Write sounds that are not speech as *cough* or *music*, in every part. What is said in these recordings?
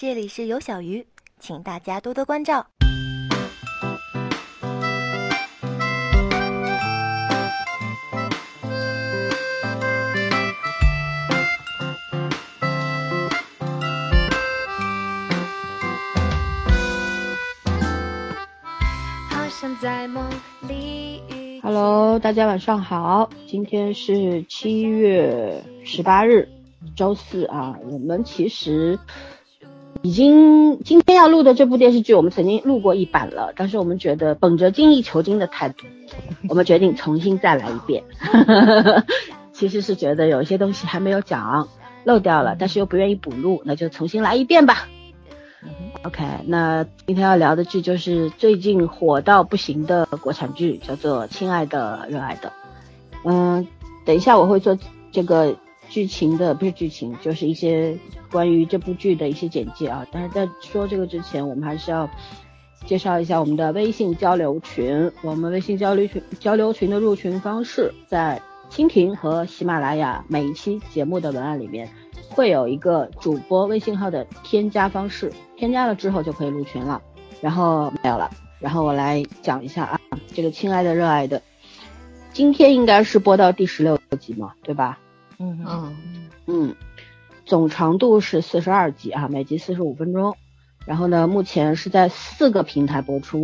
这里是有小鱼，请大家多多关照。Hello，大家晚上好，今天是七月十八日，周四啊。我们其实已经今天要录的这部电视剧，我们曾经录过一版了，但是我们觉得本着精益求精的态度，*laughs* 我们决定重新再来一遍。*laughs* 其实是觉得有一些东西还没有讲漏掉了，但是又不愿意补录，那就重新来一遍吧。OK，那今天要聊的剧就是最近火到不行的国产剧，叫做《亲爱的热爱的》。嗯，等一下我会做这个剧情的，不是剧情，就是一些关于这部剧的一些简介啊。但是在说这个之前，我们还是要介绍一下我们的微信交流群。我们微信交流群交流群的入群方式，在蜻蜓和喜马拉雅每一期节目的文案里面。会有一个主播微信号的添加方式，添加了之后就可以入群了。然后没有了，然后我来讲一下啊，这个亲爱的热爱的，今天应该是播到第十六集嘛，对吧？嗯嗯嗯，总长度是四十二集啊，每集四十五分钟。然后呢，目前是在四个平台播出：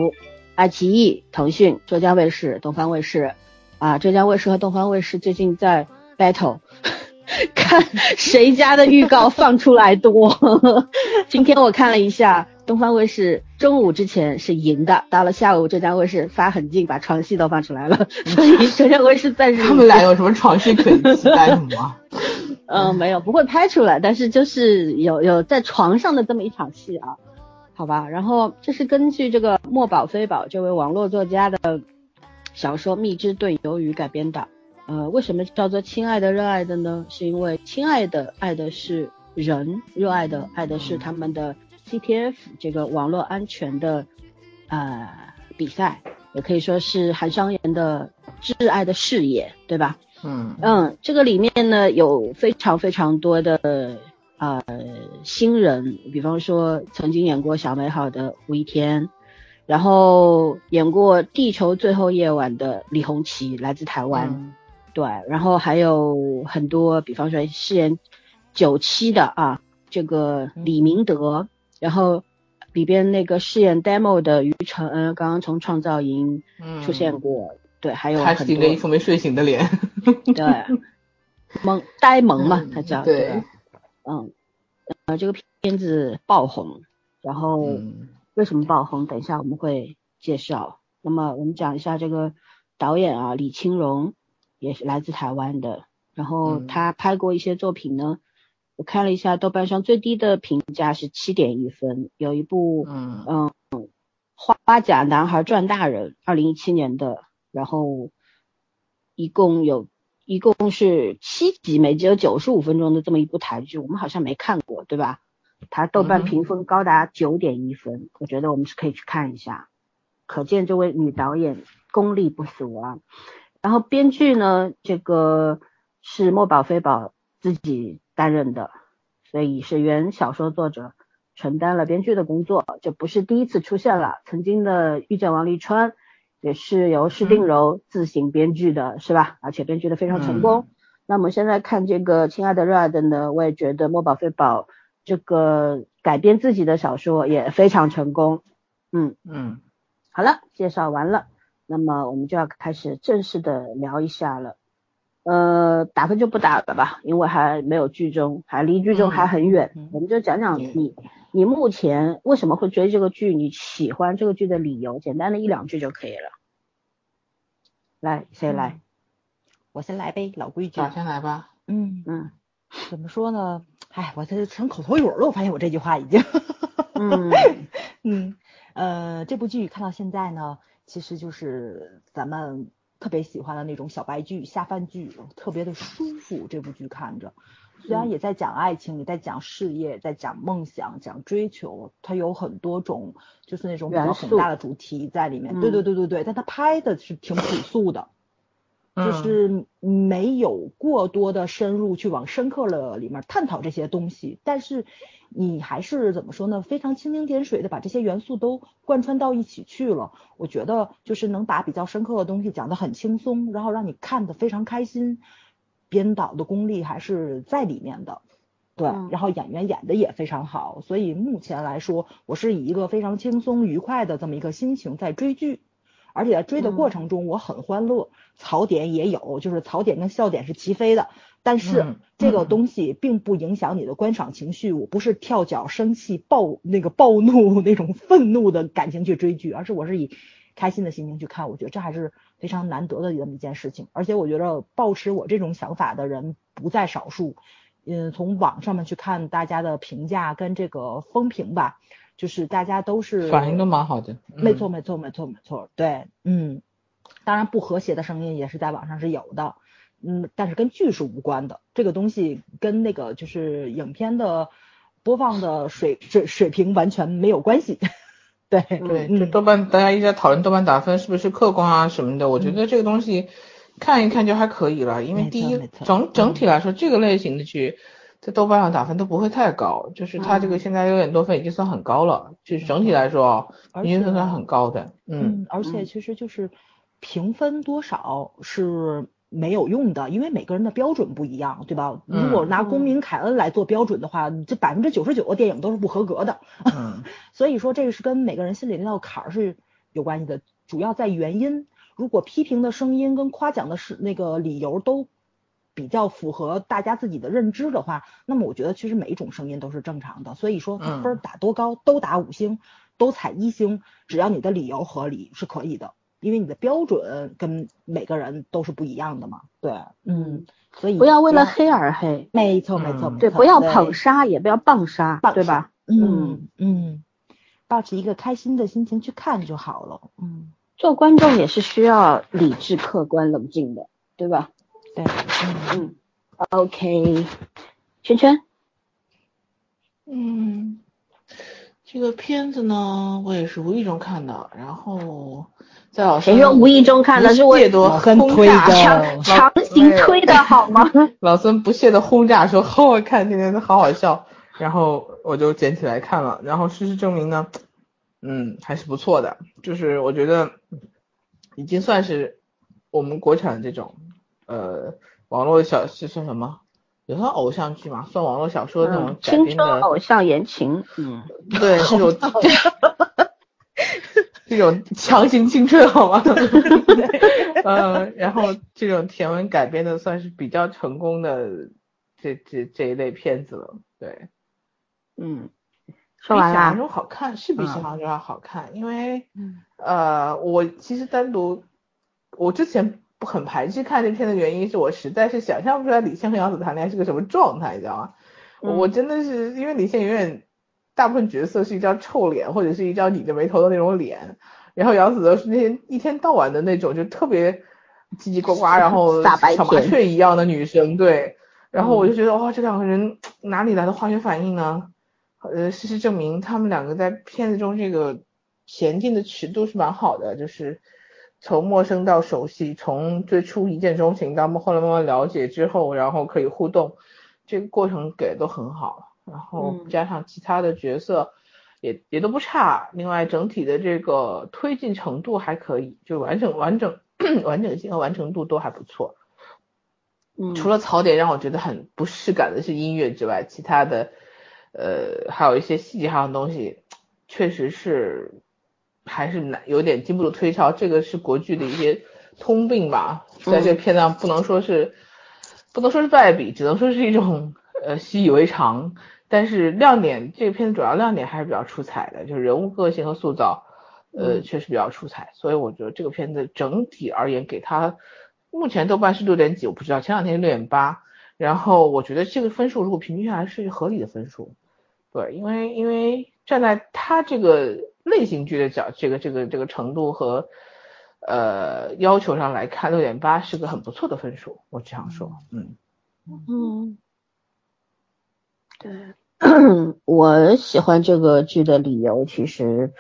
爱奇艺、腾讯、浙江卫视、东方卫视。啊，浙江卫视和东方卫视最近在 battle。*laughs* 看谁家的预告放出来多。*laughs* 今天我看了一下，东方卫视中午之前是赢的，到了下午浙江卫视发狠劲把床戏都放出来了，*laughs* 所以浙江卫视暂时他们俩有什么床戏可以期待吗？嗯，*laughs* 没有，不会拍出来，但是就是有有在床上的这么一场戏啊，好吧。然后这是根据这个墨宝非宝这位网络作家的小说《蜜汁炖鱿鱼》改编的。呃，为什么叫做亲爱的热爱的呢？是因为亲爱的爱的是人，热爱的爱的是他们的 CTF 这个网络安全的呃比赛，也可以说是韩商言的挚爱的事业，对吧？嗯嗯，这个里面呢有非常非常多的呃新人，比方说曾经演过小美好的胡一天，然后演过地球最后夜晚的李红旗，来自台湾。对，然后还有很多，比方说饰演九七的啊，这个李明德，然后里边那个饰演 demo 的于承恩，刚刚从创造营出现过，对，还有他顶着一副没睡醒的脸，对，萌呆萌嘛，他叫对，嗯，呃，这个片子爆红，然后为什么爆红？等一下我们会介绍。那么我们讲一下这个导演啊，李青荣。也是来自台湾的，然后他拍过一些作品呢。我看了一下豆瓣上最低的评价是七点一分，有一部嗯嗯花甲男孩转大人，二零一七年的，然后一共有一共是七集，每集有九十五分钟的这么一部台剧，我们好像没看过，对吧？它豆瓣评分高达九点一分，我觉得我们是可以去看一下，可见这位女导演功力不俗啊。然后编剧呢，这个是墨宝非宝自己担任的，所以是原小说作者承担了编剧的工作，这不是第一次出现了。曾经的遇见王沥川也是由施定柔自行编剧的，是吧？而且编剧的非常成功。那么现在看这个亲爱的热爱的呢，我也觉得墨宝非宝这个改编自己的小说也非常成功。嗯嗯，好了，介绍完了。那么我们就要开始正式的聊一下了，呃，打分就不打了吧，因为还没有剧中，还离剧中还很远。我们就讲讲你，你目前为什么会追这个剧，你喜欢这个剧的理由，简单的一两句就可以了。来，谁来？我先来呗，老规矩。我先来吧。嗯嗯，怎么说呢？哎，我这成口头语了，我发现我这句话已经。嗯嗯呃，这部剧看到现在呢。其实就是咱们特别喜欢的那种小白剧、下饭剧，特别的舒服。这部剧看着，虽然也在讲爱情，也在讲事业，在讲梦想、讲追求，它有很多种，就是那种比较宏大的主题在里面。对对对对对，但它拍的是挺朴素的。就是没有过多的深入去往深刻了里面探讨这些东西，但是你还是怎么说呢？非常蜻蜓点水的把这些元素都贯穿到一起去了。我觉得就是能把比较深刻的东西讲得很轻松，然后让你看得非常开心。编导的功力还是在里面的，对，然后演员演的也非常好，所以目前来说，我是以一个非常轻松愉快的这么一个心情在追剧。而且在追的过程中，我很欢乐，槽点也有，就是槽点跟笑点是齐飞的。但是这个东西并不影响你的观赏情绪，我不是跳脚、生气、暴那个暴怒 *laughs* 那种愤怒的感情去追剧，而是我是以开心的心情去看。我觉得这还是非常难得的这么一件事情。而且我觉得抱持我这种想法的人不在少数。嗯，从网上面去看大家的评价跟这个风评吧。就是大家都是反应都蛮好的，没错没错没错没错，对，嗯，当然不和谐的声音也是在网上是有的，嗯，但是跟剧是无关的，这个东西跟那个就是影片的播放的水水水平完全没有关系，*laughs* 对对，就豆瓣大家一直在讨论豆瓣打分是不是客观啊什么的，我觉得这个东西看一看就还可以了，因为第一整整体来说这个类型的剧。在豆瓣上打分都不会太高，就是它这个现在六点多分已经算很高了，就是整体来说已经算很高的。嗯，而且其实就是评分多少是没有用的，因为每个人的标准不一样，对吧？如果拿公民凯恩来做标准的话，这百分之九十九的电影都是不合格的。嗯，*laughs* 所以说这个是跟每个人心里那道坎儿是有关系的，主要在原因。如果批评的声音跟夸奖的是那个理由都。比较符合大家自己的认知的话，那么我觉得其实每一种声音都是正常的。所以说分打多高都打五星，都踩一星，只要你的理由合理是可以的，因为你的标准跟每个人都是不一样的嘛。对，嗯，所以不要为了黑而黑，没错没错，对，不要捧杀，也不要棒杀，对吧？嗯嗯，保持一个开心的心情去看就好了。嗯，做观众也是需要理智、客观、冷静的，对吧？对，嗯，OK，圈圈，嗯，这个片子呢，我也是无意中看的，然后在老师谁说无意中看的？是我很推的，强强行推的 *laughs* 好吗？老孙不屑的轰炸说好好看，今天都好好笑，然后我就捡起来看了，然后事实证明呢，嗯，还是不错的，就是我觉得已经算是我们国产这种。呃，网络小是算什么？也算偶像剧嘛，算网络小说那种改编的偶像言情，嗯，对，这种 *laughs* 这种强行青春好吗？*laughs* 嗯，然后这种甜文改编的算是比较成功的这这这一类片子了，对，嗯，说完了。比想象中好看，是比想象中要好看，因为呃，我其实单独我之前。很排斥看这片的原因是我实在是想象不出来李现和杨紫谈恋爱是个什么状态，你知道吗？我真的是因为李现永远大部分角色是一张臭脸或者是一张拧着眉头的那种脸，然后杨紫都是那些一天到晚的那种就特别叽叽呱呱，然后小麻雀一样的女生，对，然后我就觉得哇，这两个人哪里来的化学反应呢？呃，事实证明他们两个在片子中这个前进的尺度是蛮好的，就是。从陌生到熟悉，从最初一见钟情到后来慢慢了解之后，然后可以互动，这个过程给的都很好。然后加上其他的角色也也都不差。另外整体的这个推进程度还可以，就完整完整 *clears throat* 完整性和完成度都还不错。嗯，除了槽点让我觉得很不适感的是音乐之外，其他的呃还有一些细节上的东西，确实是。还是难有点经不住推敲，这个是国剧的一些通病吧，在这个片段不能说是不能说是败笔，只能说是一种呃习以为常。但是亮点，这个片子主要亮点还是比较出彩的，就是人物个性和塑造，呃，确实比较出彩。所以我觉得这个片子整体而言，给他目前豆瓣是六点几，我不知道前两天六点八。然后我觉得这个分数如果平均下来是合理的分数，对，因为因为站在他这个。类型剧的角，这个这个这个程度和呃要求上来看，六点八是个很不错的分数，我只想说，嗯。嗯，对，*clears throat* 我喜欢这个剧的理由，其实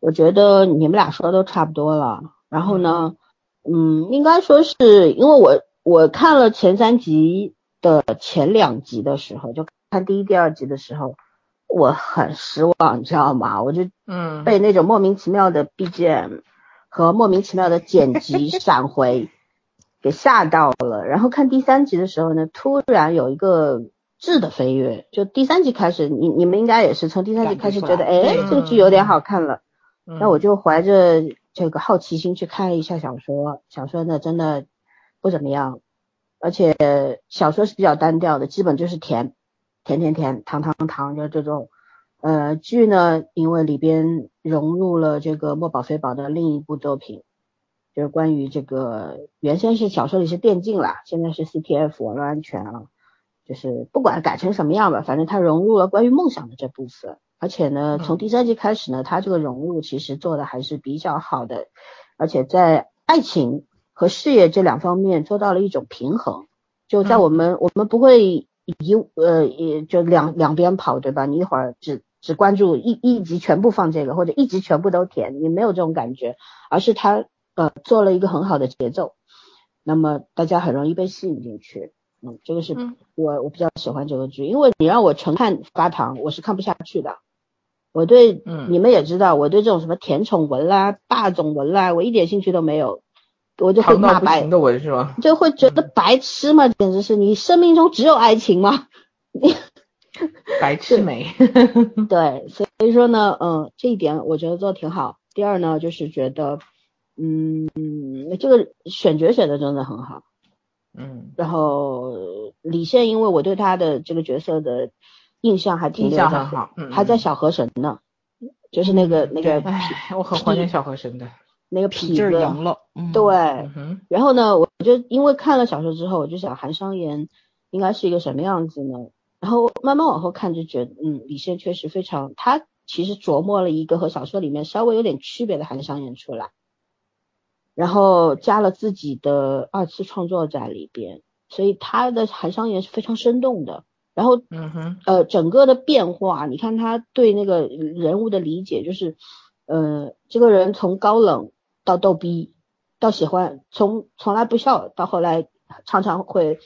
我觉得你们俩说的都差不多了。然后呢，嗯，应该说是因为我我看了前三集的前两集的时候，就看第一、第二集的时候，我很失望，你知道吗？我就嗯被那种莫名其妙的 BGM 和莫名其妙的剪辑 *laughs* 闪回给吓到了。然后看第三集的时候呢，突然有一个质的飞跃，就第三集开始，你你们应该也是从第三集开始觉得，哎，这个剧有点好看了。那我就怀着这个好奇心去看了一下小说，小说呢真的不怎么样，而且小说是比较单调的，基本就是甜，甜甜甜，糖糖糖，就这种。呃，剧呢，因为里边融入了这个墨宝非宝的另一部作品，就是关于这个原先是小说里是电竞啦，现在是 CTF 网络安全啊，就是不管改成什么样吧，反正它融入了关于梦想的这部分。而且呢，从第三季开始呢，它这个融入其实做的还是比较好的，而且在爱情和事业这两方面做到了一种平衡。就在我们我们不会一呃也就两两边跑，对吧？你一会儿只只关注一一集全部放这个，或者一集全部都填，你没有这种感觉，而是他呃做了一个很好的节奏，那么大家很容易被吸引进去。嗯，这个是我我比较喜欢这个剧，因为你让我纯看发糖，我是看不下去的。我对，你们也知道，我对这种什么甜宠文啦、霸总文啦，我一点兴趣都没有，我就会骂白的文是吗？*laughs* 就会觉得白痴嘛，简直是你生命中只有爱情吗？*laughs* 白痴美。*laughs* 对，所以说呢，嗯，这一点我觉得做的挺好。第二呢，就是觉得，嗯，这个选角选的真的很好，嗯，然后李现，因为我对他的这个角色的。印象还挺印象很好，还在小河神呢，就是那个那个，哎，我很怀念小河神的那个痞子赢了，对，然后呢，我就因为看了小说之后，我就想韩商言应该是一个什么样子呢？然后慢慢往后看就觉得，嗯，李现确实非常，他其实琢磨了一个和小说里面稍微有点区别的韩商言出来，然后加了自己的二次创作在里边，所以他的韩商言是非常生动的。然后，嗯哼，呃，整个的变化，你看他对那个人物的理解，就是，呃，这个人从高冷到逗逼，到喜欢，从从来不笑到后来常常会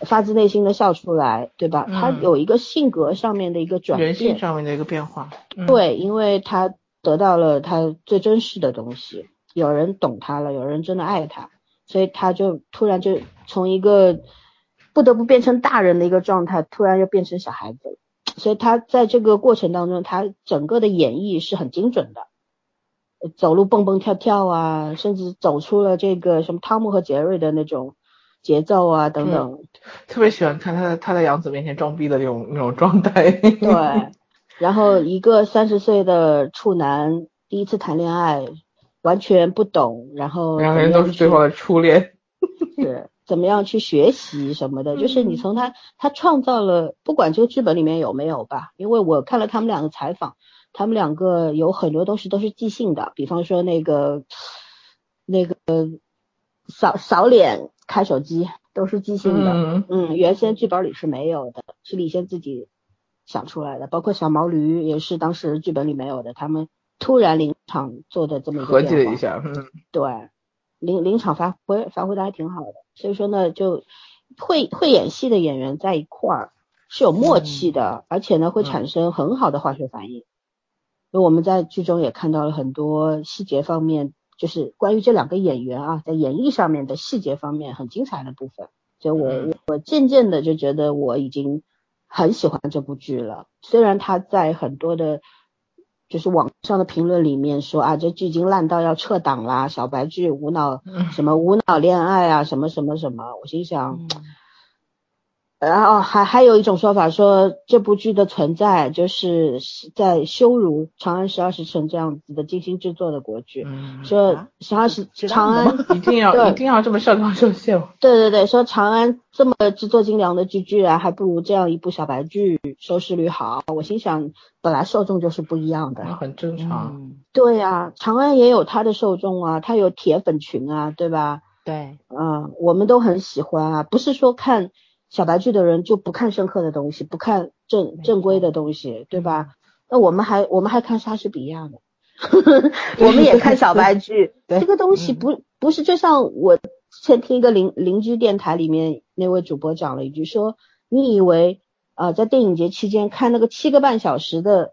发自内心的笑出来，对吧？他有一个性格上面的一个转变，人性上面的一个变化。对，因为他得到了他最真实的东西，有人懂他了，有人真的爱他，所以他就突然就从一个。不得不变成大人的一个状态，突然又变成小孩子了，所以他在这个过程当中，他整个的演绎是很精准的，走路蹦蹦跳跳啊，甚至走出了这个什么汤姆和杰瑞的那种节奏啊等等。特别喜欢看他他在杨紫面前装逼的那种那种状态。对，然后一个三十岁的处男第一次谈恋爱，完全不懂，然后两个人都是最后的初恋。是。怎么样去学习什么的，就是你从他他创造了，不管这个剧本里面有没有吧，因为我看了他们两个采访，他们两个有很多东西都是即兴的，比方说那个那个扫扫脸开手机都是即兴的，嗯，原先剧本里是没有的，是李现自己想出来的，包括小毛驴也是当时剧本里没有的，他们突然临场做的这么一个合计了一下，嗯，对。临临场发挥发挥的还挺好的，所以说呢，就会会演戏的演员在一块儿是有默契的，而且呢会产生很好的化学反应。因为我们在剧中也看到了很多细节方面，就是关于这两个演员啊，在演绎上面的细节方面很精彩的部分。所以我我我渐渐的就觉得我已经很喜欢这部剧了，虽然他在很多的。就是网上的评论里面说啊，这剧已经烂到要撤档啦，小白剧无脑什么无脑恋爱啊，什么什么什么，我心想。然后还还有一种说法说这部剧的存在就是在羞辱《长安十二时辰》这样子的精心制作的国剧，说十二时长安 *laughs* 一定要一定要这么上纲上线。对对对，说长安这么制作精良的剧，居然还不如这样一部小白剧收视率好。我心想，本来受众就是不一样的，很正常。对呀，长安也有它的受众啊，它有铁粉群啊，对吧？对，嗯，我们都很喜欢啊，不是说看。小白剧的人就不看深刻的东西，不看正正规的东西，对吧？那我们还我们还看莎士比亚呢，*laughs* 我们也看小白剧。*laughs* 这个东西不不是就像我之前听一个邻邻居电台里面那位主播讲了一句，说你以为啊在电影节期间看那个七个半小时的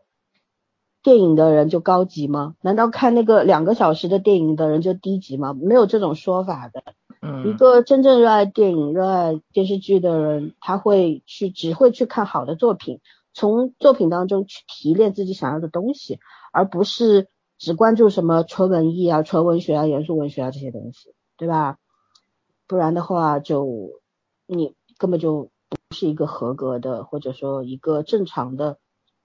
电影的人就高级吗？难道看那个两个小时的电影的人就低级吗？没有这种说法的。嗯，一个真正热爱电影、热爱电视剧的人，他会去只会去看好的作品，从作品当中去提炼自己想要的东西，而不是只关注什么纯文艺啊、纯文学啊、严肃文学啊这些东西，对吧？不然的话，就你根本就不是一个合格的，或者说一个正常的，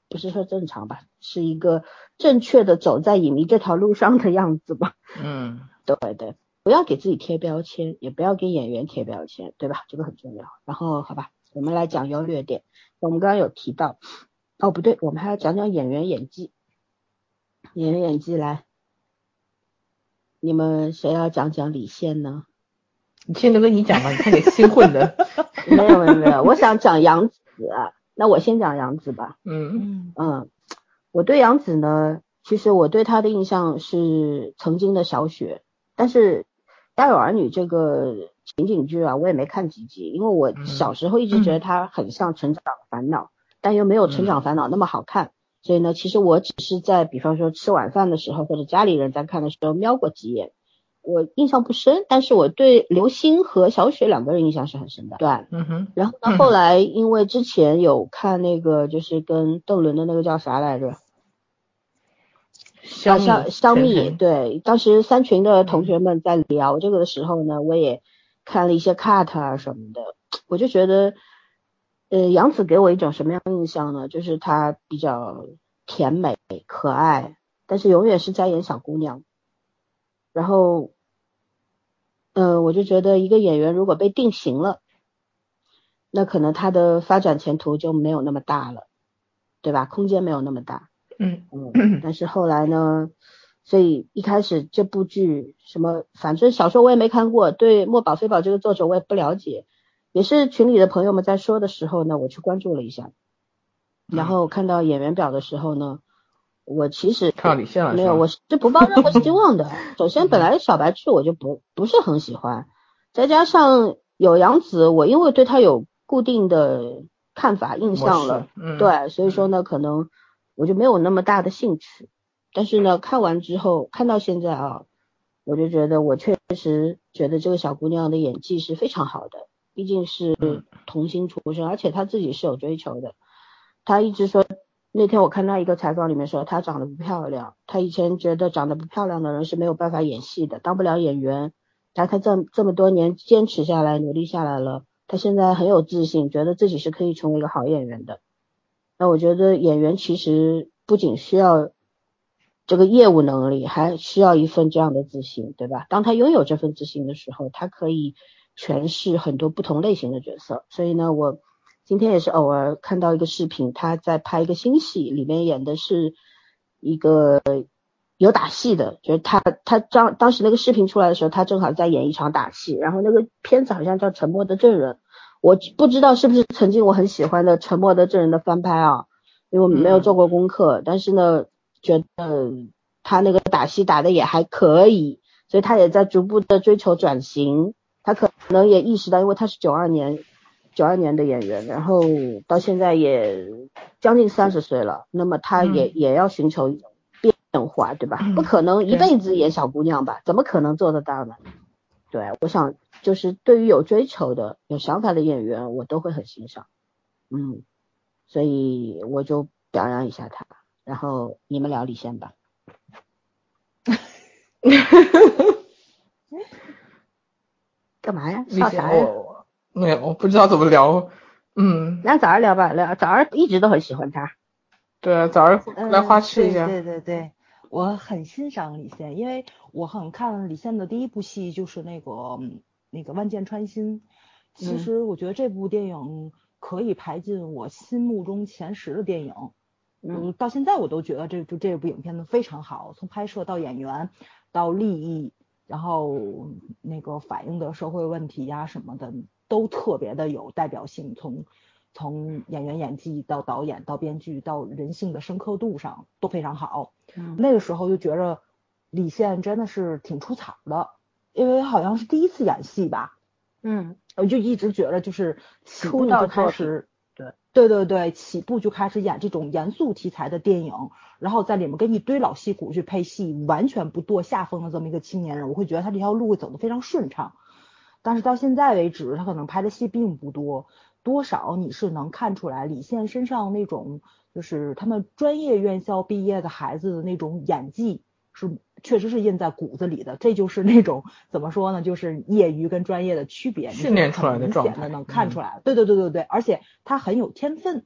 不是说正常吧，是一个正确的走在影迷这条路上的样子吧？嗯，对对。不要给自己贴标签，也不要给演员贴标签，对吧？这个很重要。然后，好吧，我们来讲优劣点。我们刚刚有提到，哦，不对，我们还要讲讲演员演技。演员演技来，你们谁要讲讲李现呢？*laughs* 你现都跟你讲吧，你看你新混的。*laughs* 没有没有没有，我想讲杨紫。那我先讲杨紫吧。嗯嗯嗯，我对杨紫呢，其实我对她的印象是曾经的小雪，但是。《家有儿女》这个情景剧啊，我也没看几集，因为我小时候一直觉得它很像《成长烦恼》，但又没有《成长烦恼》那么好看，所以呢，其实我只是在比方说吃晚饭的时候或者家里人在看的时候瞄过几眼，我印象不深，但是我对刘星和小雪两个人印象是很深的。对，嗯哼。然后呢，后来因为之前有看那个就是跟邓伦的那个叫啥来着？香香香蜜，对，当时三群的同学们在聊这个的时候呢，我也看了一些 cut 啊什么的，我就觉得，呃，杨紫给我一种什么样的印象呢？就是她比较甜美可爱，但是永远是在演小姑娘。然后，呃，我就觉得一个演员如果被定型了，那可能他的发展前途就没有那么大了，对吧？空间没有那么大。嗯。嗯，*clears throat* 但是后来呢，所以一开始这部剧什么，反正小说我也没看过，对墨宝非宝这个作者我也不了解，也是群里的朋友们在说的时候呢，我去关注了一下，然后看到演员表的时候呢，我其实看到李现了，没有，我是不抱任何希望的。*laughs* 首先，本来小白剧我就不不是很喜欢，再加上有杨紫，我因为对她有固定的看法印象了，对，所以说呢，可能。我就没有那么大的兴趣，但是呢，看完之后看到现在啊，我就觉得我确实觉得这个小姑娘的演技是非常好的，毕竟是童星出身，而且她自己是有追求的。她一直说，那天我看她一个采访里面说，她长得不漂亮，她以前觉得长得不漂亮的人是没有办法演戏的，当不了演员。但她这这么多年坚持下来，努力下来了，她现在很有自信，觉得自己是可以成为一个好演员的。那我觉得演员其实不仅需要这个业务能力，还需要一份这样的自信，对吧？当他拥有这份自信的时候，他可以诠释很多不同类型的角色。所以呢，我今天也是偶尔看到一个视频，他在拍一个新戏，里面演的是一个有打戏的，就是他他当当时那个视频出来的时候，他正好在演一场打戏，然后那个片子好像叫《沉默的证人》。我不知道是不是曾经我很喜欢的《沉默的证人》的翻拍啊，因为我没有做过功课，但是呢，觉得他那个打戏打的也还可以，所以他也在逐步的追求转型。他可能也意识到，因为他是九二年九二年的演员，然后到现在也将近三十岁了，那么他也也要寻求一种变化，对吧？不可能一辈子演小姑娘吧？怎么可能做得到呢？对，我想。就是对于有追求的、有想法的演员，我都会很欣赏，嗯，所以我就表扬一下他。然后你们聊李现吧。干嘛呀？笑啥呀？没有，我不知道怎么聊。嗯，那早儿聊吧，聊早儿一直都很喜欢他。对啊，早儿来花痴一下。对对对，我很欣赏李现，因为我很看李现的第一部戏就是那个。那个万箭穿心，其实我觉得这部电影可以排进我心目中前十的电影。嗯，到现在我都觉得这就这部影片呢非常好，从拍摄到演员到利益，然后那个反映的社会问题呀什么的都特别的有代表性。从从演员演技到导演到编剧到人性的深刻度上都非常好。那个时候就觉着李现真的是挺出彩的。因为好像是第一次演戏吧。嗯，我就一直觉得就是出道就开始，对对对对，起步就开始演这种严肃题材的电影，然后在里面跟一堆老戏骨去配戏，完全不堕下风的这么一个青年人，我会觉得他这条路会走得非常顺畅。但是到现在为止，他可能拍的戏并不多，多少你是能看出来李现身上那种就是他们专业院校毕业的孩子的那种演技是。确实是印在骨子里的，这就是那种怎么说呢？就是业余跟专业的区别，训练出来的状态，能看出来。对对对对对，而且他很有天分，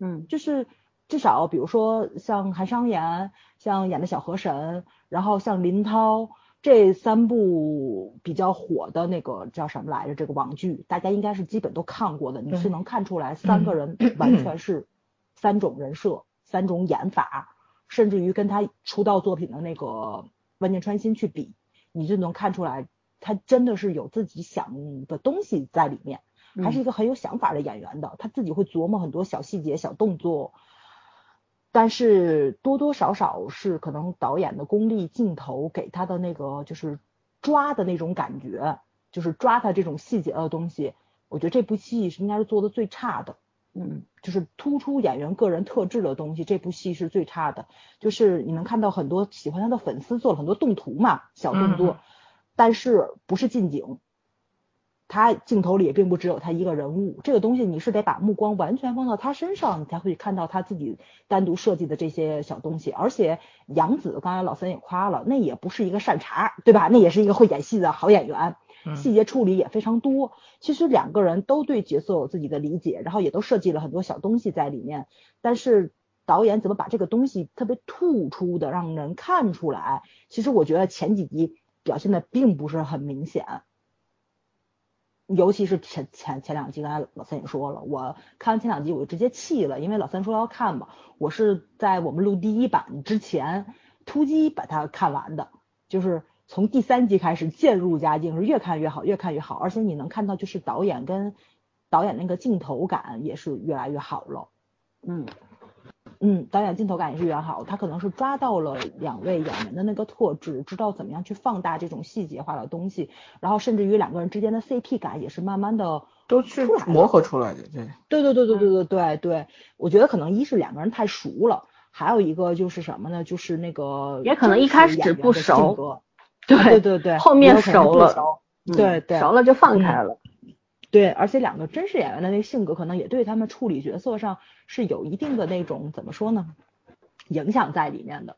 嗯，就是至少比如说像韩商言，像演的小河神，然后像林涛这三部比较火的那个叫什么来着？这个网剧大家应该是基本都看过的，你是能看出来三个人完全是三种人设、三种演法。甚至于跟他出道作品的那个万箭穿心去比，你就能看出来，他真的是有自己想的东西在里面，还是一个很有想法的演员的。他自己会琢磨很多小细节、小动作，但是多多少少是可能导演的功力、镜头给他的那个就是抓的那种感觉，就是抓他这种细节的东西，我觉得这部戏是应该是做的最差的。嗯，就是突出演员个人特质的东西，这部戏是最差的。就是你能看到很多喜欢他的粉丝做了很多动图嘛，小动作，但是不是近景，他镜头里也并不只有他一个人物。这个东西你是得把目光完全放到他身上，你才会看到他自己单独设计的这些小东西。而且杨紫刚才老三也夸了，那也不是一个善茬，对吧？那也是一个会演戏的好演员。细节处理也非常多，其实两个人都对角色有自己的理解，然后也都设计了很多小东西在里面。但是导演怎么把这个东西特别突出的让人看出来？其实我觉得前几集表现的并不是很明显，尤其是前前前两集，刚才老三也说了，我看完前两集我就直接气了，因为老三说要看嘛，我是在我们录第一版之前突击把它看完的，就是。从第三集开始渐入佳境，是越看越好，越看越好，而且你能看到就是导演跟导演那个镜头感也是越来越好了。嗯嗯，导演镜头感也是越好，他可能是抓到了两位演员的那个特质，知道怎么样去放大这种细节化的东西，然后甚至于两个人之间的 CP 感也是慢慢的都去磨合出来的。对对对对对对对对对，我觉得可能一是两个人太熟了，还有一个就是什么呢？就是那个也可能一开始不熟。对对对对，后面熟了，对对，熟了就放开了。对，而且两个真实演员的那个性格，可能也对他们处理角色上是有一定的那种怎么说呢，影响在里面的。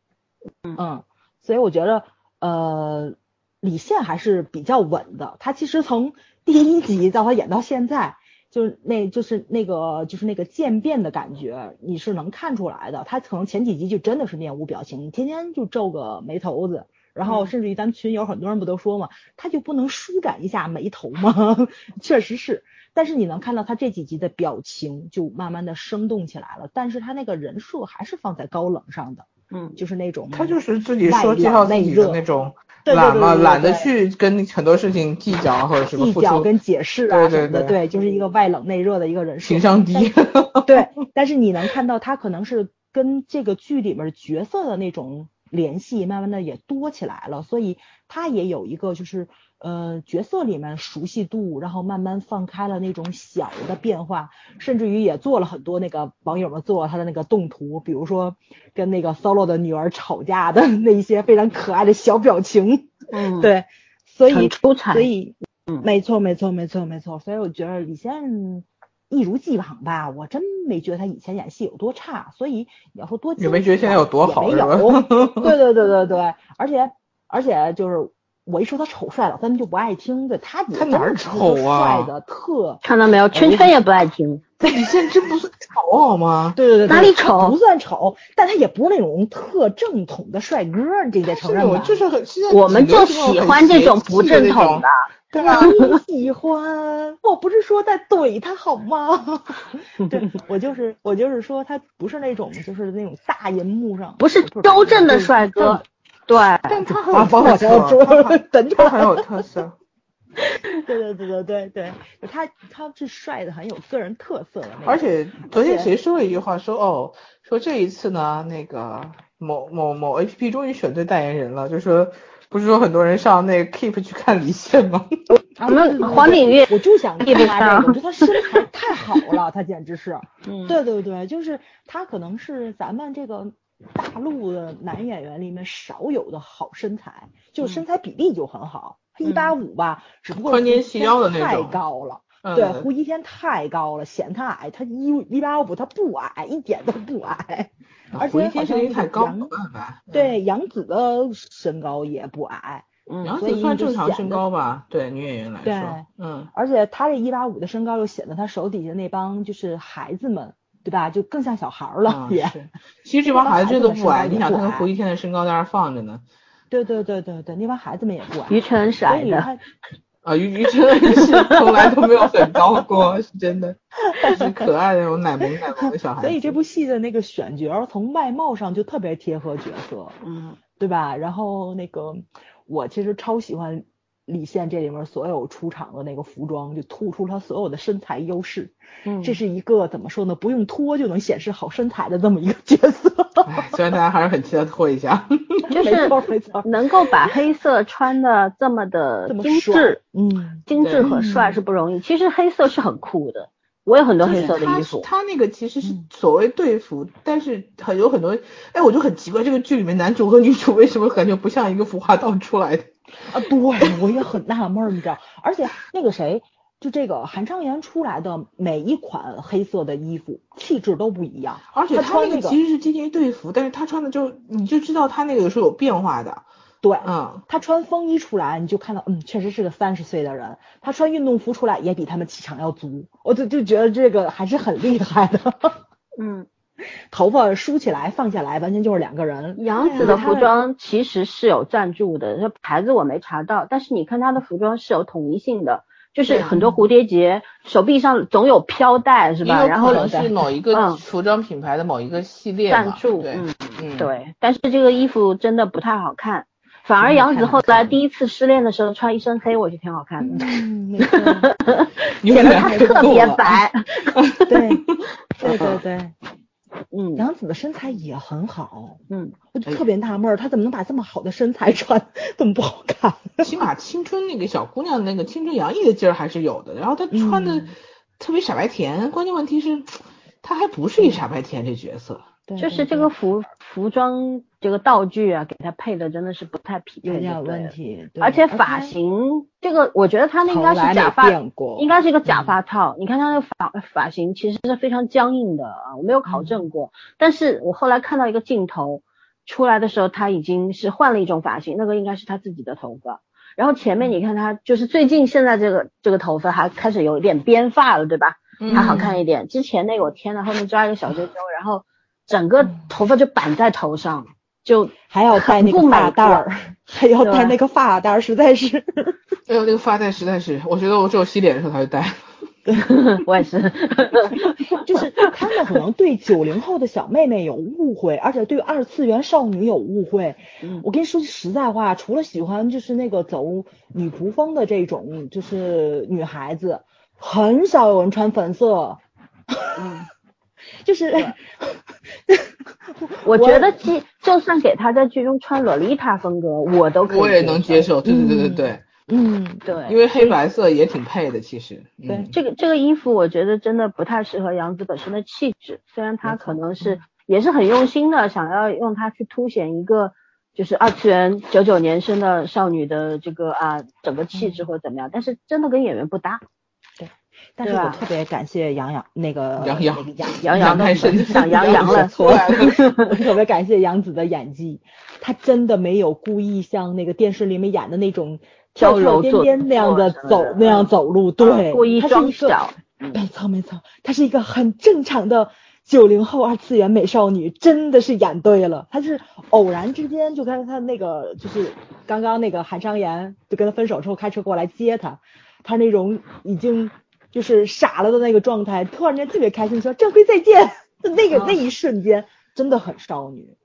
嗯，所以我觉得，呃，李现还是比较稳的。他其实从第一集到他演到现在，就是那就是那个就是那个渐变的感觉，你是能看出来的。他可能前几集就真的是面无表情，天天就皱个眉头子。然后甚至于咱们群友很多人不都说嘛，他就不能舒展一下眉头吗？*laughs* 确实是，但是你能看到他这几集的表情就慢慢的生动起来了，但是他那个人设还是放在高冷上的，嗯，就是那种他就是自己说介绍自己的那种懒嘛，懒得去跟很多事情计较或者什么计较跟解释啊什么的，对，就是一个外冷内热的一个人设，情商低。*laughs* 对，但是你能看到他可能是跟这个剧里面角色的那种。联系慢慢的也多起来了，所以他也有一个就是呃角色里面熟悉度，然后慢慢放开了那种小的变化，甚至于也做了很多那个网友们做他的那个动图，比如说跟那个 solo 的女儿吵架的那一些非常可爱的小表情，嗯，对，所以出彩，所以嗯，没错没错没错没错，所以我觉得李现。一如既往吧，我真没觉得他以前演戏有多差，所以你要说多，你没觉得现在有多好，没有。对对对对对，而且而且就是我一说他丑帅，老三就不爱听。对他他哪儿丑啊？帅的特看到没有，圈圈也不爱听。*laughs* 李现在真不算丑好吗？对对对，哪里丑？不算丑，但他也不是那种特正统的帅哥，这得承认吧？就是很，我们就喜欢这种不正统的。*laughs* 对吧？喜欢，我不是说在怼他好吗？*laughs* 对我就是我就是说他不是那种就是那种大银幕上不是周正的帅哥，对，但他 *laughs* 很有特色，他很有特色。对对对对对对，他他是帅的，很有个人特色的。而且昨天谁说了一句话，说哦，说这一次呢，那个某某某 A P P 终于选对代言人了，就说。不是说很多人上那个 Keep 去看李现吗？我们黄景瑜，我就想看他这个，我觉得他身材太好了，他简直是。*laughs* 嗯，对对对，就是他可能是咱们这个大陆的男演员里面少有的好身材，就身材比例就很好。一八五吧，只不过宽肩细腰的那种。太高了。对，胡一天太高了，显他矮。他一一八五，他不矮，一点都不矮。而且好像太高，对杨紫的身高也不矮。嗯，杨紫算正常身高吧？对女演员来说。对，嗯。而且他这一八五的身高又显得他手底下那帮就是孩子们，对吧？就更像小孩了也。其实这帮孩子真的不矮，你想他跟胡一天的身高在那放着呢。对对对对对，那帮孩子们也不矮。于晨是矮的。啊，于于晨是从来都没有很高过，是真的，*laughs* 是可爱的那种奶萌奶萌的小孩。所以这部戏的那个选角从外貌上就特别贴合角色，嗯，对吧？然后那个我其实超喜欢。李现这里面所有出场的那个服装，就突出他所有的身材优势。嗯，这是一个怎么说呢？不用脱就能显示好身材的这么一个角色。虽然大家还是很期待脱一下，*laughs* 就是能够把黑色穿的这么的精致，嗯，精致和帅是不容易。其实黑色是很酷的。我有很多黑色的衣服。他那个其实是所谓队服，但是很有很多，哎，我就很奇怪，这个剧里面男主和女主为什么感觉不像一个服化道出来的？啊，对，我也很纳闷，你知道？而且那个谁，就这个韩商言出来的每一款黑色的衣服，气质都不一样。而且他那个其实是接近于队服，但是他穿的就你就知道他那个是有变化的。对，嗯，他穿风衣出来，你就看到，嗯，确实是个三十岁的人。他穿运动服出来，也比他们气场要足。我就就觉得这个还是很厉害的。*laughs* *laughs* 嗯，头发梳起来放下来，完全就是两个人。杨紫的服装其实是有赞助的，这牌子我没查到，但是你看她的服装是有统一性的，就是很多蝴蝶结，手臂上总有飘带，是吧？然后是某一个服装品牌的某一个系列赞助，嗯嗯，对。但是这个衣服真的不太好看。反而杨紫后来第一次失恋的时候穿一身黑，我觉得挺好看的，嗯，*laughs* 显得她特别白。*laughs* 对，对对对，嗯，杨紫的身材也很好，嗯，我就特别纳闷，她怎么能把这么好的身材穿这么不好看？*laughs* 起码青春那个小姑娘那个青春洋溢的劲儿还是有的，然后她穿的特别傻白甜，关键问题是她还不是一傻白甜这角色。就是这个服服装这个道具啊，给他配的真的是不太匹配，有点问题。而且发型这个，我觉得他那应该是假发，应该是一个假发套。你看他那个发发型其实是非常僵硬的啊，我没有考证过。但是我后来看到一个镜头出来的时候，他已经是换了一种发型，那个应该是他自己的头发。然后前面你看他就是最近现在这个这个头发还开始有一点编发了，对吧？还好看一点。之前那个我天呐，后面抓一个小揪揪，*laughs* 然后。整个头发就绑在头上，就还要戴那个发带儿，*laughs* 还要戴那个发带儿，实在是。哎呦，那个发带实在是，我觉得我只有洗脸的时候才会戴。*laughs* 我也是。*laughs* 就是他们可能对九零后的小妹妹有误会，而且对二次元少女有误会。我跟你说句实在话，除了喜欢就是那个走女仆风的这种就是女孩子，很少有人穿粉色。嗯。就是，*laughs* 我觉得即就算给他在剧中穿洛丽塔风格，我都可以，我也能接受。对对对对对，嗯对，因为黑白色也挺配的，其实。对这个这个衣服，我觉得真的不太适合杨紫本身的气质。虽然她可能是也是很用心的，想要用它去凸显一个就是二次元九九年生的少女的这个啊整个气质或者怎么样，但是真的跟演员不搭。但是我特别感谢杨洋那个杨洋杨洋太神想杨洋了，错了。*laughs* 特别感谢杨紫的演技，她真的没有故意像那个电视里面演的那种跳跳颠颠那样的走那样走路，对，故意装小。没错没错，她是一个很正常的九零后二次元美少女，真的是演对了。她是偶然之间就跟她那个就是刚刚那个韩商言就跟她分手之后开车过来接她，她那种已经。就是傻了的那个状态，突然间特别开心，说郑飞再见，那个那一瞬间真的很少女，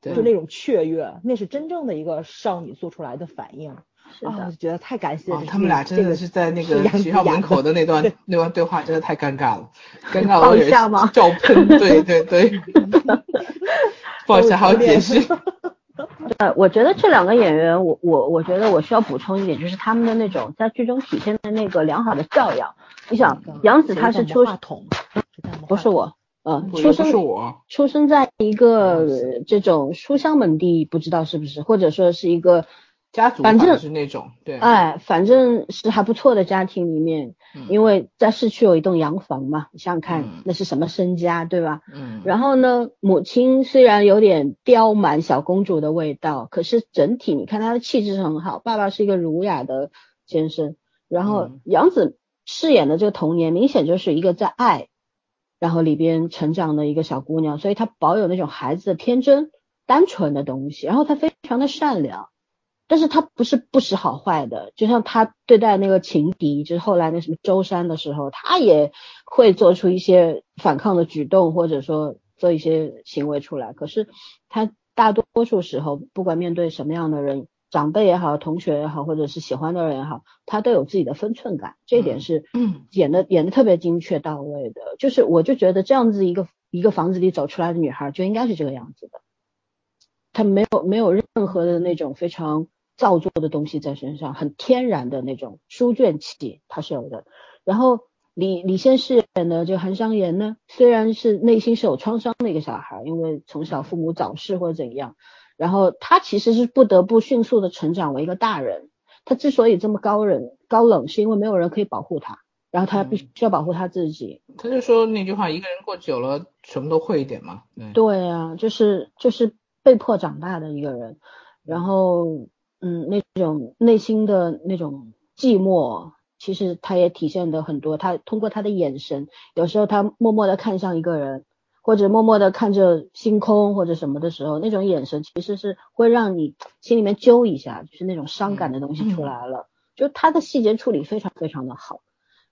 就那种雀跃，那是真正的一个少女做出来的反应。啊，我觉得太感谢他们俩真的是在那个 *laughs* 学校门口的那段那段对话，真的太尴尬了，*laughs* 尴尬到有吗？照喷，对对对，抱一下还要解释。*laughs* 我觉得这两个演员，我我我觉得我需要补充一点，就是他们的那种在剧中体现的那个良好的教养。你想，杨紫她是出，不是我，嗯，出生是我，出生在一个这种书香门第，不知道是不是，或者说是一个。家族反正是那种，对，哎，反正是还不错的家庭里面，因为在市区有一栋洋房嘛，你想想看，那是什么身家，对吧？嗯。然后呢，母亲虽然有点刁蛮小公主的味道，可是整体你看她的气质很好。爸爸是一个儒雅的先生，然后杨紫饰演的这个童年，明显就是一个在爱，然后里边成长的一个小姑娘，所以她保有那种孩子的天真、单纯的东西，然后她非常的善良。但是他不是不识好坏的，就像他对待那个情敌，就是后来那什么舟山的时候，他也会做出一些反抗的举动，或者说做一些行为出来。可是他大多数时候，不管面对什么样的人，长辈也好，同学也好，或者是喜欢的人也好，他都有自己的分寸感，这一点是演的演的特别精确到位的。就是我就觉得这样子一个一个房子里走出来的女孩就应该是这个样子的，她没有没有任何的那种非常。造作的东西在身上，很天然的那种书卷气，他是有的。然后李李先饰演的这个韩商言呢，虽然是内心是有创伤的一个小孩，因为从小父母早逝或者怎样，然后他其实是不得不迅速的成长为一个大人。他之所以这么高冷高冷，是因为没有人可以保护他，然后他必须要保护他自己。他就说那句话：一个人过久了，什么都会一点嘛。对啊，就是就是被迫长大的一个人，然后。嗯，那种内心的那种寂寞，其实他也体现的很多。他通过他的眼神，有时候他默默的看向一个人，或者默默的看着星空或者什么的时候，那种眼神其实是会让你心里面揪一下，就是那种伤感的东西出来了。就他的细节处理非常非常的好。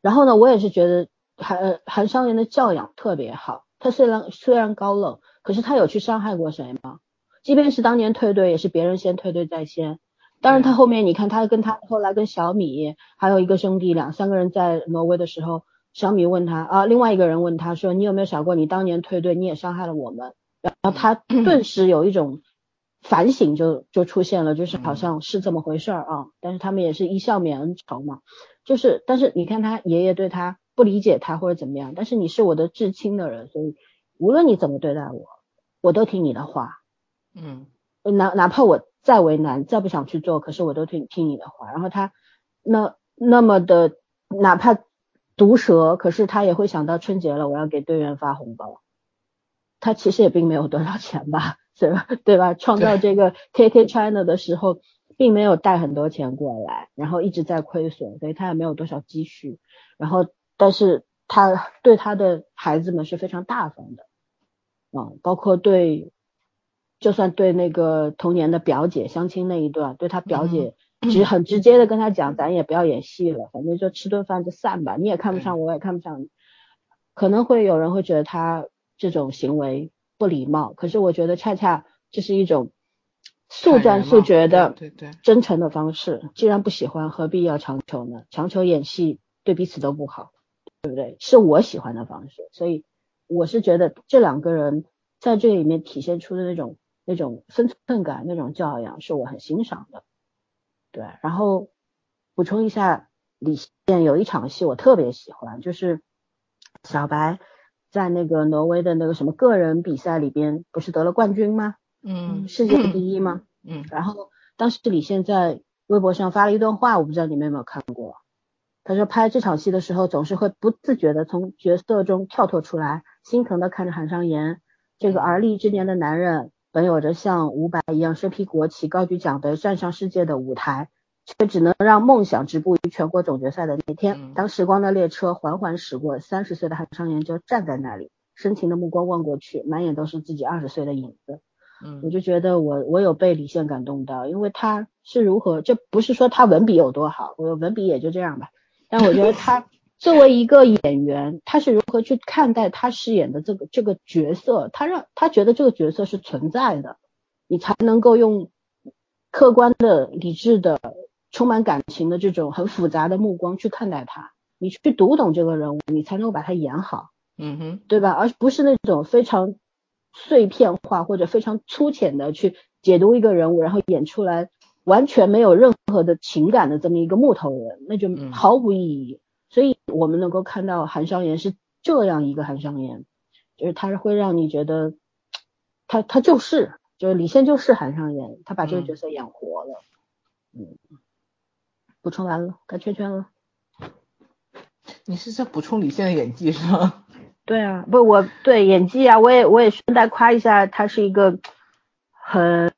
然后呢，我也是觉得韩韩商言的教养特别好。他虽然虽然高冷，可是他有去伤害过谁吗？即便是当年退队，也是别人先退队在先。当然，他后面你看，他跟他后来跟小米还有一个兄弟两三个人在挪威的时候，小米问他啊，另外一个人问他说，你有没有想过，你当年退队，你也伤害了我们？然后他 *clears throat* 顿时有一种反省，就就出现了，就是好像是这么回事儿啊。但是他们也是一笑泯恩仇嘛，就是但是你看他爷爷对他不理解他或者怎么样，但是你是我的至亲的人，所以无论你怎么对待我，我都听你的话。嗯，哪哪怕我。再为难，再不想去做，可是我都听听你的话。然后他那那么的，哪怕毒舌，可是他也会想到春节了，我要给队员发红包。他其实也并没有多少钱吧，*laughs* 是吧？对吧？创造这个 KK China 的时候，并没有带很多钱过来，然后一直在亏损，所以他也没有多少积蓄。然后，但是他对他的孩子们是非常大方的，嗯，包括对。就算对那个童年的表姐相亲那一段，对他表姐 *clears throat* 直很直接的跟他讲，咱也不要演戏了，反正就吃顿饭就散吧，你也看不上，我我也看不上你。可能会有人会觉得他这种行为不礼貌，可是我觉得恰恰这是一种速战速决的对对真诚的方式。既然不喜欢，何必要强求呢？强求演戏对彼此都不好，对不对？是我喜欢的方式，所以我是觉得这两个人在这里面体现出的那种。那种分寸感、那种教养是我很欣赏的，对。然后补充一下，李现有一场戏我特别喜欢，就是小白在那个挪威的那个什么个人比赛里边不是得了冠军吗？嗯，世界第一吗？嗯。然后当时李现在微博上发了一段话，我不知道你们有没有看过。他说拍这场戏的时候，总是会不自觉的从角色中跳脱出来，心疼的看着韩商言这个而立之年的男人。本有着像伍佰一样身披国旗、高举奖杯站上世界的舞台，却只能让梦想止步于全国总决赛的那天。当时光的列车缓缓驶过，三十岁的韩商言就站在那里，深情的目光望过去，满眼都是自己二十岁的影子。嗯，我就觉得我我有被李现感动到，因为他是如何，这不是说他文笔有多好，我文笔也就这样吧，但我觉得他。作为一个演员，他是如何去看待他饰演的这个这个角色？他让他觉得这个角色是存在的，你才能够用客观的、理智的、充满感情的这种很复杂的目光去看待他。你去读懂这个人物，你才能够把他演好。嗯哼，对吧？而不是那种非常碎片化或者非常粗浅的去解读一个人物，然后演出来完全没有任何的情感的这么一个木头人，那就毫无意义。所以我们能够看到韩商言是这样一个韩商言，就是他是会让你觉得他他就是就是李现就是韩商言，他把这个角色演活了。嗯，补充完了，该圈圈了。你是在补充李现的演技是吗？对啊，不，我对演技啊，我也我也顺带夸一下，他是一个很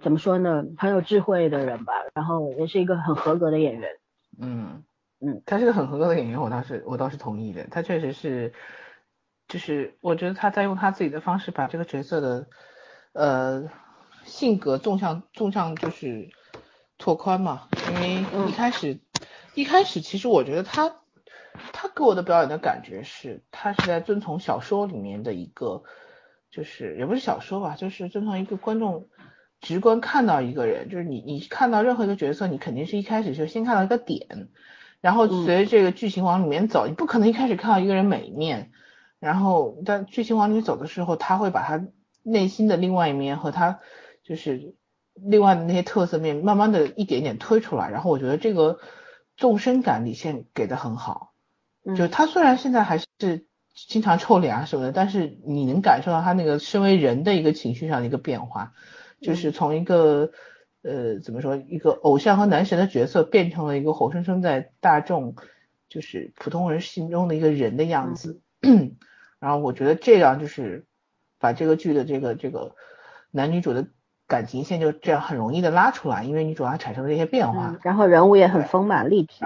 怎么说呢，很有智慧的人吧，然后也是一个很合格的演员。嗯嗯，他是个很合格的演员，我倒是我倒是同意的，他确实是，就是我觉得他在用他自己的方式把这个角色的呃性格纵向纵向就是拓宽嘛，因为一开始一开始其实我觉得他。他给我的表演的感觉是，他是在遵从小说里面的一个，就是也不是小说吧，就是遵从一个观众直观看到一个人，就是你你看到任何一个角色，你肯定是一开始就先看到一个点，然后随着这个剧情往里面走，你不可能一开始看到一个人每一面，然后但剧情往里走的时候，他会把他内心的另外一面和他就是另外的那些特色面，慢慢的一点点推出来，然后我觉得这个纵深感李现给的很好。就他虽然现在还是经常臭脸啊什么的，但是你能感受到他那个身为人的一个情绪上的一个变化，就是从一个呃怎么说一个偶像和男神的角色变成了一个活生生在大众就是普通人心中的一个人的样子。*clears throat* 然后我觉得这样就是把这个剧的这个这个男女主的感情线就这样很容易的拉出来，因为女主她产生了一些变化，然后人物也很丰满立体。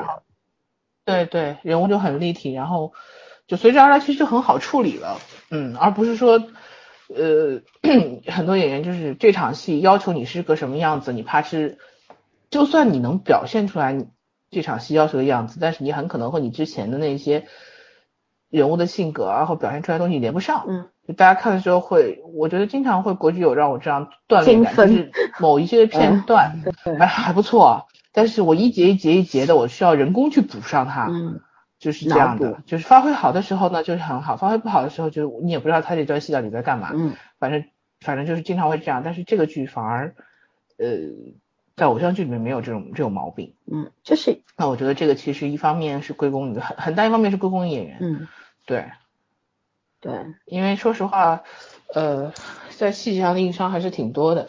对对，人物就很立体，然后就随之而来，其实就很好处理了，嗯，而不是说，呃，很多演员就是这场戏要求你是个什么样子，你怕是，就算你能表现出来这场戏要求的样子，但是你很可能和你之前的那些人物的性格啊，或表现出来东西连不上，嗯，就大家看的时候会，我觉得经常会国剧有让我这样锻炼感，就是某一些片段，哎还不错。但是我一节一节一节的，我需要人工去补上它，嗯，就是这样的，就是发挥好的时候呢，就是很好；发挥不好的时候，就你也不知道他这段戏到底在干嘛，嗯，反正反正就是经常会这样。但是这个剧反而，呃，在偶像剧里面没有这种这种毛病，嗯，就是那我觉得这个其实一方面是归功于很很大一方面是归功于演员，嗯，对，对，因为说实话，呃，在细节上的硬伤还是挺多的，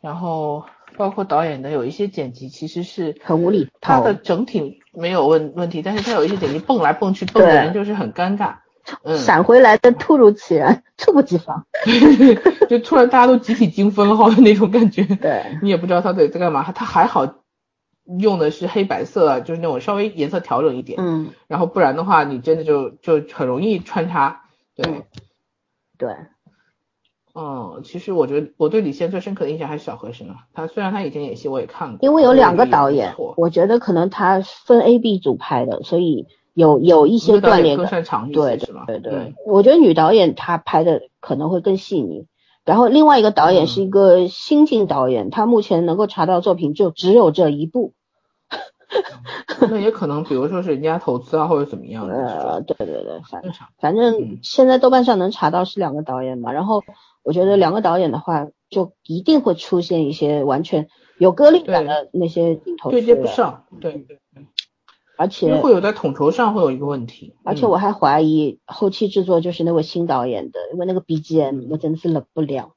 然后。包括导演的有一些剪辑其实是很无理，他的整体没有问问题，但是他有一些剪辑蹦来蹦去蹦的人就是很尴尬，嗯，闪回来的突如其来，*laughs* 猝不及防，*laughs* 就突然大家都集体惊分了的那种感觉，对，你也不知道他在在干嘛，他还好用的是黑白色，就是那种稍微颜色调整一点，嗯，然后不然的话你真的就就很容易穿插，对，对。嗯，其实我觉得我对李现最深刻的印象还是小和尚啊。他虽然他以前演戏我也看过，因为有两个导演，我觉得可能他分 A、B 组拍的，所以有有一些锻炼。更擅长对对对，我觉得女导演她拍的可能会更细腻。然后另外一个导演是一个新晋导演，他目前能够查到作品就只有这一部。那也可能，比如说是人家投资啊，或者怎么样的。呃，对对对，反正反正现在豆瓣上能查到是两个导演嘛，然后。我觉得两个导演的话，就一定会出现一些完全有割裂感的那些镜头，对接不上。对对对，而且会有在统筹上会有一个问题。而且我还怀疑后期制作就是那位新导演的，因为那个 BGM 我真的是忍不了。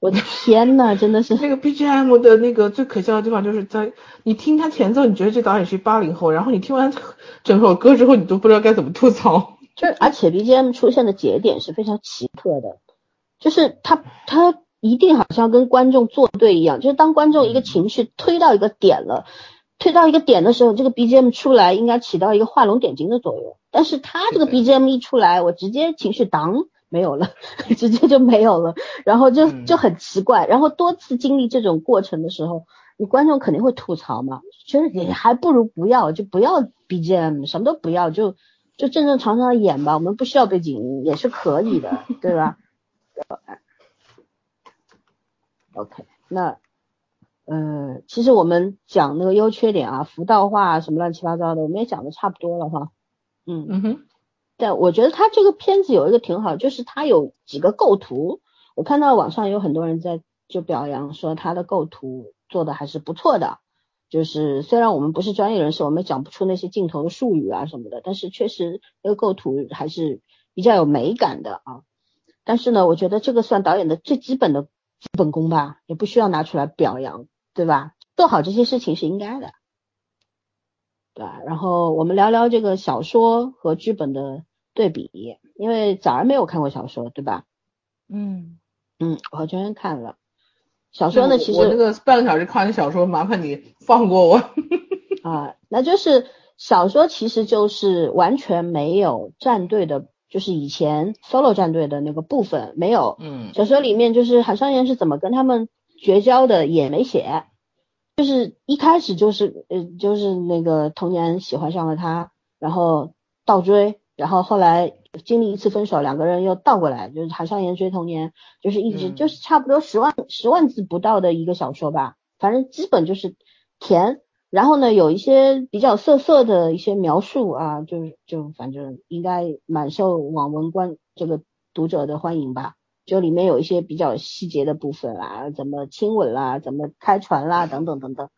我的天呐，真的是 *laughs* 那个 BGM 的那个最可笑的地方，就是在你听他前奏，你觉得这导演是八零后，然后你听完 *laughs* 整首歌之后，你都不知道该怎么吐槽。就而且 BGM 出现的节点是非常奇特的。就是他，他一定好像跟观众作对一样。就是当观众一个情绪推到一个点了，推到一个点的时候，这个 BGM 出来应该起到一个画龙点睛的作用。但是他这个 BGM 一出来，我直接情绪当没有了，*laughs* 直接就没有了，然后就就很奇怪。然后多次经历这种过程的时候，你观众肯定会吐槽嘛，觉得你还不如不要，就不要 BGM，什么都不要，就就正正常常的演吧。我们不需要背景音也是可以的，对吧？OK，那呃，其实我们讲那个优缺点啊，服道化什么乱七八糟的，我们也讲的差不多了哈。嗯嗯哼，但我觉得他这个片子有一个挺好，就是他有几个构图，我看到网上有很多人在就表扬说他的构图做的还是不错的。就是虽然我们不是专业人士，我们讲不出那些镜头的术语啊什么的，但是确实那个构图还是比较有美感的啊。但是呢，我觉得这个算导演的最基本的基本功吧，也不需要拿出来表扬，对吧？做好这些事情是应该的，对吧？然后我们聊聊这个小说和剧本的对比，因为早上没有看过小说，对吧？嗯嗯，我和娟娟看了。小说呢，其实我这个半个小时看完小说，麻烦你放过我。*laughs* 啊，那就是小说其实就是完全没有战队的，就是以前 solo 战队的那个部分没有。嗯。小说里面就是韩商言是怎么跟他们绝交的也没写，就是一开始就是呃就是那个童年喜欢上了他，然后倒追，然后后来。经历一次分手，两个人又倒过来，就是韩商言追童年，就是一直就是差不多十万十万字不到的一个小说吧，反正基本就是甜，然后呢有一些比较涩涩的一些描述啊，就是就反正应该蛮受网文观这个读者的欢迎吧，就里面有一些比较细节的部分啊，怎么亲吻啦，怎么开船啦，等等等等，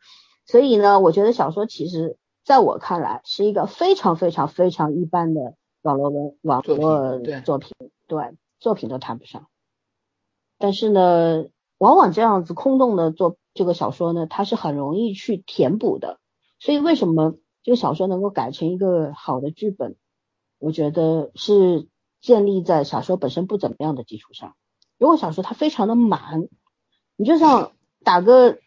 所以呢，我觉得小说其实在我看来是一个非常非常非常一般的。网络文网络作品，对作品都谈不上。但是呢，往往这样子空洞的做这个小说呢，它是很容易去填补的。所以为什么这个小说能够改成一个好的剧本？我觉得是建立在小说本身不怎么样的基础上。如果小说它非常的满，你就像打个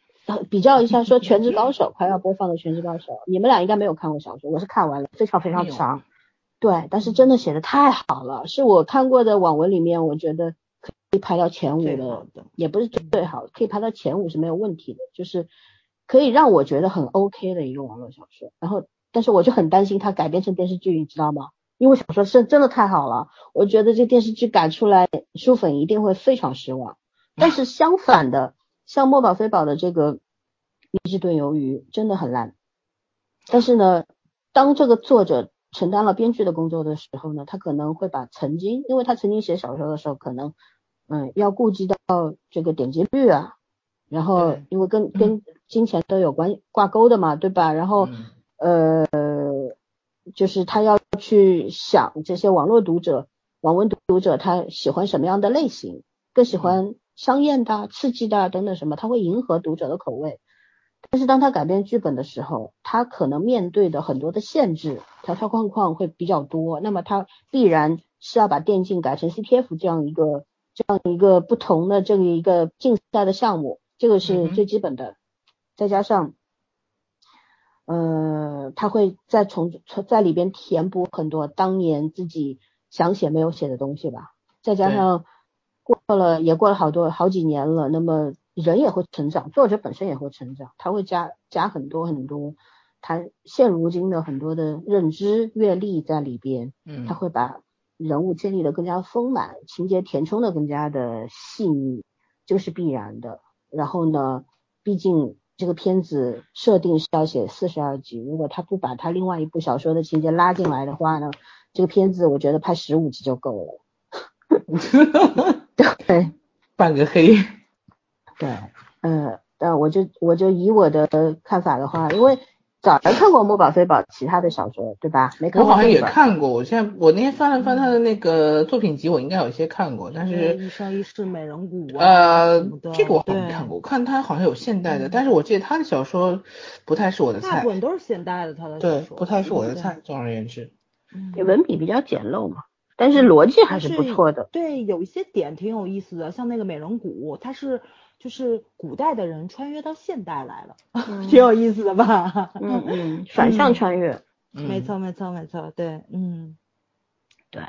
比较一下，说《全职高手》快要播放的《全职高手》，你们俩应该没有看过小说，我是看完了，非常非常长。对，但是真的写的太好了，是我看过的网文里面，我觉得可以排到前五的，也不是最好，可以排到前五是没有问题的，就是可以让我觉得很 OK 的一个网络小说。然后，但是我就很担心它改编成电视剧，你知道吗？因为小说是真的太好了，我觉得这电视剧改出来，书粉一定会非常失望。但是相反的，像墨宝非宝的这个《一只炖鱿鱼》真的很烂，但是呢，当这个作者。承担了编剧的工作的时候呢，他可能会把曾经，因为他曾经写小说的时候，可能嗯要顾及到这个点击率啊，然后因为跟跟金钱都有关挂钩的嘛，对吧？然后呃就是他要去想这些网络读者、网文读者他喜欢什么样的类型，更喜欢香艳的、刺激的等等什么，他会迎合读者的口味。但是当他改编剧本的时候，他可能面对的很多的限制条条框框会比较多，那么他必然是要把电竞改成 CTF 这样一个这样一个不同的这个一个竞赛的项目，这个是最基本的。再加上，呃，他会再从在里边填补很多当年自己想写没有写的东西吧。再加上过了也过了好多好几年了，那么。人也会成长，作者本身也会成长，他会加加很多很多他现如今的很多的认知阅历在里边，嗯，他会把人物建立的更加丰满，情节填充的更加的细腻，这个是必然的。然后呢，毕竟这个片子设定是要写四十二集，如果他不把他另外一部小说的情节拉进来的话呢，这个片子我觉得拍十五集就够了。*laughs* 对，半个黑。对，呃，但我就我就以我的看法的话，因为早来看过《墨宝非宝》其他的小说，对吧？没看过。我好像也看过，我现在我那天翻了翻他的那个作品集，我应该有些看过，但是一生一世美人谷呃，这个我好像没看过，我看他好像有现代的，但是我记得他的小说不太是我的菜。大部分都是现代的，他的对，不太是我的菜。总而言之，文笔比较简陋嘛，但是逻辑还是不错的。对，有一些点挺有意思的，像那个美人谷，它是。就是古代的人穿越到现代来了，*laughs* 挺有意思的吧？嗯嗯，反向穿越，没错没错没错，对，嗯，对，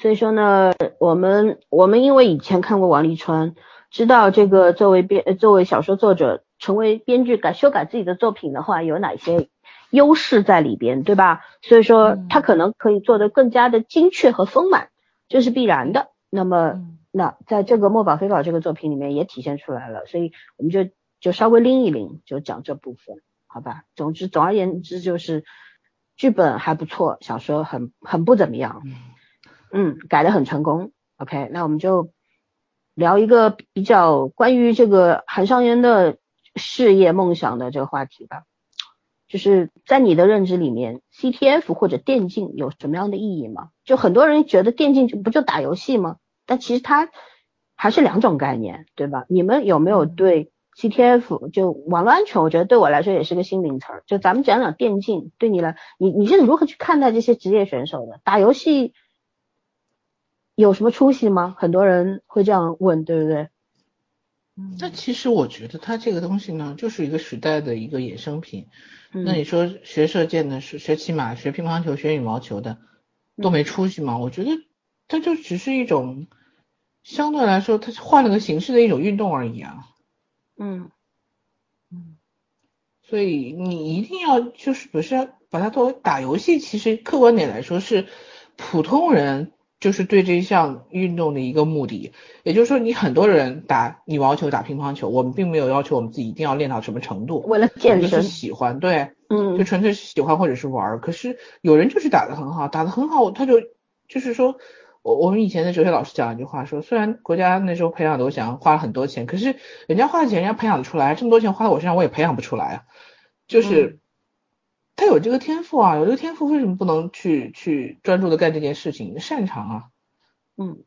所以说呢，我们我们因为以前看过王沥川，知道这个作为编作为小说作者成为编剧改修改自己的作品的话有哪些优势在里边，对吧？所以说他可能可以做得更加的精确和丰满，这是必然的。那么。那在这个《墨宝非宝》这个作品里面也体现出来了，所以我们就就稍微拎一拎，就讲这部分，好吧？总之，总而言之就是剧本还不错，小说很很不怎么样，嗯，改的很成功。OK，那我们就聊一个比较关于这个韩商言的事业梦想的这个话题吧。就是在你的认知里面，CTF 或者电竞有什么样的意义吗？就很多人觉得电竞就不就打游戏吗？但其实它还是两种概念，对吧？你们有没有对 CTF 就网络安全？我觉得对我来说也是个新名词儿。就咱们讲讲电竞，对你来，你你是如何去看待这些职业选手的？打游戏有什么出息吗？很多人会这样问，对不对？那其实我觉得它这个东西呢，就是一个时代的一个衍生品。那你说学射箭的、是学骑马、学乒乓球、学羽毛球的都没出息吗？我觉得它就只是一种相对来说，它换了个形式的一种运动而已啊。嗯嗯，所以你一定要就是不是把它作为打游戏，其实客观点来说是普通人。就是对这项运动的一个目的，也就是说，你很多人打羽毛球、打乒乓球，我们并没有要求我们自己一定要练到什么程度，为了健身，喜欢，对，嗯，就纯粹是喜欢或者是玩。可是有人就是打得很好，打得很好，他就就是说，我我们以前的哲学老师讲一句话，说虽然国家那时候培养刘翔花了很多钱，可是人家花的钱人家培养得出来，这么多钱花在我身上我也培养不出来啊，就是。他有这个天赋啊，有这个天赋，为什么不能去去专注的干这件事情？擅长啊，嗯，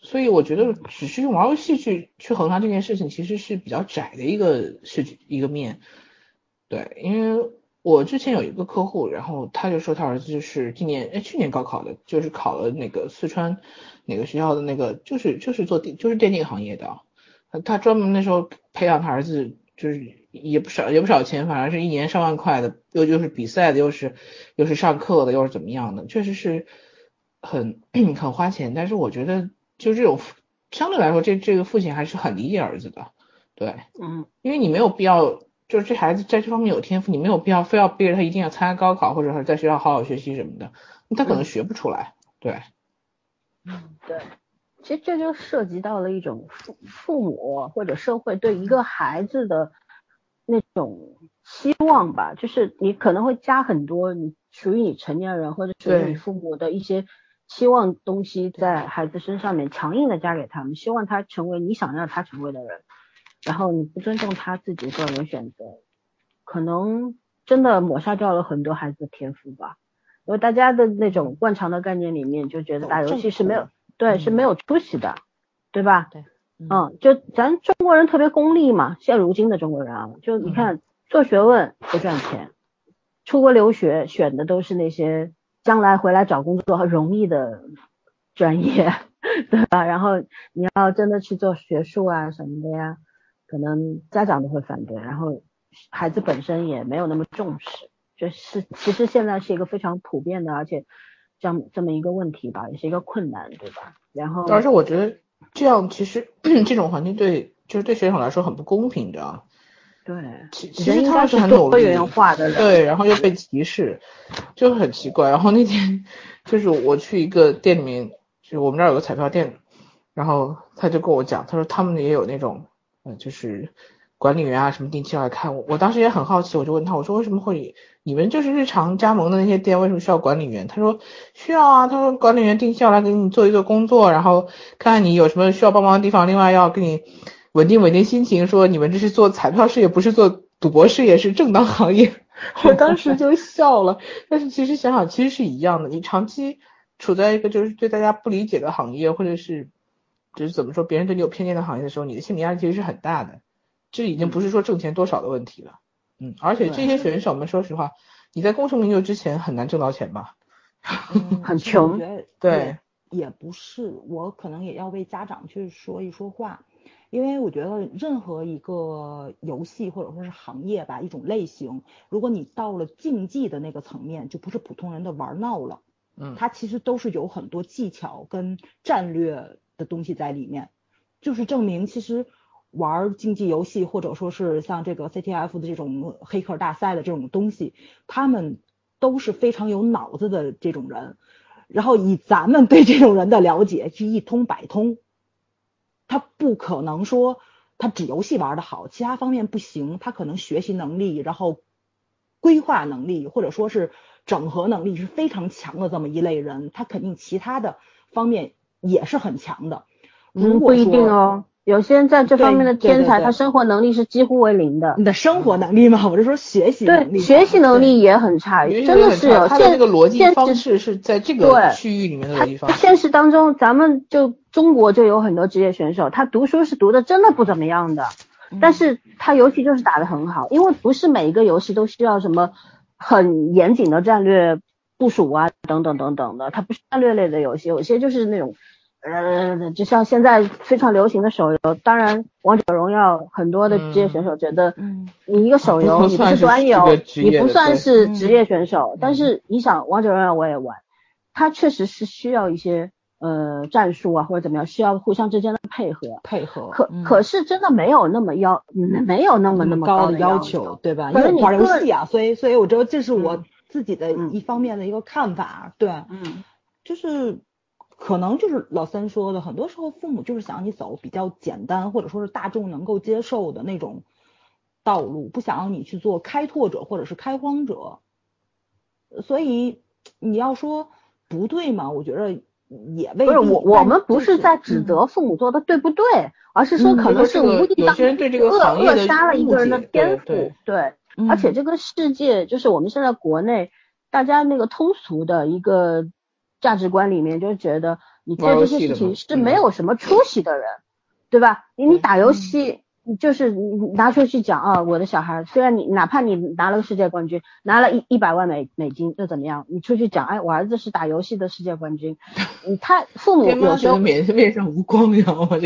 所以我觉得只是用玩游戏去去衡量这件事情，其实是比较窄的一个是一个面。对，因为我之前有一个客户，然后他就说他儿子就是今年哎去年高考的，就是考了那个四川哪个学校的那个，就是就是做电就是电竞行业的，他专门那时候培养他儿子。就是也不少也不少钱，反正是一年上万块的，又又是比赛的，又是又是上课的，又是怎么样的，确实是很 *clears throat* 很花钱。但是我觉得就这种相对来说，这这个父亲还是很理解儿子的，对，嗯，因为你没有必要，就是这孩子在这方面有天赋，你没有必要非要逼着他一定要参加高考，或者是在学校好好学习什么的，他可能学不出来，对，嗯，对。其实这就涉及到了一种父父母或者社会对一个孩子的那种期望吧，就是你可能会加很多你属于你成年人或者属于你父母的一些期望东西在孩子身上面，强硬的加给他们，希望他成为你想让他成为的人，然后你不尊重他自己个人选择，可能真的抹杀掉了很多孩子的天赋吧，因为大家的那种惯常的概念里面就觉得打游戏是没有。对，是没有出息的，对吧？对，嗯，就咱中国人特别功利嘛，现如今的中国人啊，就你看做学问不赚钱，出国留学选的都是那些将来回来找工作容易的专业，*laughs* 对吧？然后你要真的去做学术啊什么的呀，可能家长都会反对，然后孩子本身也没有那么重视，就是其实现在是一个非常普遍的，而且。这样这么一个问题吧，也是一个困难，对吧？然后，而且我觉得这样其实 *clears throat* 这种环境对就是对学生来说很不公平的。对，其其实他是很努力，对，然后又被歧视，就很奇怪。然后那天就是我去一个店里面，就我们这儿有个彩票店，然后他就跟我讲，他说他们也有那种，呃，就是。管理员啊，什么定期来看我，我当时也很好奇，我就问他，我说为什么会你们就是日常加盟的那些店，为什么需要管理员？他说需要啊，他说管理员定期要来给你做一做工作，然后看看你有什么需要帮忙的地方，另外要给你稳定稳定心情，说你们这是做彩票事业，不是做赌博事业，是正当行业。*laughs* 我当时就笑了，但是其实想想，其实是一样的，你长期处在一个就是对大家不理解的行业，或者是就是怎么说，别人对你有偏见的行业的时候，你的心理压力其实是很大的。这已经不是说挣钱多少的问题了，嗯，而且这些选手们，说实话，你在功成名就之前很难挣到钱吧？*laughs* *laughs* 很穷，对，也不是，我可能也要为家长去说一说话，因为我觉得任何一个游戏或者说是行业吧，一种类型，如果你到了竞技的那个层面，就不是普通人的玩闹了，嗯，它其实都是有很多技巧跟战略的东西在里面，就是证明其实。玩竞技游戏，或者说是像这个 CTF 的这种黑客大赛的这种东西，他们都是非常有脑子的这种人。然后以咱们对这种人的了解，是一通百通。他不可能说他只游戏玩的好，其他方面不行。他可能学习能力，然后规划能力或者说是整合能力是非常强的这么一类人，他肯定其他的方面也是很强的。嗯，不一定哦。有些人在这方面的天才，他生活能力是几乎为零的。你的生活能力吗？我是说学习能力。对，学习能力也很差，真的是有。他的这个逻辑方式是在这个区域里面的逻辑方式。现实当中，咱们就中国就有很多职业选手，他读书是读的真的不怎么样的，但是他游戏就是打的很好，因为不是每一个游戏都需要什么很严谨的战略部署啊，等等等等的，它不是战略类的游戏，有些就是那种。呃，就像现在非常流行的手游，当然王者荣耀很多的职业选手觉得，嗯，你一个手游你不是端游，你不算是职业选手，但是你想王者荣耀我也玩，它确实是需要一些呃战术啊或者怎么样，需要互相之间的配合。配合。可可是真的没有那么要，没有那么那么高的要求，对吧？因为玩游戏啊，所以所以我觉得这是我自己的一方面的一个看法，对，嗯，就是。可能就是老三说的，很多时候父母就是想你走比较简单，或者说是大众能够接受的那种道路，不想让你去做开拓者或者是开荒者。所以你要说不对嘛，我觉得也未必。不是我，我们不是在指责父母做的对不对，而是说可能是无意当扼扼杀了一个人的天赋。对，而且这个世界就是我们现在国内大家那个通俗的一个。价值观里面就觉得你做这些事情是没有什么出息的人，对吧？你你打游戏，你就是你拿出去讲啊，我的小孩虽然你哪怕你拿了个世界冠军，拿了一一百万美美金又怎么样？你出去讲，哎，我儿子是打游戏的世界冠军，他父母有时候面面上无光，你知道吗？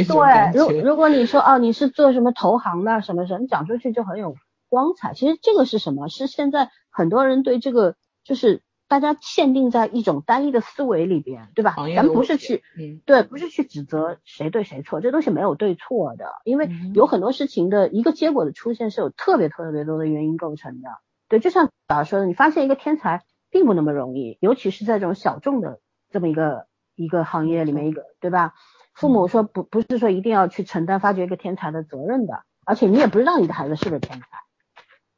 对，如如果你说哦，你是做什么投行的什么什么，你讲出去就很有光彩。其实这个是什么？是现在很多人对这个就是。大家限定在一种单一的思维里边，对吧？咱们不是去，对，不是去指责谁对谁错，这东西没有对错的，因为有很多事情的一个结果的出现是有特别特别多的原因构成的。对，就像早上说的，你发现一个天才并不那么容易，尤其是在这种小众的这么一个一个行业里面，一个对吧？父母说不不是说一定要去承担发掘一个天才的责任的，而且你也不知道你的孩子是不是天才，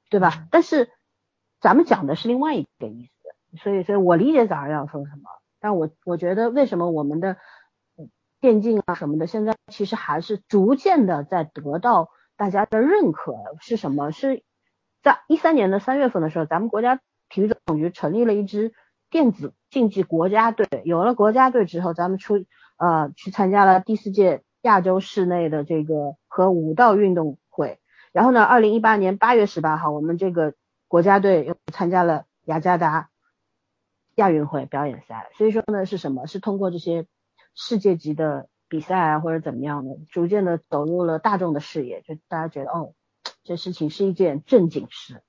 对吧？但是咱们讲的是另外一个意思。所以，所以我理解早上要说什么，但我我觉得为什么我们的电竞啊什么的，现在其实还是逐渐的在得到大家的认可。是什么？是在一三年的三月份的时候，咱们国家体育总局成立了一支电子竞技国家队。有了国家队之后，咱们出呃去参加了第四届亚洲室内的这个和武道运动会。然后呢，二零一八年八月十八号，我们这个国家队又参加了雅加达。亚运会表演赛，所以说呢是什么？是通过这些世界级的比赛啊，或者怎么样的，逐渐的走入了大众的视野，就大家觉得哦，这事情是一件正经事，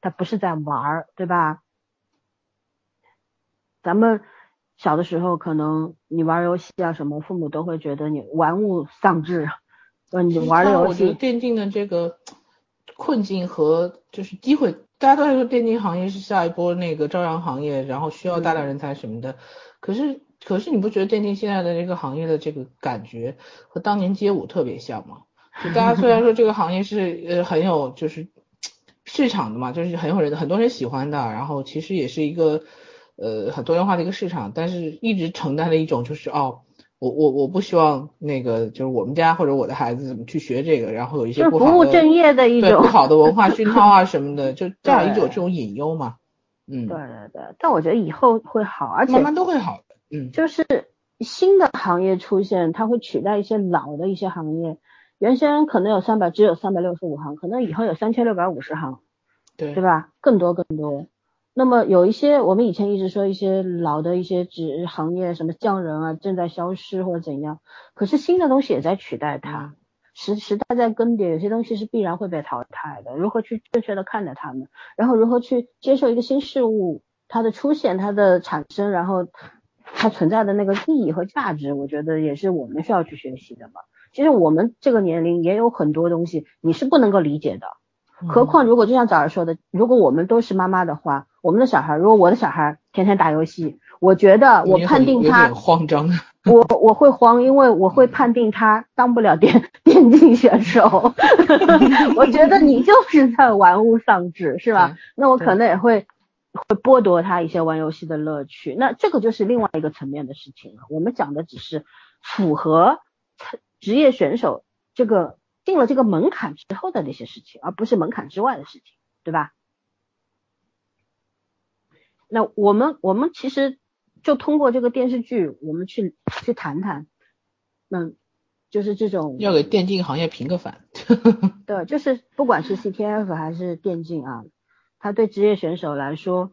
他不是在玩儿，对吧？咱们小的时候，可能你玩游戏啊什么，父母都会觉得你玩物丧志，嗯你玩的游戏。电竞的这个困境和就是机会。大家都在说电竞行业是下一波那个朝阳行业，然后需要大量人才什么的。可是，可是你不觉得电竞现在的这个行业的这个感觉和当年街舞特别像吗？就大家虽然说这个行业是呃很有就是市场的嘛，就是很有人很多人喜欢的，然后其实也是一个呃很多元化的一个市场，但是一直承担了一种就是哦。我我我不希望那个就是我们家或者我的孩子怎么去学这个，然后有一些不好的正业的一种不好的文化 *laughs* 熏陶啊什么的，就这样一种这种隐忧嘛。嗯，对对对，但我觉得以后会好，而且慢慢都会好的。嗯，就是新的行业出现，它会取代一些老的一些行业。原先可能有三百，只有三百六十五行，可能以后有三千六百五十行，对对吧？更多更多。那么有一些我们以前一直说一些老的一些职行业，什么匠人啊正在消失或者怎样，可是新的东西也在取代它，时时代在更迭，有些东西是必然会被淘汰的。如何去正确的看待它们，然后如何去接受一个新事物它的出现、它的产生，然后它存在的那个意义和价值，我觉得也是我们需要去学习的嘛。其实我们这个年龄也有很多东西你是不能够理解的。何况，如果就像早上说的，如果我们都是妈妈的话，我们的小孩，如果我的小孩天天打游戏，我觉得我判定他慌张，我我会慌，因为我会判定他当不了电电 *laughs* 电竞选手，*laughs* 我觉得你就是在玩物丧志，是吧？那我可能也会会剥夺他一些玩游戏的乐趣。那这个就是另外一个层面的事情了。我们讲的只是符合职业选手这个进了这个门槛之后的那些事情，而不是门槛之外的事情，对吧？那我们我们其实就通过这个电视剧，我们去去谈谈，嗯，就是这种要给电竞行业平个反。对，就是不管是 CTF 还是电竞啊，他对职业选手来说，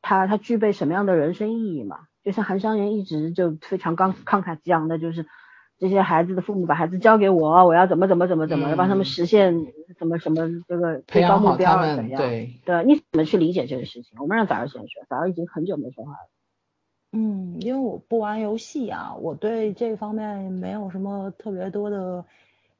他他具备什么样的人生意义嘛？就像韩商言一直就非常刚慷慨激昂的，就是。这些孩子的父母把孩子交给我，我要怎么怎么怎么怎么帮他们实现什么什么这个培养目标怎么样？对对，你怎么去理解这个事情？我们让早儿先说，早儿已经很久没说话了。嗯，因为我不玩游戏啊，我对这方面没有什么特别多的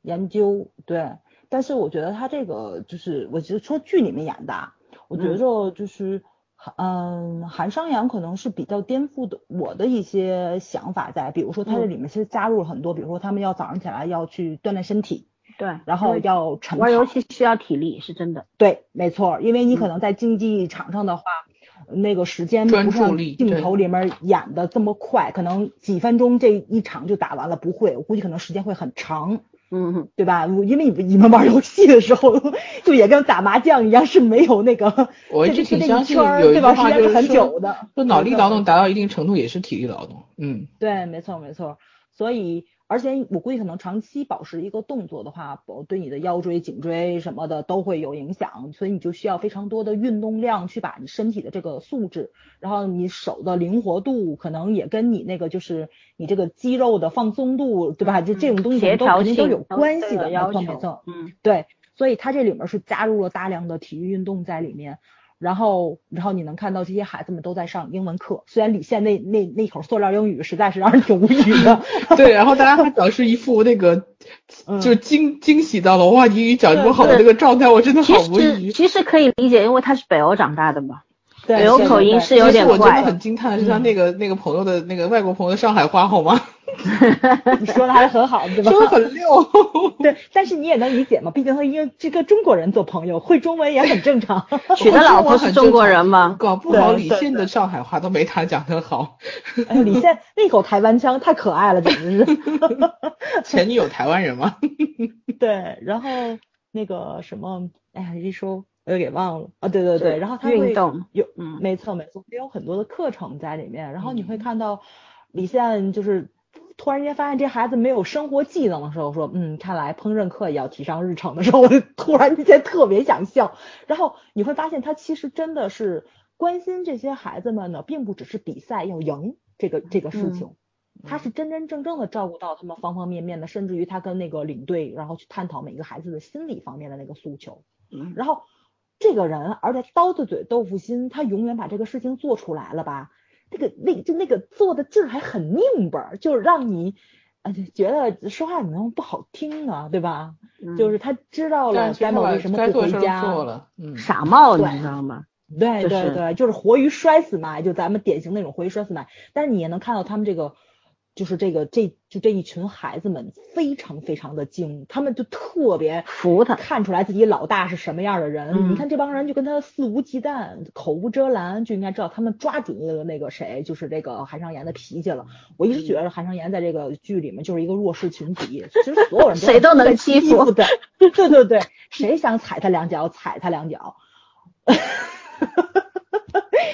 研究。对，但是我觉得他这个就是，我觉得说剧里面演的，我觉得就是。嗯，韩商言可能是比较颠覆的我的一些想法在，比如说他这里面其实加入了很多，比如说他们要早上起来要去锻炼身体，对，然后要晨玩游戏需要体力，是真的，对，没错，因为你可能在竞技场上的话，那个时间不像镜头里面演的这么快，可能几分钟这一场就打完了，不会，我估计可能时间会很长。嗯，对吧？因为你们你们玩游戏的时候，就也跟打麻将一样，是没有那个，*laughs* 我一直挺相信有一句话就是说，说脑力劳动达到一定程度也是体力劳动。嗯，对，没错没错，所以。而且我估计可能长期保持一个动作的话，对你的腰椎、颈椎什么的都会有影响，所以你就需要非常多的运动量去把你身体的这个素质，然后你手的灵活度，可能也跟你那个就是你这个肌肉的放松度，对吧？就这种东西都肯定都有关系的，没错没错，嗯，对，所以它这里面是加入了大量的体育运动在里面。然后，然后你能看到这些孩子们都在上英文课。虽然李现那那那口塑料英语实在是让人挺无语的。*laughs* 对，然后大家还表示一副那个，*laughs* 就惊惊喜到了哇，英语讲这么好的那个状态，我真的好无语。其实可以理解，因为他是北欧长大的嘛，北欧口音是有点怪。我真的很惊叹的是他那个那个朋友的那个外国朋友的上海话，好吗？*laughs* 你说的还是很好，对吧？说的很溜。*laughs* 对，但是你也能理解嘛，毕竟他因为这个中国人做朋友，会中文也很正常。*laughs* 娶的老婆是中国人吗？搞不好李现的上海话都没他讲的好。哎，李现那口台湾腔太可爱了，简直是。前女友台湾人吗？对，然后那个什么，哎呀，一说我又给忘了啊！对对对，然后他会有，嗯，没错没错，也有很多的课程在里面，然后你会看到。李现就是突然间发现这孩子没有生活技能的时候，说，嗯，看来烹饪课也要提上日程的时候，我就突然之间特别想笑。然后你会发现他其实真的是关心这些孩子们呢，并不只是比赛要赢这个这个事情，他是真真正正的照顾到他们方方面面的，甚至于他跟那个领队，然后去探讨每个孩子的心理方面的那个诉求。然后这个人，而且刀子嘴豆腐心，他永远把这个事情做出来了吧。那个那就那个做的劲儿还很拧巴，就是让你啊觉得说话怎么不好听啊，对吧？就是他知道了该某为什么不回家，傻帽你知道吗？对对对，就是活鱼摔死嘛，就咱们典型那种活鱼摔死嘛。但是你也能看到他们这个。就是这个，这就这一群孩子们非常非常的精，他们就特别服他，看出来自己老大是什么样的人。你看这帮人就跟他肆无忌惮、口无遮拦，就应该知道他们抓准了那个谁，就是这个韩商言的脾气了。我一直觉得韩商言在这个剧里面就是一个弱势群体，其实所有人谁都能欺负的，对对对，谁想踩他两脚踩他两脚。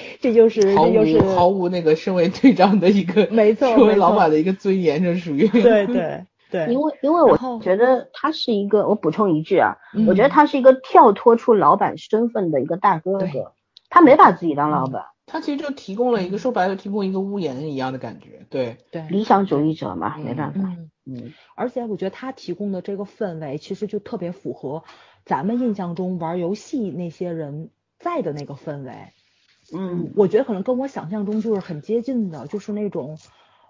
*laughs* 这就是毫无毫无那个身为队长的一个，*laughs* 没错，身为老板的一个尊严，这属于对对 *laughs* 对。因为因为我觉得他是一个，我补充一句啊，我觉得他是一个跳脱出老板身份的一个大哥哥，他没把自己当老板，他其实就提供了一个说白了，提供一个屋檐一样的感觉，对对，理想主义者嘛，没办法，嗯，而且我觉得他提供的这个氛围，其实就特别符合咱们印象中玩游戏那些人在的那个氛围。嗯，我觉得可能跟我想象中就是很接近的，就是那种，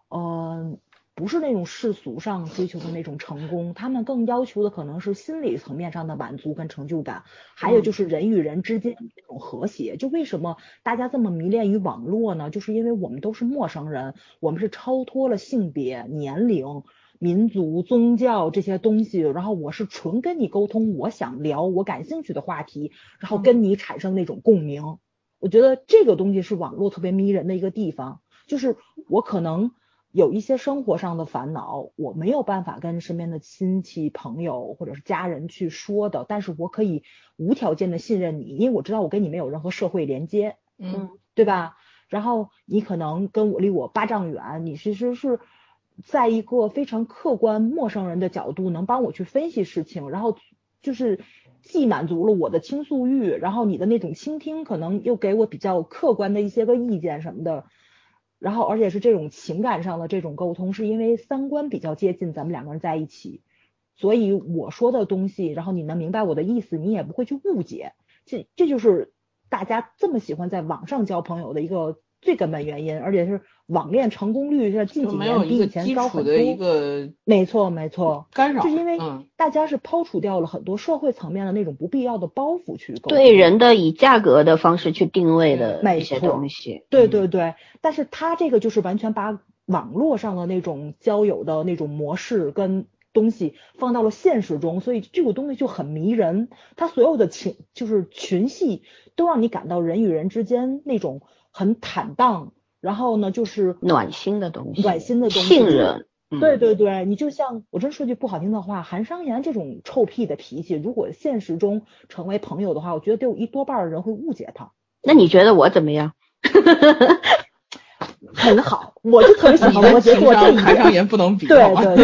呃，不是那种世俗上追求的那种成功，他们更要求的可能是心理层面上的满足跟成就感，还有就是人与人之间这种和谐。就为什么大家这么迷恋于网络呢？就是因为我们都是陌生人，我们是超脱了性别、年龄。民族、宗教这些东西，然后我是纯跟你沟通，我想聊我感兴趣的话题，然后跟你产生那种共鸣。我觉得这个东西是网络特别迷人的一个地方，就是我可能有一些生活上的烦恼，我没有办法跟身边的亲戚、朋友或者是家人去说的，但是我可以无条件的信任你，因为我知道我跟你没有任何社会连接，嗯，对吧？然后你可能跟我离我八丈远，你其实是。在一个非常客观陌生人的角度，能帮我去分析事情，然后就是既满足了我的倾诉欲，然后你的那种倾听，可能又给我比较客观的一些个意见什么的，然后而且是这种情感上的这种沟通，是因为三观比较接近，咱们两个人在一起，所以我说的东西，然后你能明白我的意思，你也不会去误解，这这就是大家这么喜欢在网上交朋友的一个。最根本原因，而且是网恋成功率是近几年比以前高很多。一个没错没错，干扰，就因为大家是抛除掉了很多社会层面的那种不必要的包袱去对人的以价格的方式去定位的一些东西。对对对，但是他这个就是完全把网络上的那种交友的那种模式跟东西放到了现实中，所以这个东西就很迷人。他所有的情就是群戏都让你感到人与人之间那种。很坦荡，然后呢，就是暖心的东西，暖心的东西，信任。对对对，你就像我真说句不好听的话，韩商言这种臭屁的脾气，如果现实中成为朋友的话，我觉得得有一多半的人会误解他。那你觉得我怎么样？很好，我就特别喜欢摩羯座这一点。韩商言不能比，对对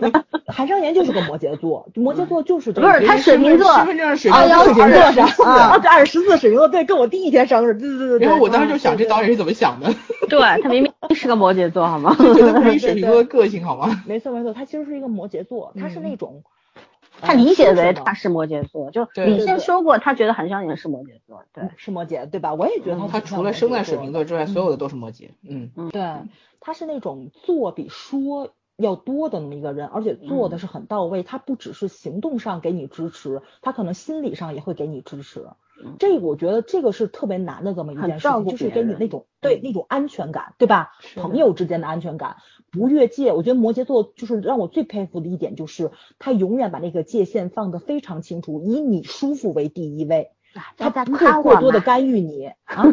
对。韩商言就是个摩羯座，摩羯座就是这不是他水瓶座，身份证水瓶座，水瓶座啊，这二十四水瓶座，对，跟我第一天生日，对对对对。然后我当时就想，这导演是怎么想的？*laughs* 对他明明是个摩羯座，好吗？*laughs* 这是水瓶座的个性，好吗？没错没错，他其实是一个摩羯座，他是那种。他理解为他是摩羯座，就李现说过，他觉得韩商言是摩羯座，对，是摩羯，对吧？我也觉得他除了生在水瓶座之外，所有的都是摩羯。嗯嗯，对，他是那种做比说要多的那么一个人，而且做的是很到位。他不只是行动上给你支持，他可能心理上也会给你支持。这个我觉得这个是特别难的这么一件事情，就是给你那种对那种安全感，对吧？朋友之间的安全感，不越界。我觉得摩羯座就是让我最佩服的一点，就是他永远把那个界限放得非常清楚，以你舒服为第一位，他不会过多的干预你 *laughs* 啊。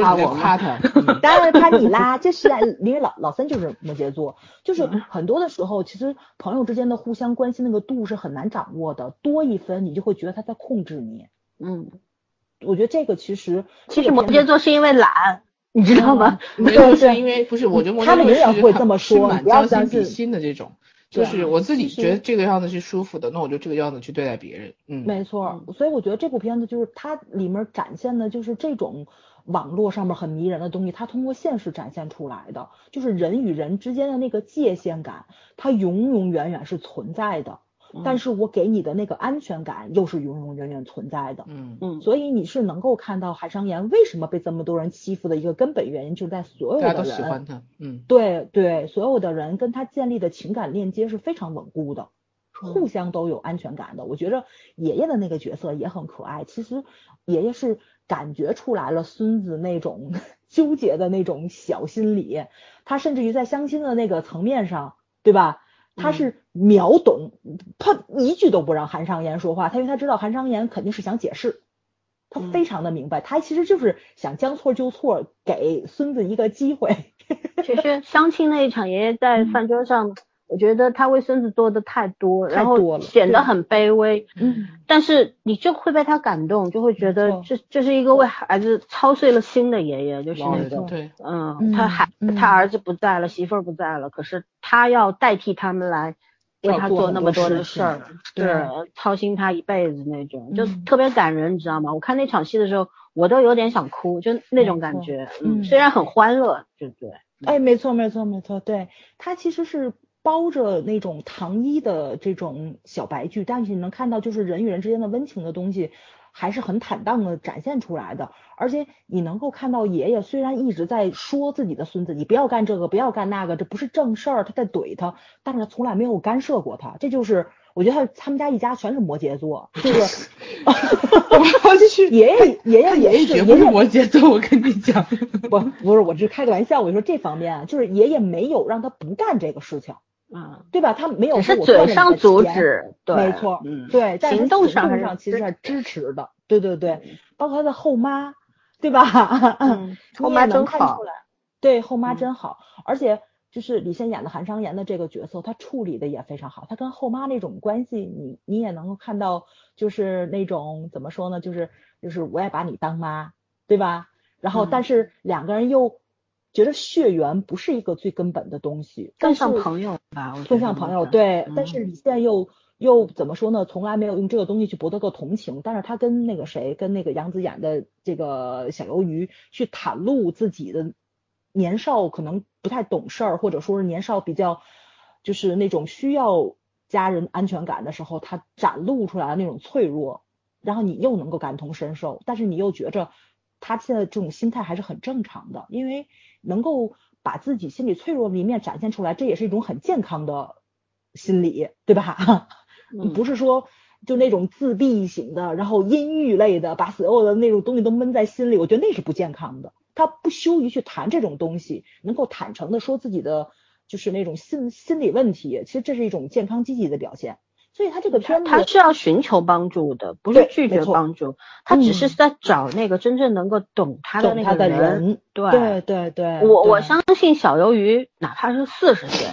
夸我夸他，*laughs* 当然夸你啦。这是因为老老三就是摩羯座，就是很多的时候，其实朋友之间的互相关心那个度是很难掌握的，多一分你就会觉得他在控制你。嗯，我觉得这个其实，其实摩羯座是因为懒，你知道吗？没有是因为不是，我觉得摩羯座他们永远会这么说，不要相信心的这种，就是我自己觉得这个样子是舒服的，那我就这个样子去对待别人。嗯，没错。所以我觉得这部片子就是它里面展现的就是这种网络上面很迷人的东西，它通过现实展现出来的，就是人与人之间的那个界限感，它永永远远是存在的。但是我给你的那个安全感又是永永远远存在的，嗯嗯，所以你是能够看到海商言为什么被这么多人欺负的一个根本原因，就在所有的人都喜欢他，嗯，对对，所有的人跟他建立的情感链接是非常稳固的，互相都有安全感的。我觉得爷爷的那个角色也很可爱，其实爷爷是感觉出来了孙子那种 *laughs* 纠结的那种小心理，他甚至于在相亲的那个层面上，对吧？他是秒懂，他一句都不让韩商言说话，他因为他知道韩商言肯定是想解释，他非常的明白，他其实就是想将错就错，给孙子一个机会。*laughs* 其实相亲那一场，爷爷在饭桌上。我觉得他为孙子做的太多，然后显得很卑微。嗯，但是你就会被他感动，就会觉得这这是一个为孩子操碎了心的爷爷，就是那种。对，嗯，他孩他儿子不在了，媳妇儿不在了，可是他要代替他们来为他做那么多的事儿，对，操心他一辈子那种，就特别感人，你知道吗？我看那场戏的时候，我都有点想哭，就那种感觉。嗯，虽然很欢乐，对不对？哎，没错，没错，没错，对他其实是。包着那种糖衣的这种小白剧，但是你能看到，就是人与人之间的温情的东西，还是很坦荡的展现出来的。而且你能够看到，爷爷虽然一直在说自己的孙子，你不要干这个，不要干那个，这不是正事儿，他在怼他，但是他从来没有干涉过他。这就是我觉得他他们家一家全是摩羯座，这个。*laughs* 爷爷爷爷也是不是摩羯座，我跟你讲，不不是，我只是开个玩笑，我就说这方面，就是爷爷没有让他不干这个事情。嗯，对吧？他没有是嘴上阻止，对，没错，嗯，对，行动上其实是支持的，对对对，包括他的后妈，对吧？嗯，*laughs* 后妈真好，对，后妈真好，而且就是李现演的韩商言的这个角色，他处理的也非常好，他跟后妈那种关系，你你也能够看到，就是那种怎么说呢？就是就是我也把你当妈，对吧？然后但是两个人又。觉得血缘不是一个最根本的东西，更像朋友吧，更像朋友。对，但是李现又又怎么说呢？从来没有用这个东西去博得过同情。但是他跟那个谁，跟那个杨紫演的这个小鱿鱼去袒露自己的年少，可能不太懂事儿，或者说是年少比较就是那种需要家人安全感的时候，他展露出来的那种脆弱，然后你又能够感同身受，但是你又觉着他现在这种心态还是很正常的，因为。能够把自己心理脆弱的一面展现出来，这也是一种很健康的心理，对吧？*laughs* 不是说就那种自闭型的，然后阴郁类的，把所有的那种东西都闷在心里，我觉得那是不健康的。他不羞于去谈这种东西，能够坦诚的说自己的就是那种心心理问题，其实这是一种健康积极的表现。所以他这个片子，他是要寻求帮助的，不是拒绝帮助，他只是在找那个真正能够懂他的那个人。对对对，我我相信小鱿鱼哪怕是四十岁，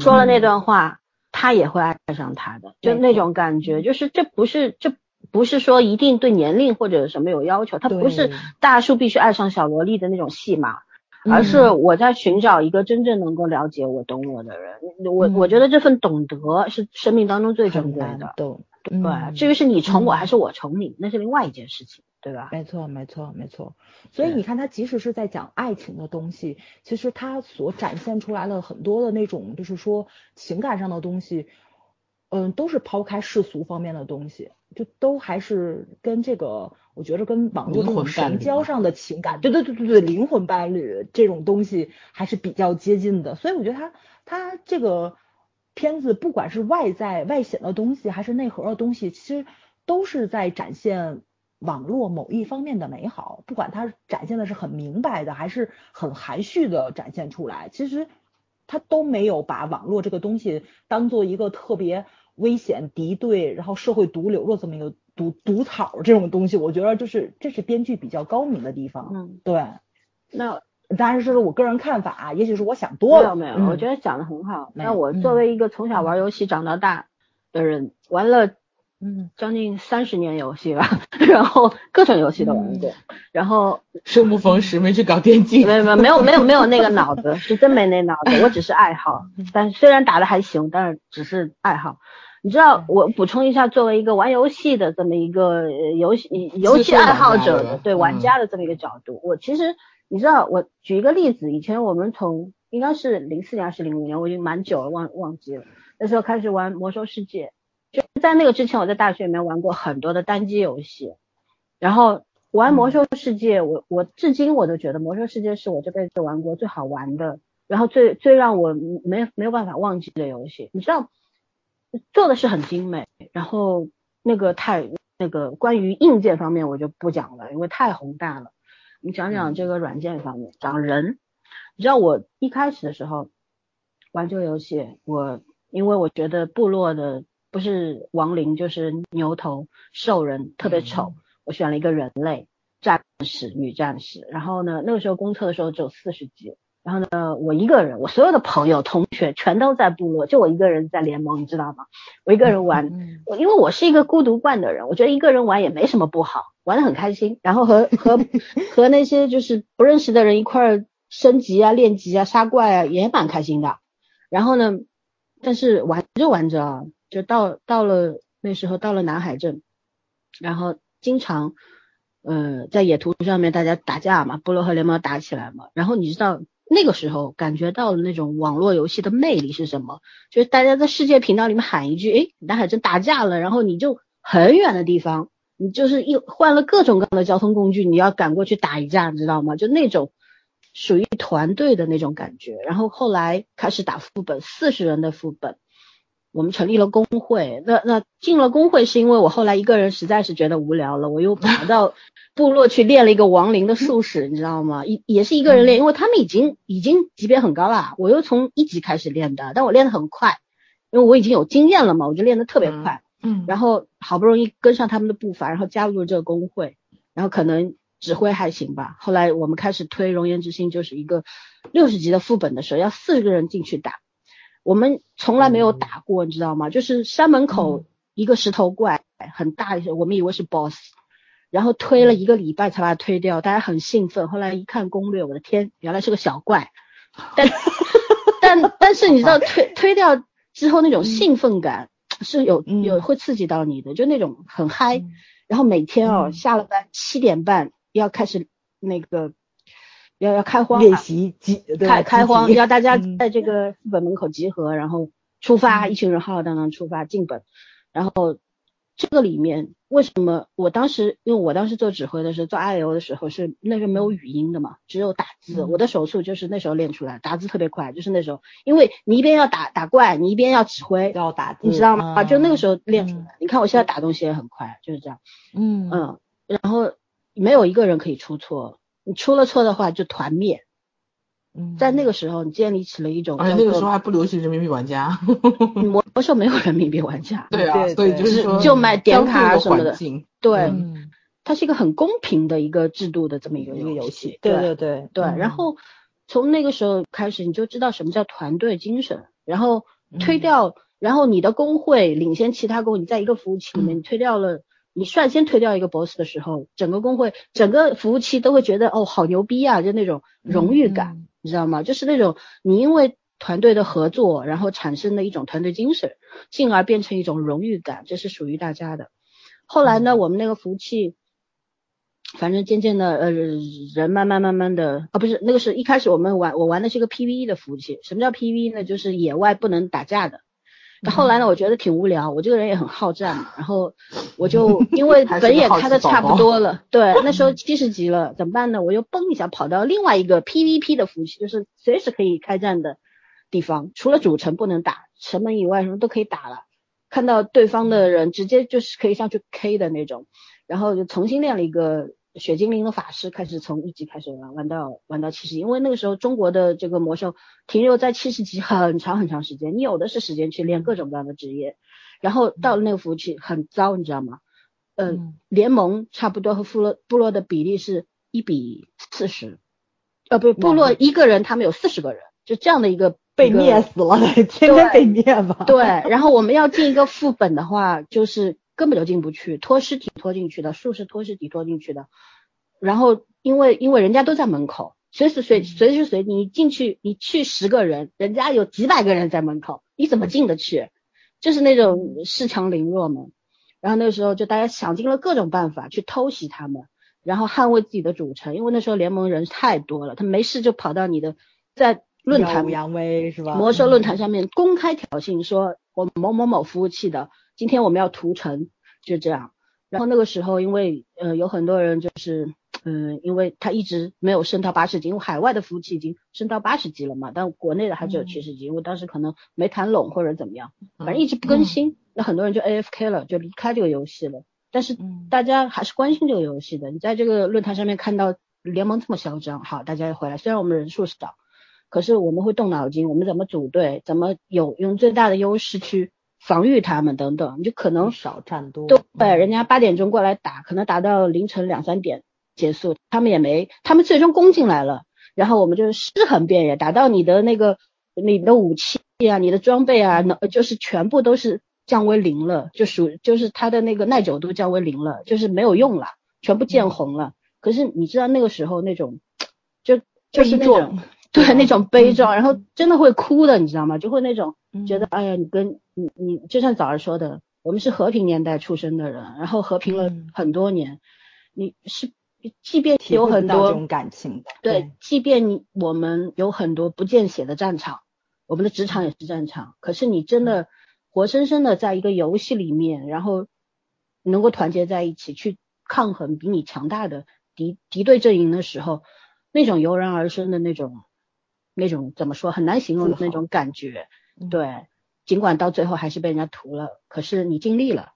说了那段话，他也会爱上他的，就那种感觉，就是这不是这不是说一定对年龄或者什么有要求，他不是大叔必须爱上小萝莉的那种戏码。而是我在寻找一个真正能够了解我、懂我的人。我我觉得这份懂得是生命当中最珍贵的。懂，对。至于是你宠我还是我宠你，那是另外一件事情，对吧？没错，没错，没错。所以你看，他即使是在讲爱情的东西，其实他所展现出来的很多的那种，就是说情感上的东西，嗯，都是抛开世俗方面的东西，就都还是跟这个。我觉得跟网络这种神交上的情感，对对对对对，灵魂伴侣这种东西还是比较接近的。所以我觉得他他这个片子，不管是外在外显的东西，还是内核的东西，其实都是在展现网络某一方面的美好。不管它展现的是很明白的，还是很含蓄的展现出来，其实他都没有把网络这个东西当做一个特别危险敌对，然后社会毒瘤的这么一个。毒毒草这种东西，我觉得就是这是编剧比较高明的地方。嗯，对。那当然是我个人看法，也许是我想多了。没有没有，我觉得讲的很好。那我作为一个从小玩游戏长到大的人，玩了嗯将近三十年游戏吧，*laughs* 然后各种游戏都玩过。然后生不逢时，没去搞电竞。没有没有没有没有没有那个脑子，是真没那脑子。我只是爱好，*laughs* 但虽然打的还行，但是只是爱好。你知道，我补充一下，作为一个玩游戏的这么一个游戏游戏爱好者的对玩家的这么一个角度，我其实你知道，我举一个例子，以前我们从应该是零四年还是零五年，我已经蛮久了，忘忘记了，那时候开始玩魔兽世界，就在那个之前，我在大学里面玩过很多的单机游戏，然后玩魔兽世界，我我至今我都觉得魔兽世界是我这辈子玩过最好玩的，然后最最让我没没有办法忘记的游戏，你知道。做的是很精美，然后那个太那个关于硬件方面我就不讲了，因为太宏大了。你讲讲这个软件方面，讲人。你知道我一开始的时候玩这个游戏，我因为我觉得部落的不是亡灵就是牛头兽人特别丑，我选了一个人类战士女战士。然后呢，那个时候公测的时候只有四十级。然后呢，我一个人，我所有的朋友、同学全都在部落，就我一个人在联盟，你知道吗？我一个人玩，因为我是一个孤独惯的人，我觉得一个人玩也没什么不好，玩的很开心。然后和和 *laughs* 和那些就是不认识的人一块儿升级啊、练级啊、杀怪啊，也蛮开心的。然后呢，但是玩着玩着啊，就到到了那时候到了南海镇，然后经常呃在野图上面大家打架嘛，部落和联盟打起来嘛，然后你知道。那个时候感觉到了那种网络游戏的魅力是什么？就是大家在世界频道里面喊一句，哎，南海镇打架了，然后你就很远的地方，你就是一换了各种各样的交通工具，你要赶过去打一架，你知道吗？就那种属于团队的那种感觉。然后后来开始打副本，四十人的副本，我们成立了工会。那那进了工会是因为我后来一个人实在是觉得无聊了，我又跑 *laughs* 到部落去练了一个亡灵的术士，你知道吗？一也是一个人练，因为他们已经已经级别很高了，我又从一级开始练的，但我练得很快，因为我已经有经验了嘛，我就练得特别快。嗯，然后好不容易跟上他们的步伐，然后加入了这个工会，然后可能指挥还行吧。后来我们开始推《熔岩之心》，就是一个六十级的副本的时候，要四个人进去打。我们从来没有打过，你知道吗？就是山门口一个石头怪，很大一些，我们以为是 boss，然后推了一个礼拜才把它推掉，大家很兴奋。后来一看攻略，我的天，原来是个小怪。*laughs* 但但但是你知道推推掉之后那种兴奋感。是有有会刺激到你的，就那种很嗨，然后每天哦下了班七点半要开始那个要要开荒练习集开开荒 *laughs* 要大家在这个副本门口集合，然后出发，一群人浩浩荡荡出发进本，然后。这个里面为什么我当时，因为我当时做指挥的时候，做 I O 的时候是那时候没有语音的嘛，只有打字。我的手速就是那时候练出来，打字特别快，就是那时候，因为你一边要打打怪，你一边要指挥，要打字，你知道吗？啊，就那个时候练出来。你看我现在打东西也很快，就是这样。嗯嗯，然后没有一个人可以出错，你出了错的话就团灭。嗯。在那个时候，你建立起了一种，而且那个时候还不流行人民币玩家，*laughs* 魔魔兽没有人民币玩家，对啊，所以就是说就买点卡什么的，对，嗯，它是一个很公平的一个制度的这么一个一个游戏，对。对对对。然后从那个时候开始，你就知道什么叫团队精神，然后推掉，然后你的工会领先其他工，你在一个服务器里面，你推掉了，你率先推掉一个 boss 的时候，整个工会整个服务器都会觉得哦，好牛逼啊，就那种荣誉感。你知道吗？就是那种你因为团队的合作，然后产生的一种团队精神，进而变成一种荣誉感，这是属于大家的。后来呢，我们那个服务器，反正渐渐的，呃，人慢慢慢慢的，啊，不是那个是一开始我们玩，我玩的是一个 PVE 的服务器。什么叫 PVE 呢？就是野外不能打架的。那后来呢？我觉得挺无聊，我这个人也很好战嘛，然后我就 *laughs* 因为本也开的差不多了，*laughs* 对，那时候七十级了，怎么办呢？我又蹦一下跑到另外一个 PVP 的服务器，就是随时可以开战的地方，除了主城不能打，城门以外什么都可以打了。看到对方的人，直接就是可以上去 K 的那种，然后就重新练了一个。血精灵的法师开始从一级开始玩，玩到玩到七十级，因为那个时候中国的这个魔兽停留在七十级很长很长时间，你有的是时间去练各种各样的职业，然后到了那个服务器很糟，你知道吗？嗯，联盟差不多和部落部落的比例是一比四十，呃，不，部落一个人他们有四十个人，就这样的一个被灭死了，*laughs* 天天被灭吧。对，然后我们要进一个副本的话，就是。根本就进不去，拖尸体拖进去的，术是拖尸体拖进去的。然后因为因为人家都在门口，随时随随时随地你进去，你去十个人，人家有几百个人在门口，你怎么进得去？就是那种恃强凌弱嘛。然后那个时候就大家想尽了各种办法去偷袭他们，然后捍卫自己的主城。因为那时候联盟人太多了，他没事就跑到你的在论坛扬威是吧？魔兽论坛上面公开挑衅，说我某某某服务器的。今天我们要屠城，就这样。然后那个时候，因为呃有很多人就是，*tsk* 嗯，因为他一直没有升到八十级，因为海外的服务器已经升到八十级了嘛，但国内的还只有七十级，因为当时可能没谈拢或者怎么样，反正一直不更新，那很多人就 AFK 了，就离开这个游戏了。但是大家还是关心这个游戏的。你在这个论坛上面看到联盟这么嚣张，好，大家也回来。虽然我们人数少，可是我们会动脑筋，我们怎么组队，怎么有用最大的优势去。防御他们等等，你就可能少战多。对，人家八点钟过来打，可能打到凌晨两三点结束，他们也没，他们最终攻进来了，然后我们就尸横遍野，打到你的那个你的武器啊，你的装备啊，那就是全部都是降为零了，就属就是它的那个耐久度降为零了，就是没有用了，全部见红了。可是你知道那个时候那种，就就是那种。对那种悲壮，然后真的会哭的，你知道吗？就会那种觉得，哎呀，你跟你你就像早上说的，我们是和平年代出生的人，然后和平了很多年，你是即便有很多这种感情，对，即便你我们有很多不见血的战场，我们的职场也是战场，可是你真的活生生的在一个游戏里面，然后能够团结在一起去抗衡比你强大的敌敌对阵营的时候，那种油然而生的那种。那种怎么说很难形容的那种感觉，对，尽管到最后还是被人家屠了，可是你尽力了，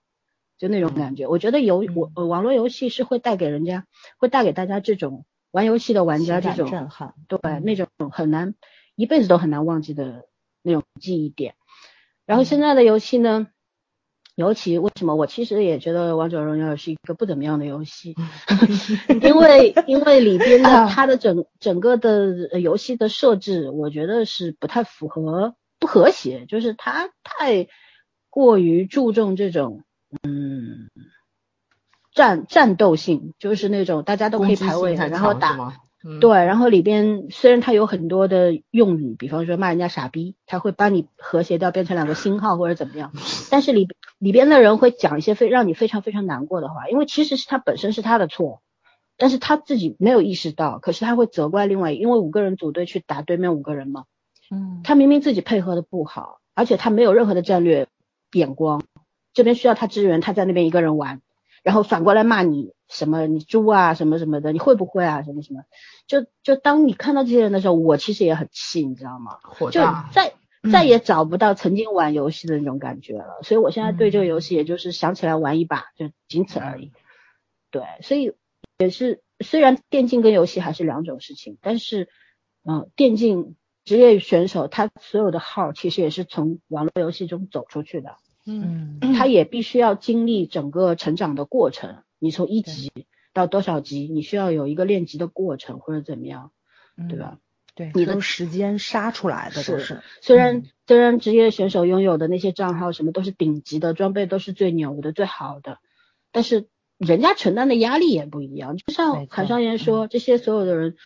就那种感觉。我觉得游我网络游戏是会带给人家，会带给大家这种玩游戏的玩家这种震撼，对那种很难一辈子都很难忘记的那种记忆点。然后现在的游戏呢？尤其为什么我其实也觉得王者荣耀是一个不怎么样的游戏，*laughs* 因为因为里边的它的整整个的游戏的设置，我觉得是不太符合不和谐，就是它太过于注重这种嗯战战斗性，就是那种大家都可以排位然后打。对，然后里边虽然它有很多的用语，比方说骂人家傻逼，他会帮你和谐掉变成两个星号或者怎么样，*laughs* 但是里里边的人会讲一些非让你非常非常难过的话，因为其实是他本身是他的错，但是他自己没有意识到，可是他会责怪另外，因为五个人组队去打对面五个人嘛，嗯，他明明自己配合的不好，而且他没有任何的战略眼光，这边需要他支援，他在那边一个人玩。然后反过来骂你什么你猪啊什么什么的，你会不会啊什么什么？就就当你看到这些人的时候，我其实也很气，你知道吗？就再再也找不到曾经玩游戏的那种感觉了。所以我现在对这个游戏，也就是想起来玩一把，就仅此而已。对，所以也是虽然电竞跟游戏还是两种事情，但是嗯，电竞职业选手他所有的号其实也是从网络游戏中走出去的。嗯，他也必须要经历整个成长的过程。你从一级到多少级，你需要有一个练级的过程或者怎么样，对吧？对，你的时间杀出来的都是。虽然虽然职业选手拥有的那些账号什么都是顶级的装备，都是最牛的、最好的，但是人家承担的压力也不一样。就像韩商言说，这些所有的人，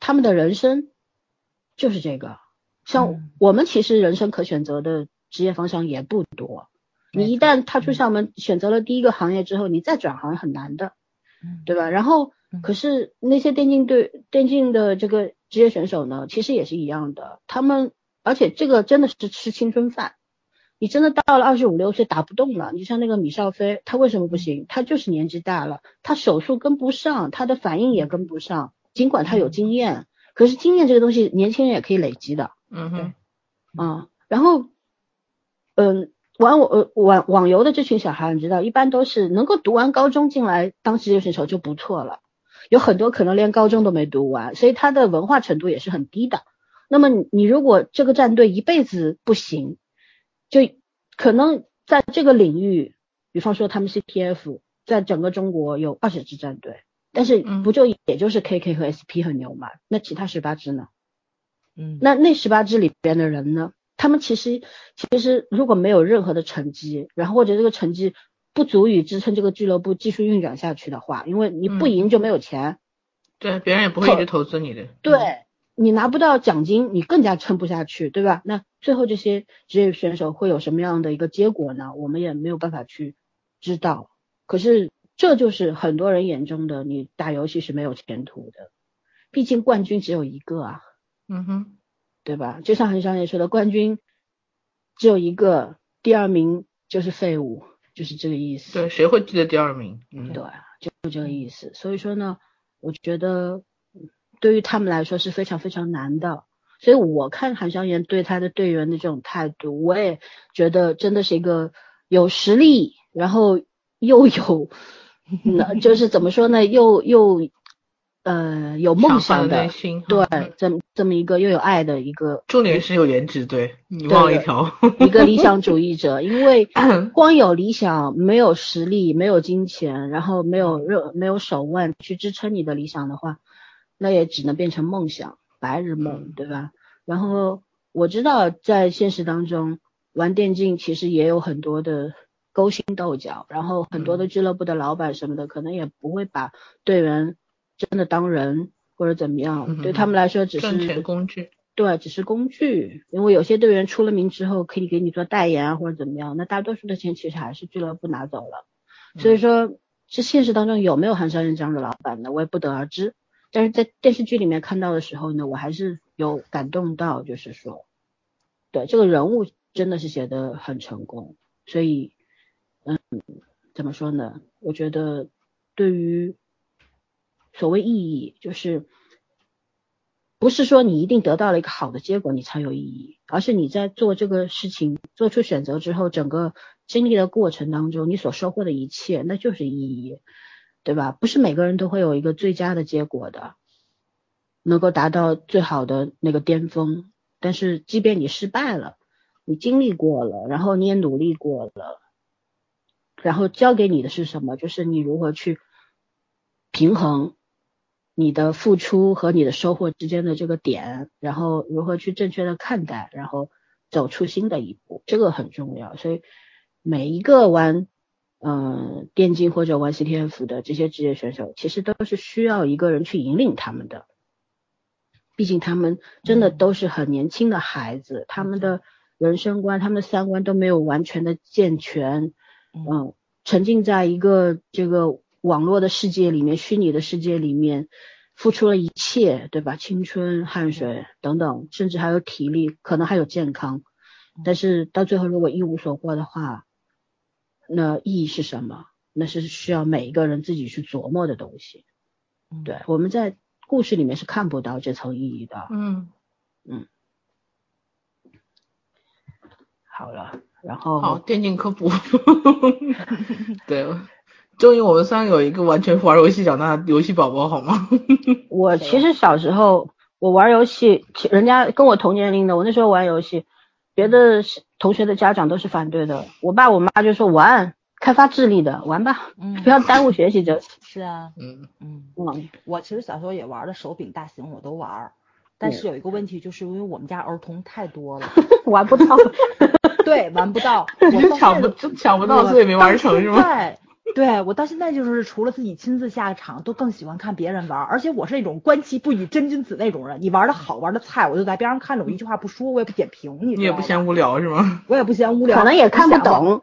他们的人生就是这个。像我们其实人生可选择的职业方向也不多。你一旦踏出校门，选择了第一个行业之后，你再转行很难的，对吧？然后，可是那些电竞队、电竞的这个职业选手呢，其实也是一样的。他们，而且这个真的是吃青春饭。你真的到了二十五六岁打不动了，你像那个米少飞，他为什么不行？他就是年纪大了，他手速跟不上，他的反应也跟不上。尽管他有经验，可是经验这个东西，年轻人也可以累积的。嗯哼，啊，然后，嗯。玩我网网游的这群小孩，你知道，一般都是能够读完高中进来当职业选手就不错了。有很多可能连高中都没读完，所以他的文化程度也是很低的。那么你如果这个战队一辈子不行，就可能在这个领域，比方说他们 CTF 在整个中国有二十支战队，但是不就也就是 KK 和 SP 很牛嘛？那其他十八支呢？嗯，那那十八支里边的人呢？他们其实其实如果没有任何的成绩，然后或者这个成绩不足以支撑这个俱乐部继续运转下去的话，因为你不赢就没有钱，对，别人也不会一直投资你的，对你拿不到奖金，你更加撑不下去，对吧？那最后这些职业选手会有什么样的一个结果呢？我们也没有办法去知道。可是这就是很多人眼中的你打游戏是没有前途的，毕竟冠军只有一个啊。嗯哼。对吧？就像韩商言说的，冠军只有一个，第二名就是废物，就是这个意思。对，谁会记得第二名？嗯，对，就这个意思。所以说呢，我觉得对于他们来说是非常非常难的。所以我看韩商言对他的队员的这种态度，我也觉得真的是一个有实力，然后又有，*laughs* 那就是怎么说呢？又又。呃，有梦想的，对，这么这么一个又有爱的一个，重点是有颜值，对你忘了一条，一个理想主义者，因为光有理想没有实力，没有金钱，然后没有热没有手腕去支撑你的理想的话，那也只能变成梦想，白日梦，对吧？然后我知道在现实当中玩电竞其实也有很多的勾心斗角，然后很多的俱乐部的老板什么的，可能也不会把队员。真的当人或者怎么样，对他们来说只是赚钱工具。对，只是工具。因为有些队员出了名之后，可以给你做代言啊，或者怎么样。那大多数的钱其实还是俱乐部拿走了。所以说，是现实当中有没有韩商人这样的老板呢？我也不得而知。但是在电视剧里面看到的时候呢，我还是有感动到，就是说，对这个人物真的是写的很成功。所以，嗯，怎么说呢？我觉得对于。所谓意义就是，不是说你一定得到了一个好的结果你才有意义，而是你在做这个事情做出选择之后，整个经历的过程当中，你所收获的一切那就是意义，对吧？不是每个人都会有一个最佳的结果的，能够达到最好的那个巅峰。但是即便你失败了，你经历过了，然后你也努力过了，然后教给你的是什么？就是你如何去平衡。你的付出和你的收获之间的这个点，然后如何去正确的看待，然后走出新的一步，这个很重要。所以每一个玩嗯电竞或者玩 CTF 的这些职业选手，其实都是需要一个人去引领他们的。毕竟他们真的都是很年轻的孩子，他们的人生观、他们的三观都没有完全的健全，嗯，沉浸在一个这个。网络的世界里面，虚拟的世界里面，付出了一切，对吧？青春、汗水等等，甚至还有体力，可能还有健康。但是到最后，如果一无所获的话，那意义是什么？那是需要每一个人自己去琢磨的东西。对，我们在故事里面是看不到这层意义的。嗯嗯。好了，然后好，电竞科普。*laughs* 对。终于，我们三个有一个完全玩游戏长大的游戏宝宝，好吗？*laughs* 我其实小时候我玩游戏，人家跟我同年龄的，我那时候玩游戏，别的同学的家长都是反对的。我爸我妈就说玩，开发智力的，玩吧，不要耽误学习就。是啊，嗯嗯嗯。我其实小时候也玩的手柄大型，我都玩，但是有一个问题，就是因为我们家儿童太多了，*laughs* 玩不到。*laughs* 对，玩不到，我抢不抢不到，所以没玩成是吗？对我到现在就是除了自己亲自下场，都更喜欢看别人玩。而且我是那种观其不语真君子那种人，你玩的好玩的菜，我就在边上看着，我一句话不说，我也不点评。你你也不嫌无聊是吗？我也不嫌无聊，可能也看不懂。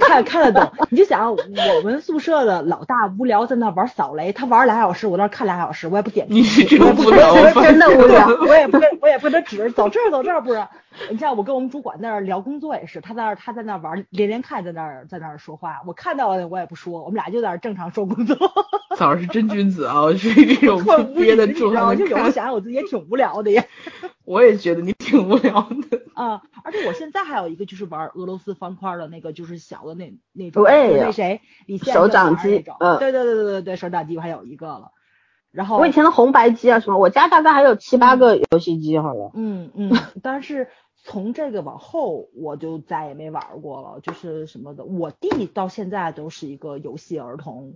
看看得懂，你就想我们宿舍的老大无聊在那玩扫雷，他玩俩小时，我在那看俩小时，我也不点评。你真无聊，真的无聊。我也不跟我也不跟他指走这儿走这儿，不是。你像我跟我们主管在那聊工作也是，他在那他在那玩连连看，在那儿在那儿说话，我看到了我也不说，我们俩就在那正常说工作。*laughs* 嫂是真君子啊，我是这种憋得住。我就有时候想想我自己也挺无聊的呀。*laughs* 我也觉得你挺无聊的。啊，而且我现在还有一个就是玩俄罗斯方块的那个，就是小的那那种，那谁李现手掌机，嗯，对对对对对对，手掌机我还有一个了。然后我以前的红白机啊什么，我家大概还有七八个游戏机好了。嗯嗯，但是从这个往后我就再也没玩过了，就是什么的。我弟到现在都是一个游戏儿童，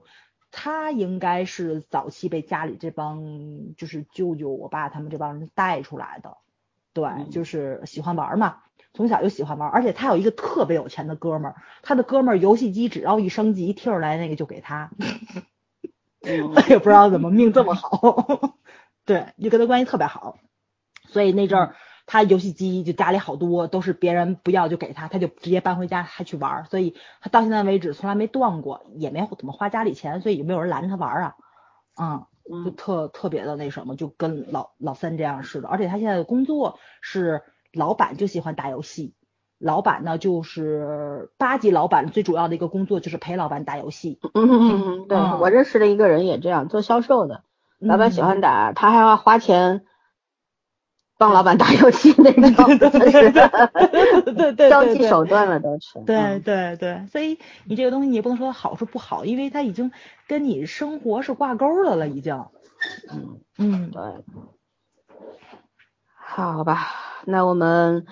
他应该是早期被家里这帮就是舅舅、我爸他们这帮人带出来的，对，就是喜欢玩嘛。从小就喜欢玩，而且他有一个特别有钱的哥们儿，他的哥们儿游戏机只要一升级，提出来那个就给他。我 *laughs* 也不知道怎么命这么好，*laughs* 对，就跟他关系特别好，所以那阵儿他游戏机就家里好多都是别人不要就给他，他就直接搬回家还去玩，所以他到现在为止从来没断过，也没怎么花家里钱，所以也没有人拦着他玩啊，嗯，就特特别的那什么，就跟老老三这样似的，而且他现在的工作是。老板就喜欢打游戏，老板呢就是八级老板最主要的一个工作就是陪老板打游戏。嗯，对我认识的一个人也这样做销售的，老板喜欢打，他还要花钱帮老板打游戏那种，对对对 *laughs* 交际手段了都是。对对对，所以你这个东西你也不能说好是不好，因为它已经跟你生活是挂钩的了，已经。嗯嗯，对。好吧，那我们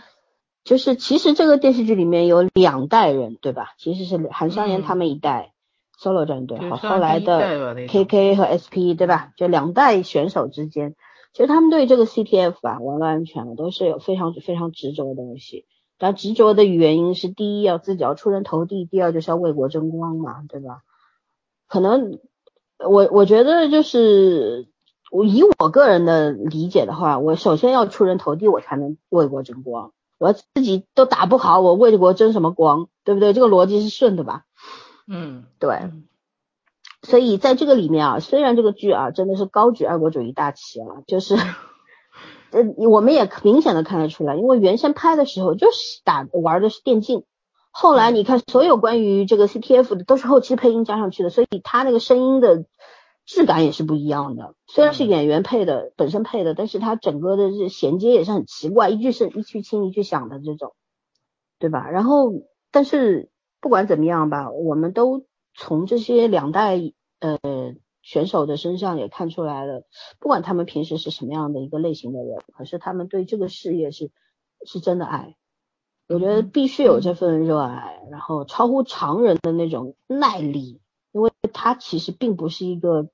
就是其实这个电视剧里面有两代人，对吧？其实是韩商言他们一代 solo 战队好后来的 KK 和 SP，对吧？就两代选手之间，其实他们对这个 CTF 啊，网络安全都是有非常非常执着的东西。但执着的原因是，第一要自己要出人头地，第二就是要为国争光嘛，对吧？可能我我觉得就是。我以我个人的理解的话，我首先要出人头地，我才能为国争光。我自己都打不好，我为国争什么光？对不对？这个逻辑是顺的吧？嗯，对。所以在这个里面啊，虽然这个剧啊真的是高举爱国主义大旗啊，*laughs* 就是 *laughs* 呃，我们也明显的看得出来，因为原先拍的时候就是打玩的是电竞，后来你看所有关于这个 CTF 的都是后期配音加上去的，所以他那个声音的。质感也是不一样的。虽然是演员配的，本身配的，但是他整个的这衔接也是很奇怪，一句是一句轻一句响的这种，对吧？然后，但是不管怎么样吧，我们都从这些两代呃选手的身上也看出来了，不管他们平时是什么样的一个类型的人，可是他们对这个事业是是真的爱。我觉得必须有这份热爱，然后超乎常人的那种耐力，因为它其实并不是一个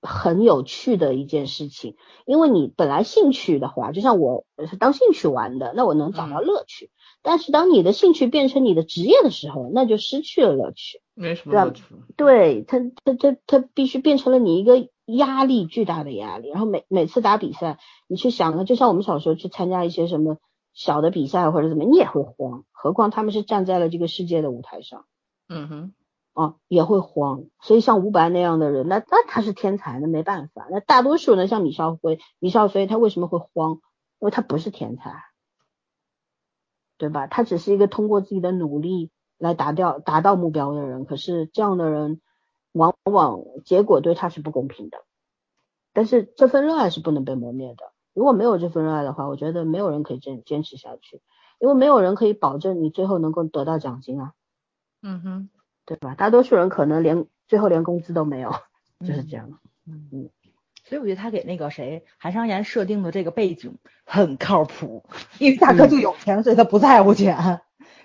很有趣的一件事情。因为你本来兴趣的话，就像我是当兴趣玩的，那我能找到乐趣。但是当你的兴趣变成你的职业的时候，那就失去了乐趣，没什么乐趣。对他，他他他必须变成了你一个压力巨大的压力。然后每每次打比赛，你去想，就像我们小时候去参加一些什么。小的比赛或者怎么，你也会慌，何况他们是站在了这个世界的舞台上，嗯哼，啊也会慌。所以像吴白那样的人，那那他是天才，那没办法。那大多数呢，像米少辉、米少飞，他为什么会慌？因为他不是天才，对吧？他只是一个通过自己的努力来达掉达到目标的人。可是这样的人，往往结果对他是不公平的。但是这份热爱是不能被磨灭的。如果没有这份热爱的话，我觉得没有人可以坚坚持下去，因为没有人可以保证你最后能够得到奖金啊。嗯哼，对吧？大多数人可能连最后连工资都没有，*laughs* 就是这样。嗯嗯，所以我觉得他给那个谁韩商言设定的这个背景很靠谱，因为大哥就有钱，所以他不在乎钱。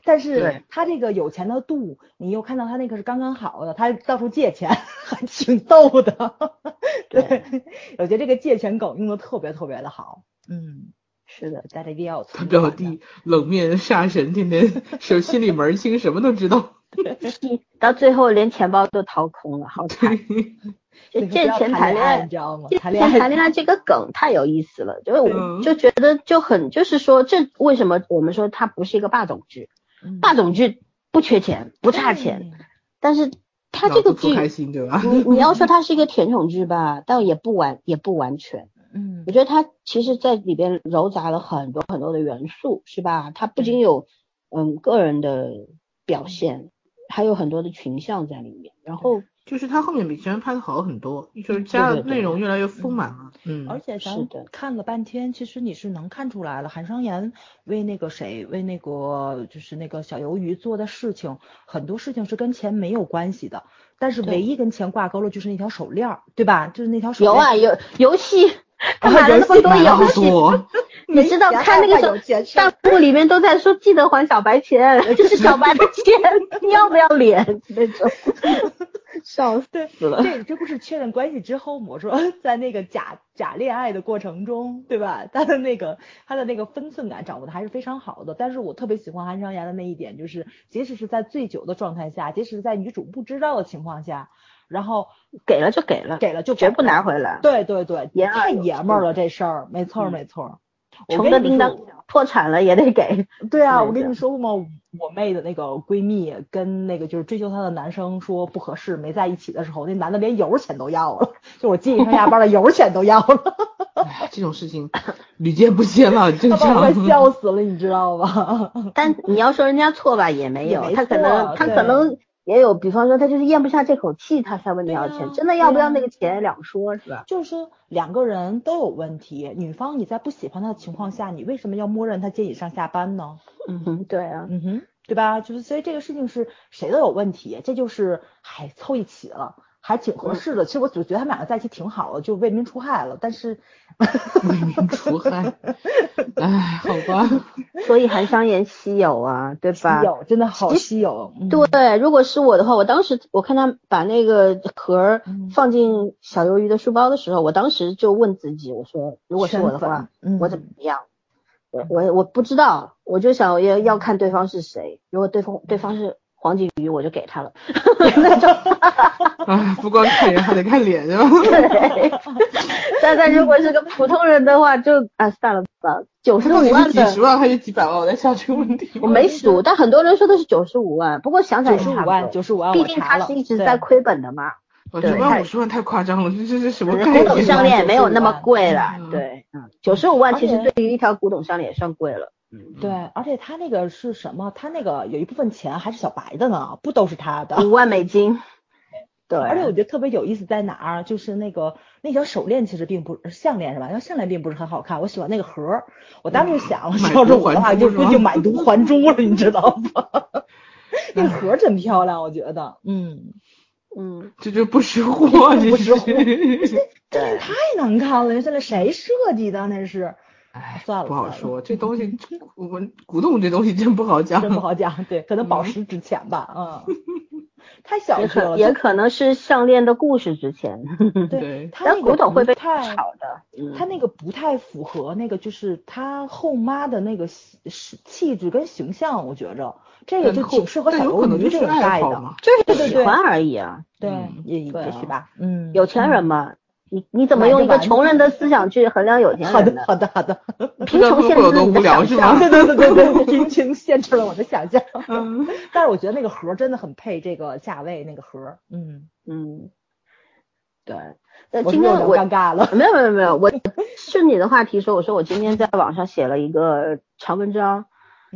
但是他这个有钱的度，你又看到他那个是刚刚好的，他到处借钱，*laughs* 还挺逗的。*laughs* 对，我觉得这个借钱梗用的特别特别的好。嗯，是的，大家一定要。他表弟冷面杀神，天天 *laughs* 手心里门清，什么都知道。*laughs* 到最后连钱包都掏空了，好惨。*laughs* 就借钱谈恋爱，你知道吗？谈恋爱谈恋爱这个梗太有意思了，就是我就觉得就很就是说，这为什么我们说它不是一个霸总剧？霸总剧不缺钱，不差钱，但是它这个剧，你你要说它是一个甜宠剧吧，但也不完也不完全。嗯，我觉得它其实在里边糅杂了很多很多的元素，是吧？它不仅有嗯个人的表现，还有很多的群像在里面，然后。就是他后面比前面拍的好很多，就是加的内容越来越丰满了。嗯，而且咱看了半天，其实你是能看出来了，韩商言为那个谁，为那个就是那个小鱿鱼做的事情，很多事情是跟钱没有关系的，但是唯一跟钱挂钩了就是那条手链，对吧？就是那条手链。有啊，有游戏，*laughs* *laughs* 他买了那么多游戏，*laughs* 你知道看那个弹幕里面都在说记得还小白钱，*laughs* 就是小白的钱，你要不要脸那种。笑死了！这这不是确认关系之后吗？我说在那个假假恋爱的过程中，对吧？他的那个他的那个分寸感掌握的还是非常好的。但是我特别喜欢韩商言的那一点，就是即使是在醉酒的状态下，即使是在女主不知道的情况下，然后给了就给了，给了就绝不拿回来。对对对，太爷们儿了这事儿，没错没错。穷的叮当，破产了也得给。对啊，我跟你说过吗？我妹的那个闺蜜跟那个就是追求她的男生说不合适，没在一起的时候，那男的连油钱都要了，*laughs* 就我接你上下班的油钱都要了。*laughs* 这种事情屡见不鲜了，正常。快笑死了，你知道吧？但你要说人家错吧，也没有，他可能他可能。也有，比方说他就是咽不下这口气，他才问你要钱。真的要不要那个钱两说，是吧？就是说两个人都有问题，女方你在不喜欢他的情况下，你为什么要默认他接你上下班呢？嗯哼，对啊，嗯哼，对吧？就是所以这个事情是谁都有问题，这就是嗨凑一起了。还挺合适的，其实我总觉得他们两个在一起挺好的，就为民除害了。但是为民除害，*laughs* 哎，好吧。*laughs* 所以韩商言稀有啊，对吧？稀有，真的好稀有。对，如果是我的话，我当时我看他把那个盒放进小鱿鱼的书包的时候，我当时就问自己，我说，如果是我的话，我怎么样？我我我不知道，我就想要要看对方是谁。如果对方对方是。黄景瑜我就给他了，*laughs* 那种 *laughs* 啊，不光看人还得看脸是吧？*laughs* 对，但但如果是个普通人的话，就啊算了吧，九十五万的几十万还是几百万？我在想这个问题，我没数，但很多人说的是九十五万，不过想想九十五万，九十五万，毕竟他是一直在亏本的嘛。九万五十万太夸张了，这这是什么概念？古董项链没有那么贵了，对，嗯，九十五万其实对于一条古董项链也算贵了。对，而且他那个是什么？他那个有一部分钱还是小白的呢，不都是他的？五万美金。*laughs* 对，而且我觉得特别有意思在哪儿，就是那个那条手链其实并不项链是吧？那项链并不是很好看，我喜欢那个盒儿。我当时想，要是我的话，就就买椟还珠了，你知道吗？*laughs* 那个盒儿真漂亮，我觉得，嗯嗯，*laughs* 这就不识货，不识货，这太难看了，现在谁设计的那是？哎，算了，不好说，这东西我们古董这东西真不好讲，真不好讲，对，可能宝石值钱吧，嗯。*laughs* 太小气了，也可能是项链的故事值钱。*laughs* 对，但古董会被太炒的。他那个不太符合那个，就是他后妈的那个气质跟形象，我觉着这个就挺适合小鱿鱼这种戴的。就是喜欢而已啊。对，也也许吧。嗯，有钱人嘛。你你怎么用一个穷人的思想去衡量有钱人？好的好的好的，*laughs* 贫穷限制了你的想象。对对对对对，贫穷限制了我的想象。嗯，*laughs* 但是我觉得那个盒真的很配这个价位，那个盒。嗯嗯，对。那今天我尴尬了。没有没有没有，我 *laughs* 顺你的话题说，我说我今天在网上写了一个长文章，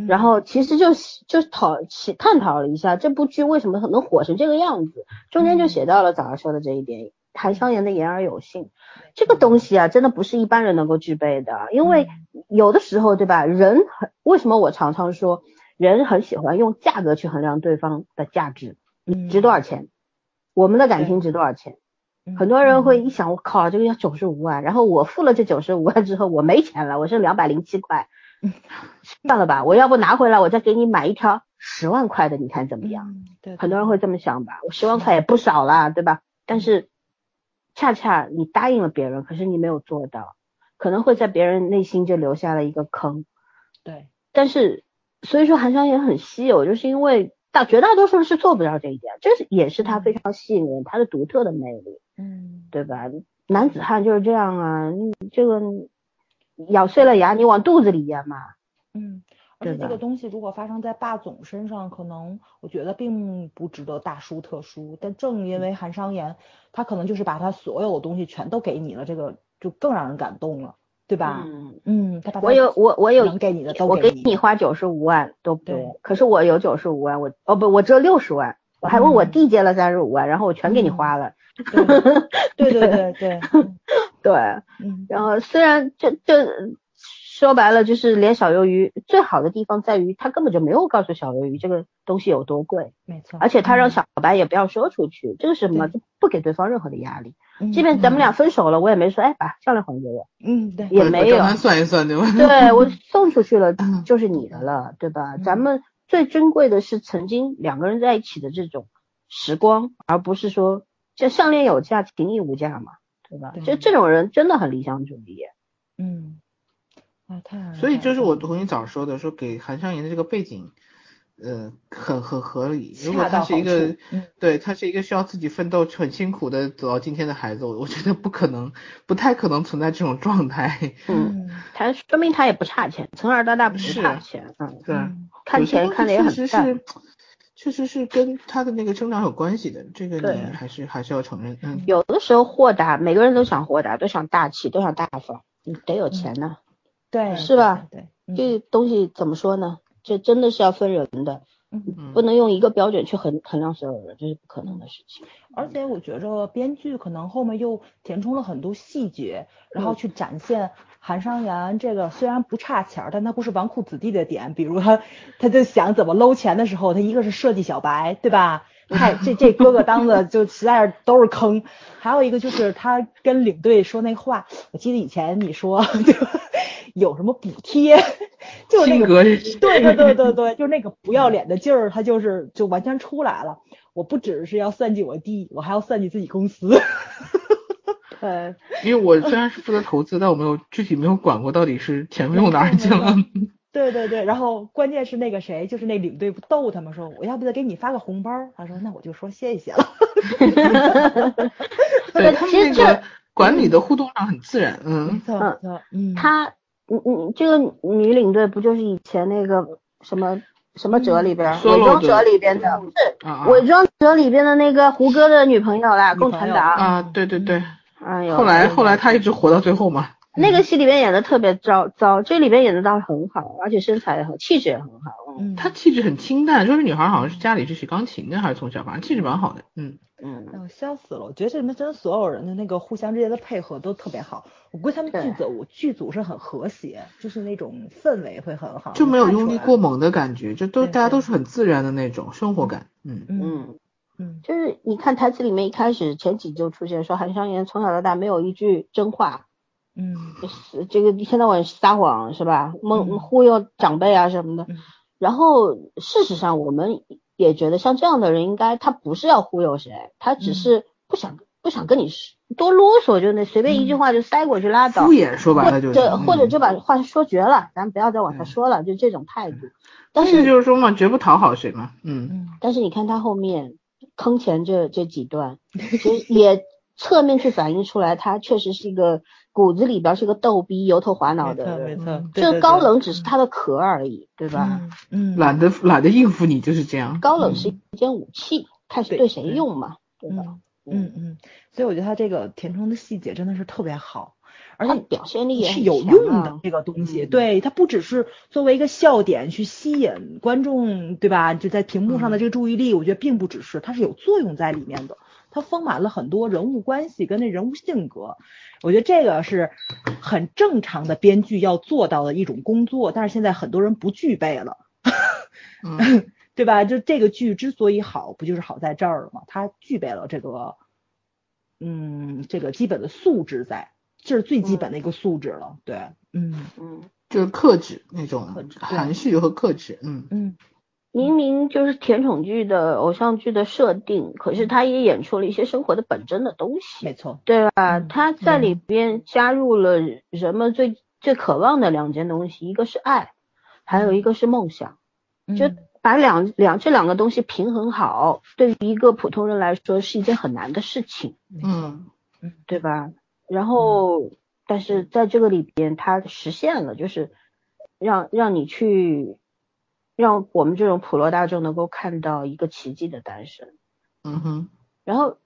然后其实就就讨探讨了一下这部剧为什么能火成这个样子，中间就写到了早上说的这一点。韩商言的言而有信，这个东西啊，真的不是一般人能够具备的。因为有的时候，对吧？人很为什么我常常说，人很喜欢用价格去衡量对方的价值，值多少钱？我们的感情值多少钱？很多人会一想，我靠，这个要九十五万，然后我付了这九十五万之后，我没钱了，我剩两百零七块，算了吧，我要不拿回来，我再给你买一条十万块的，你看怎么样？对，很多人会这么想吧，我十万块也不少啦，对吧？但是。恰恰你答应了别人，可是你没有做到，可能会在别人内心就留下了一个坑。对，但是所以说韩商言很稀有，就是因为大绝大多数人是做不到这一点，这是也是他非常吸引人，他的独特的魅力。嗯，对吧？男子汉就是这样啊，你这个咬碎了牙，你往肚子里咽嘛。嗯。而且这个东西如果发生在霸总身上，可能我觉得并不值得大书特书。但正因为韩商言，他可能就是把他所有的东西全都给你了，这个就更让人感动了，对吧？嗯嗯，他把我有我我有能给你的都给你。我给你花九十五万都不多，可是我有九十五万，我哦不，我只有六十万，我还问我弟借了三十五万，然后我全给你花了。对对对对对，*laughs* 然后虽然这这。说白了就是连小鱿鱼最好的地方在于，他根本就没有告诉小鱿鱼这个东西有多贵，没错。而且他让小白也不要说出去，这个是什么？就不给对方任何的压力。即便咱们俩分手了，我也没说，哎，把项链还给我。嗯，对，也没有。算一算对吧？对我 *laughs* 送出去了就是你的了，对吧？咱们最珍贵的是曾经两个人在一起的这种时光，而不是说这项链有价，情谊无价嘛，对吧？就这种人真的很理想主义。嗯。啊，太所以就是我同你早说的，说给韩商言的这个背景，呃，很很合理。如果他是一个，对他是一个需要自己奋斗、很辛苦的走到今天的孩子，我我觉得不可能，不太可能存在这种状态。嗯，他说明他也不差钱，从小到大不差钱。嗯，对，看钱看的也很淡。确实是跟他的那个成长有关系的，这个你还是还是要承认。嗯，有的时候豁达，每个人都想豁达，都想大气，都想大方，你得有钱呢。对，是吧？对，这东西怎么说呢？这真的是要分人的，嗯，不能用一个标准去衡衡量所有人，这是不可能的事情。而且我觉着编剧可能后面又填充了很多细节，然后去展现韩商言这个虽然不差钱，但他不是纨绔子弟的点，比如他他就想怎么搂钱的时候，他一个是设计小白，对吧？太这这哥哥当的就实在是都是坑，还有一个就是他跟领队说那话，我记得以前你说对吧？有什么补贴？就是那个对对对对对，*laughs* 就是那个不要脸的劲儿，他就是就完全出来了。我不只是要算计我弟，我还要算计自己公司。*laughs* 对，因为我虽然是负责投资，但我没有具体没有管过到底是钱用哪儿去了。*laughs* 对对对，然后关键是那个谁，就是那领队不逗他们说，我要不再给你发个红包？他说那我就说谢谢了。*laughs* 对他们那个管理的互动上很自然，嗯，没错没错，嗯，他。你你这个女领队不就是以前那个什么什么哲里边伪装者里边的，是伪装者里边的那个胡歌的女朋友啦，共产党啊，对对对，哎呦，后来后来他一直活到最后嘛。那个戏里面演的特别糟糟，这里边演的倒是很好，而且身材也好，气质也很好，嗯。嗯，她气质很清淡，就是女孩好像是家里是学钢琴的，还是从小反正气质蛮好的，嗯嗯。哎我，笑死了！我觉得这里面真的所有人的那个互相之间的配合都特别好。我估计他们剧组剧组是很和谐，就是那种氛围会很好，就没有用力过猛的感觉，就都大家都是很自然的那种生活感，嗯嗯嗯，就是你看台词里面一开始前几就出现说韩商言从小到大没有一句真话。嗯，是这个一天到晚撒谎是吧？蒙忽悠长辈啊什么的。然后事实上，我们也觉得像这样的人，应该他不是要忽悠谁，他只是不想不想跟你多啰嗦，就那随便一句话就塞过去拉倒。敷衍说白了就是，或者就把话说绝了，咱不要再往下说了，就这种态度。但是就是说嘛，绝不讨好谁嘛。嗯。但是你看他后面坑钱这这几段，*laughs* 其实也侧面去反映出来，他确实是一个。骨子里边是个逗逼、油头滑脑的，没错，没错。这高冷只是他的壳而已，对吧？嗯，懒得懒得应付你就是这样。高冷是一件武器，看是对谁用嘛，对吧？嗯嗯。所以我觉得他这个填充的细节真的是特别好，而且表现力也是有用的这个东西。对，它不只是作为一个笑点去吸引观众，对吧？就在屏幕上的这个注意力，我觉得并不只是，它是有作用在里面的。它丰满了很多人物关系跟那人物性格。我觉得这个是很正常的编剧要做到的一种工作，但是现在很多人不具备了，*laughs* 对吧？就这个剧之所以好，不就是好在这儿了吗？它具备了这个，嗯，这个基本的素质在，这是最基本的一个素质了。对，嗯嗯，就是克制那种含蓄和克制，嗯嗯。明明就是甜宠剧的偶像剧的设定，可是他也演出了一些生活的本真的东西，没错，对吧？他在里边加入了人们最最渴望的两件东西，一个是爱，还有一个是梦想，就把两两这两个东西平衡好，对于一个普通人来说是一件很难的事情，嗯嗯，对吧？然后，但是在这个里边，他实现了，就是让让你去。让我们这种普罗大众能够看到一个奇迹的诞生。嗯哼。然后，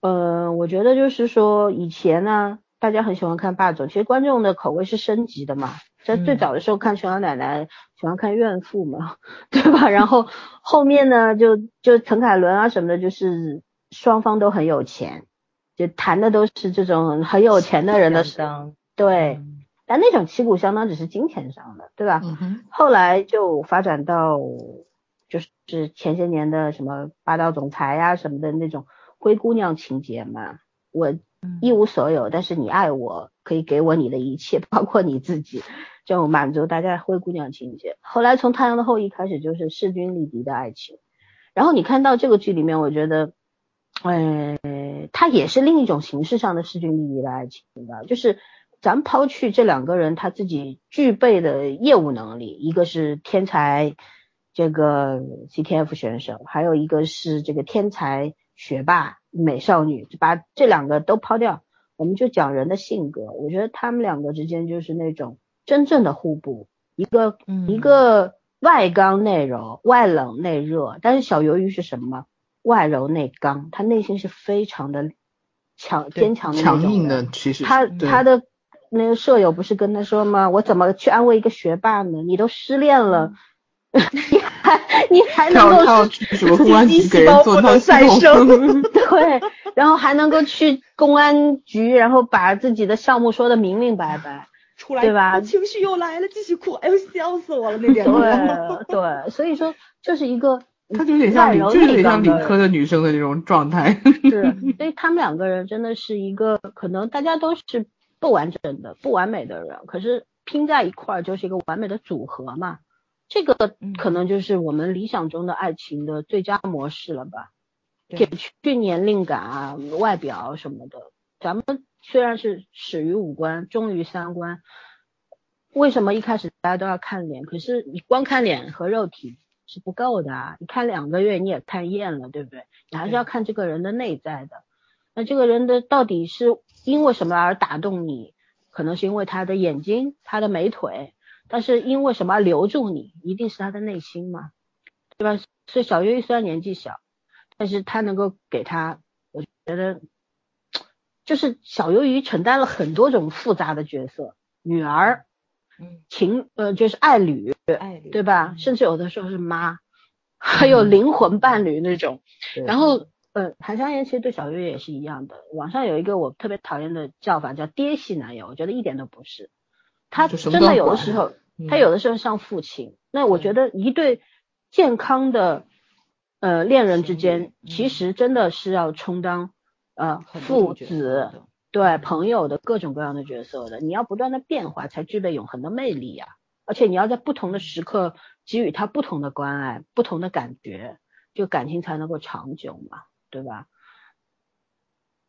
呃，我觉得就是说，以前呢，大家很喜欢看霸总，其实观众的口味是升级的嘛。在最早的时候看琼瑶奶奶，喜欢看怨妇嘛，*laughs* 对吧？然后后面呢，就就陈凯伦啊什么的，就是双方都很有钱，就谈的都是这种很有钱的人的事。对。但那种旗鼓相当只是金钱上的，对吧？后来就发展到就是前些年的什么霸道总裁呀什么的那种灰姑娘情节嘛。我一无所有，但是你爱我，可以给我你的一切，*laughs* 包括你自己，就满足大家灰姑娘情节。后来从太阳的后裔开始就是势均力敌的爱情。然后你看到这个剧里面，我觉得，呃，它也是另一种形式上的势均力敌的爱情吧，就是。咱抛去这两个人他自己具备的业务能力，一个是天才这个 CTF 选手，还有一个是这个天才学霸美少女，把这两个都抛掉，我们就讲人的性格。我觉得他们两个之间就是那种真正的互补，一个一个外刚内柔，外冷内热。但是小鱿鱼是什么？外柔内刚，他内心是非常的强坚强的强硬的，其实他他的。那个舍友不是跟他说吗？我怎么去安慰一个学霸呢？你都失恋了，*laughs* 你还你还能够什么公安局给人做再生？*laughs* *laughs* 对，然后还能够去公安局，然后把自己的项目说的明明白白，出来对吧？情绪又来了，继续哭，哎呦笑死我了那点。对对，所以说就是一个，他就有点像理，就有点像理科的女生的那种状态。是，所以他们两个人真的是一个，可能大家都是。不完整的、不完美的人，可是拼在一块儿就是一个完美的组合嘛。这个可能就是我们理想中的爱情的最佳模式了吧？减去年龄感啊、外表什么的，咱们虽然是始于五官，终于三观，为什么一开始大家都要看脸？可是你光看脸和肉体是不够的啊！你看两个月你也看厌了，对不对？你还是要看这个人的内在的。那这个人的到底是？因为什么而打动你？可能是因为他的眼睛、他的美腿，但是因为什么留住你？一定是他的内心嘛，对吧？所以小鱼虽然年纪小，但是他能够给他，我觉得就是小鱿鱼承担了很多种复杂的角色：女儿、情呃就是爱侣，爱侣对吧？甚至有的时候是妈，还有灵魂伴侣那种。然后呃，韩商言其实对小月也是一样的。网上有一个我特别讨厌的叫法叫爹系男友，我觉得一点都不是。他真的有的时候，他有的时候像父亲。那我觉得一对健康的呃恋人之间，其实真的是要充当呃父子。对朋友的各种各样的角色的，你要不断的变化，才具备永恒的魅力呀。而且你要在不同的时刻给予他不同的关爱、不同的感觉，就感情才能够长久嘛，对吧？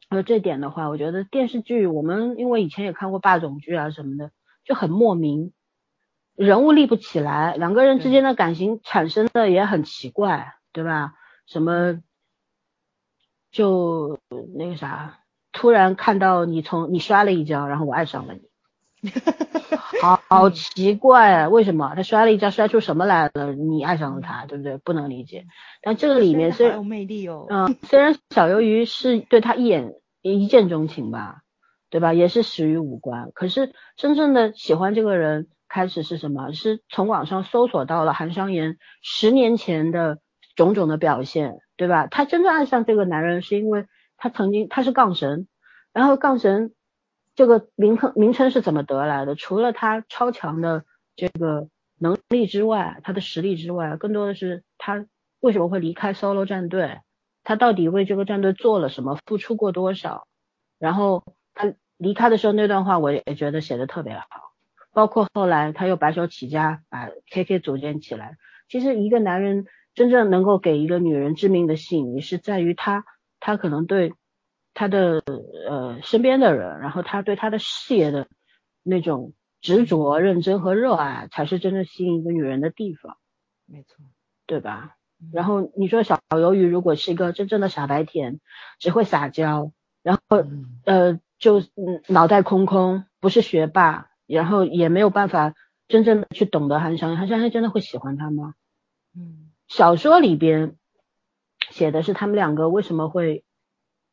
而这点的话，我觉得电视剧我们因为以前也看过霸总剧啊什么的，就很莫名，人物立不起来，两个人之间的感情产生的也很奇怪，对吧？什么就那个啥。突然看到你从你摔了一跤，然后我爱上了你，好好奇怪啊！为什么他摔了一跤，摔出什么来了？你爱上了他，对不对？不能理解。但这个里面是有魅力哦。嗯，虽然小鱿鱼是对他一眼一见钟情吧，对吧？也是始于五官，可是真正的喜欢这个人开始是什么？是从网上搜索到了韩商言十年前的种种的表现，对吧？他真正爱上这个男人是因为。他曾经他是杠神，然后杠神这个名称名称是怎么得来的？除了他超强的这个能力之外，他的实力之外，更多的是他为什么会离开 solo 战队？他到底为这个战队做了什么？付出过多少？然后他离开的时候那段话，我也觉得写的特别好。包括后来他又白手起家把 KK 组建起来。其实一个男人真正能够给一个女人致命的吸引力，是在于他。他可能对他的呃身边的人，然后他对他的事业的那种执着、认真和热爱，才是真正吸引一个女人的地方。没错，对吧？然后你说小鱿鱼如果是一个真正的傻白甜，只会撒娇，然后呃就脑袋空空，不是学霸，然后也没有办法真正的去懂得韩商言，韩商言真的会喜欢他吗？嗯，小说里边。写的是他们两个为什么会，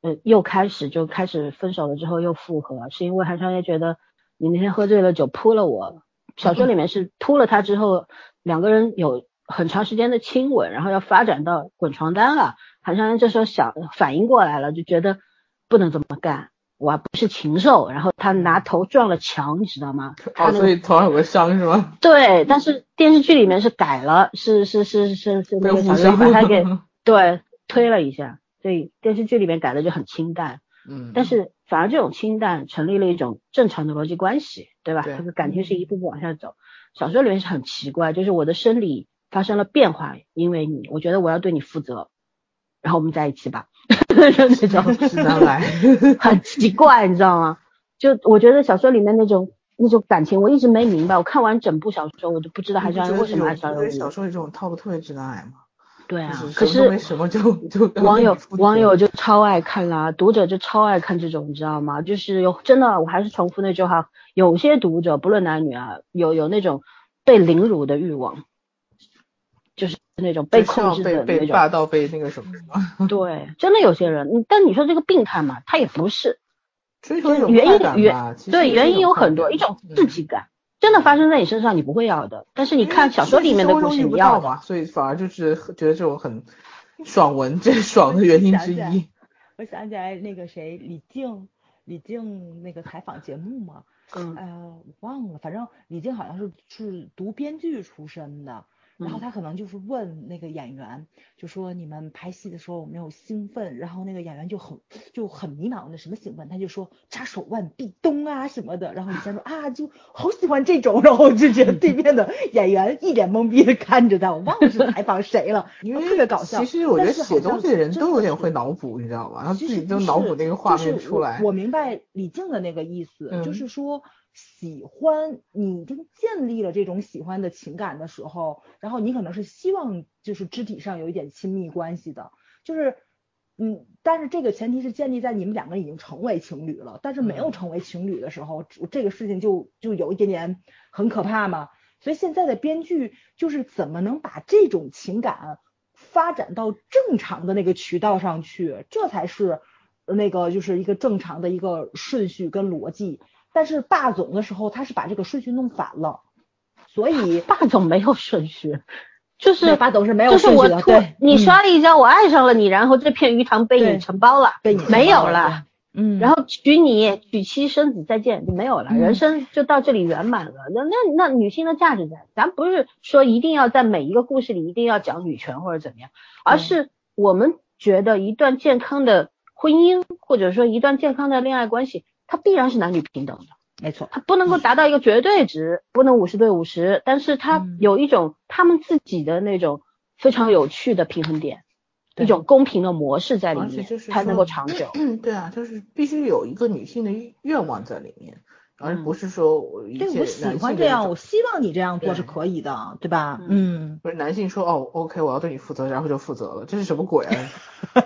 呃，又开始就开始分手了之后又复合，是因为韩商言觉得你那天喝醉了酒扑了我。小说里面是扑了他之后，两个人有很长时间的亲吻，然后要发展到滚床单了。韩商言这时候想反应过来了，就觉得不能这么干，我不是禽兽。然后他拿头撞了墙，你知道吗？哦，所以头上有个伤是吗？对，但是电视剧里面是改了，是是是是是那个小说把他给。对，推了一下，所以电视剧里面改的就很清淡，嗯，但是反而这种清淡成立了一种正常的逻辑关系，对吧？这个感情是一步步往下走。小说里面是很奇怪，就是我的生理发生了变化，因为你，我觉得我要对你负责，然后我们在一起吧，*laughs* 这种直男癌，*laughs* 很奇怪，你知道吗？就我觉得小说里面那种那种感情，我一直没明白。我看完整部小说，我都不知道还是为什么爱小说。小说里这种套路特别直男癌吗？对啊，可是什么就就网友网友就超爱看啦，读者就超爱看这种，你知道吗？就是有真的，我还是重复那句话，有些读者不论男女啊，有有那种被凌辱的欲望，就是那种被控制的那种霸道，被那个什么什么。对，真的有些人，但你说这个病态嘛，他也不是，追求原因原对原因有很多，一种刺激感。真的发生在你身上，你不会要的。但是你看小说里面的故事，你要嘛，所以反而就是觉得这种很爽文，这是爽的原因之一。我想起来那个谁，李静，李静那个采访节目嘛，嗯，呃，忘了，反正李静好像是是读编剧出身的。然后他可能就是问那个演员，就说你们拍戏的时候有没有兴奋？然后那个演员就很就很迷茫的什么兴奋？他就说扎手腕、壁咚啊什么的。然后李现说 *laughs* 啊，就好喜欢这种。然后就觉得对面的演员一脸懵逼的看着他，我忘了是采访谁了，*laughs* 因为特别搞笑。其实我觉得写东西的人都有点会脑补，你知道吗？然后自己就脑补那个画面出来。我明白李静的那个意思，就是说。喜欢你已经建立了这种喜欢的情感的时候，然后你可能是希望就是肢体上有一点亲密关系的，就是嗯，但是这个前提是建立在你们两个已经成为情侣了，但是没有成为情侣的时候，这个事情就就有一点点很可怕嘛。所以现在的编剧就是怎么能把这种情感发展到正常的那个渠道上去，这才是那个就是一个正常的一个顺序跟逻辑。但是霸总的时候，他是把这个顺序弄反了，所以 *laughs* 霸总没有顺序，就是霸总是没有就是我顺序的，对，你嗯刷了一张，我爱上了你，然后这片鱼塘被你承包了，被你没有了了。，嗯，然后娶你，娶妻生子，再见就没有了，嗯人生就到这里圆满了。那那那女性的价值在，咱不是说一定要在每一个故事里一定要讲女权或者怎么样，而是我们觉得一段健康的婚姻或者说一段健康的恋爱关系，它必然是男女平等的，没错，它不能够达到一个绝对值，*laughs* 不能五十对五十，但是它嗯。有一种他们自己的那种非常有趣的平衡点，对。一种公平的模式在里面才能够长久。嗯，*clears throat* 对啊，就是必须有一个女性的愿望在里面，而嗯不是说我一对，我喜欢这样，我希望你这样做是可以的，对吧？嗯，不是男性说哦，OK，我要对你负责，然后就负责了，这是什么鬼啊？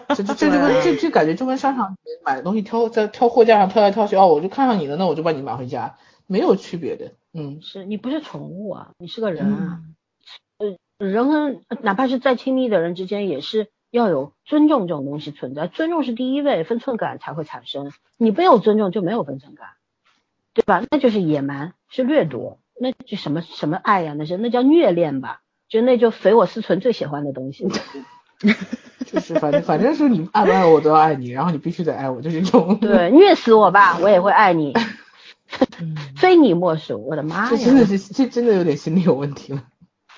*laughs* 这这这就跟这这感觉就跟商场买的东西挑在挑货架上挑来挑去，哦，我就看上你了，那我就把你买回家，没有区别的。嗯，是你不是宠物啊，你是个人啊。嗯人跟哪怕是再亲密的人之间，也是要有尊重这种东西存在。尊重是第一位，分寸感才会产生。你没有尊重，就没有分寸感，对吧？那就是野蛮，是掠夺，那就什么什么爱呀、那是那叫虐恋吧？就那就匪我思存最喜欢的东西。*laughs* 就是反正反正是你爱不爱我都要爱你，然后你必须得爱我，就是这种。对，虐死我吧，我也会爱你，嗯非你莫属。我的妈呀！这真的是这真的有点心理有问题了。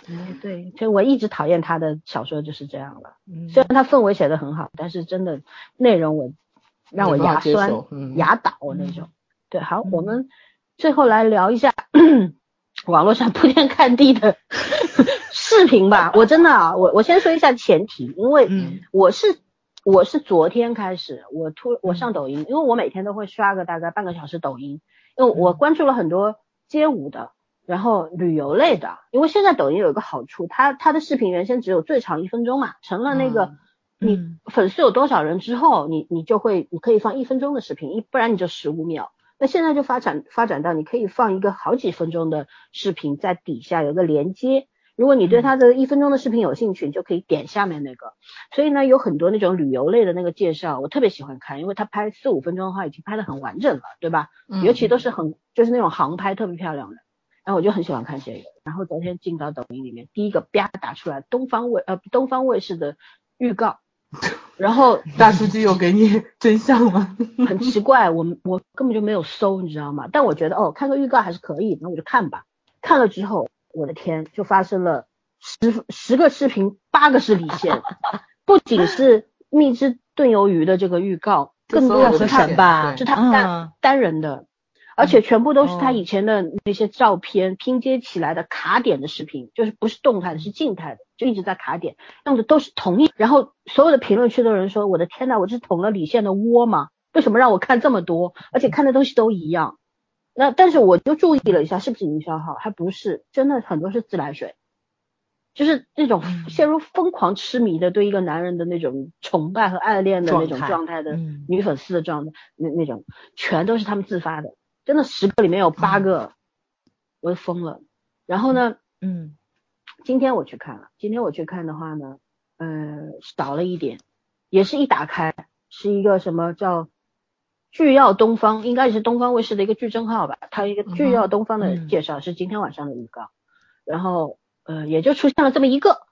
嗯对，所以我一直讨厌他的小说就是这样了。嗯虽然他氛围写的很好，但是真的内容我让我牙酸嗯牙倒那种。对，好，嗯我们最后来聊一下 *coughs* 网络上铺天盖地的 *laughs* 视频吧。我真的啊，我我先说一下前提，因为嗯我是我是昨天开始，我突我嗯上抖音，因为我每天都会刷个大概半个小时抖音，因为我嗯关注了很多街舞的。然后旅游类的，因为现在抖音有一个好处，它它的视频原先只有最长一分钟嘛，成了那个嗯你嗯粉丝有多少人之后，你你就会你可以放一分钟的视频，一不然你就十五秒。那现在就发展发展到你可以放一个好几分钟的视频，在底下有个连接。如果你对它的一分钟的视频有兴趣，你就可以点下面那个。所以呢，有很多那种旅游类的那个介绍，我特别喜欢看，因为它拍四五分钟的话，已经拍的很完整了，对吧？嗯尤其都是很就是那种航拍特别漂亮的，然后我就很喜欢看这个。然后昨天进到抖音里面，第一个啪打出来东方卫呃东方卫视的预告，*laughs* 然后大数据有给你 *laughs* 真相吗。*laughs* 很奇怪，我们我根本就没有搜，你知道吗？但我觉得哦，看个预告还是可以，那我就看吧。看了之后，我的天，就发生了十十个视频，八个是李现，不仅是蜜汁炖鱿鱼的这个预告，更多的的是他吧是他单、嗯单人的，而且全部都是他哦以前的那些照片拼接起来的卡点的视频，就是不是动态的，是静态的，就一直在卡点，用的都是同一。然后所有的评论区的人说：“我的天呐，我这是捅了李现的窝吗？为什么让我看这么多，而且看的东西都一样？”那但是我就注意了一下，是不是营销号？还不是，真的很多是自来水。就是那种嗯陷入疯狂痴迷的对一个男人的那种崇拜和爱恋的那种状态的嗯女粉丝的状态，那那种全都是他们自发的，真的十个里面有八个，我都疯了。然后呢，嗯今天我去看了，今天我去看的话呢，呃，少了一点，也是一打开是一个什么叫剧耀东方，应该也是东方卫视的一个剧真号吧，它一个剧耀东方的嗯介绍是今天晚上的预告，然后呃也就出现了这么一个，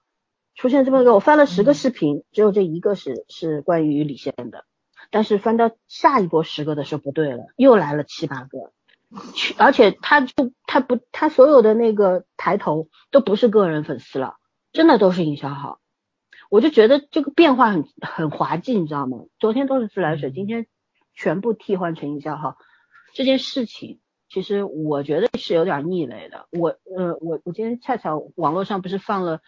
出现这么一个，我翻了十个视频，只有这一个是是关于李现的，但是翻到下一波十个的时候不对了，又来了七八个。去，而且他就他不，他所有的那个抬头都不是个人粉丝了，真的都是营销号。我就觉得这个变化很很滑稽，你知道吗？昨天都是自来水，今天全部替换成营销号，这件事情其实我觉得是有点逆雷的。我呃我我今天恰巧网络上不是放了，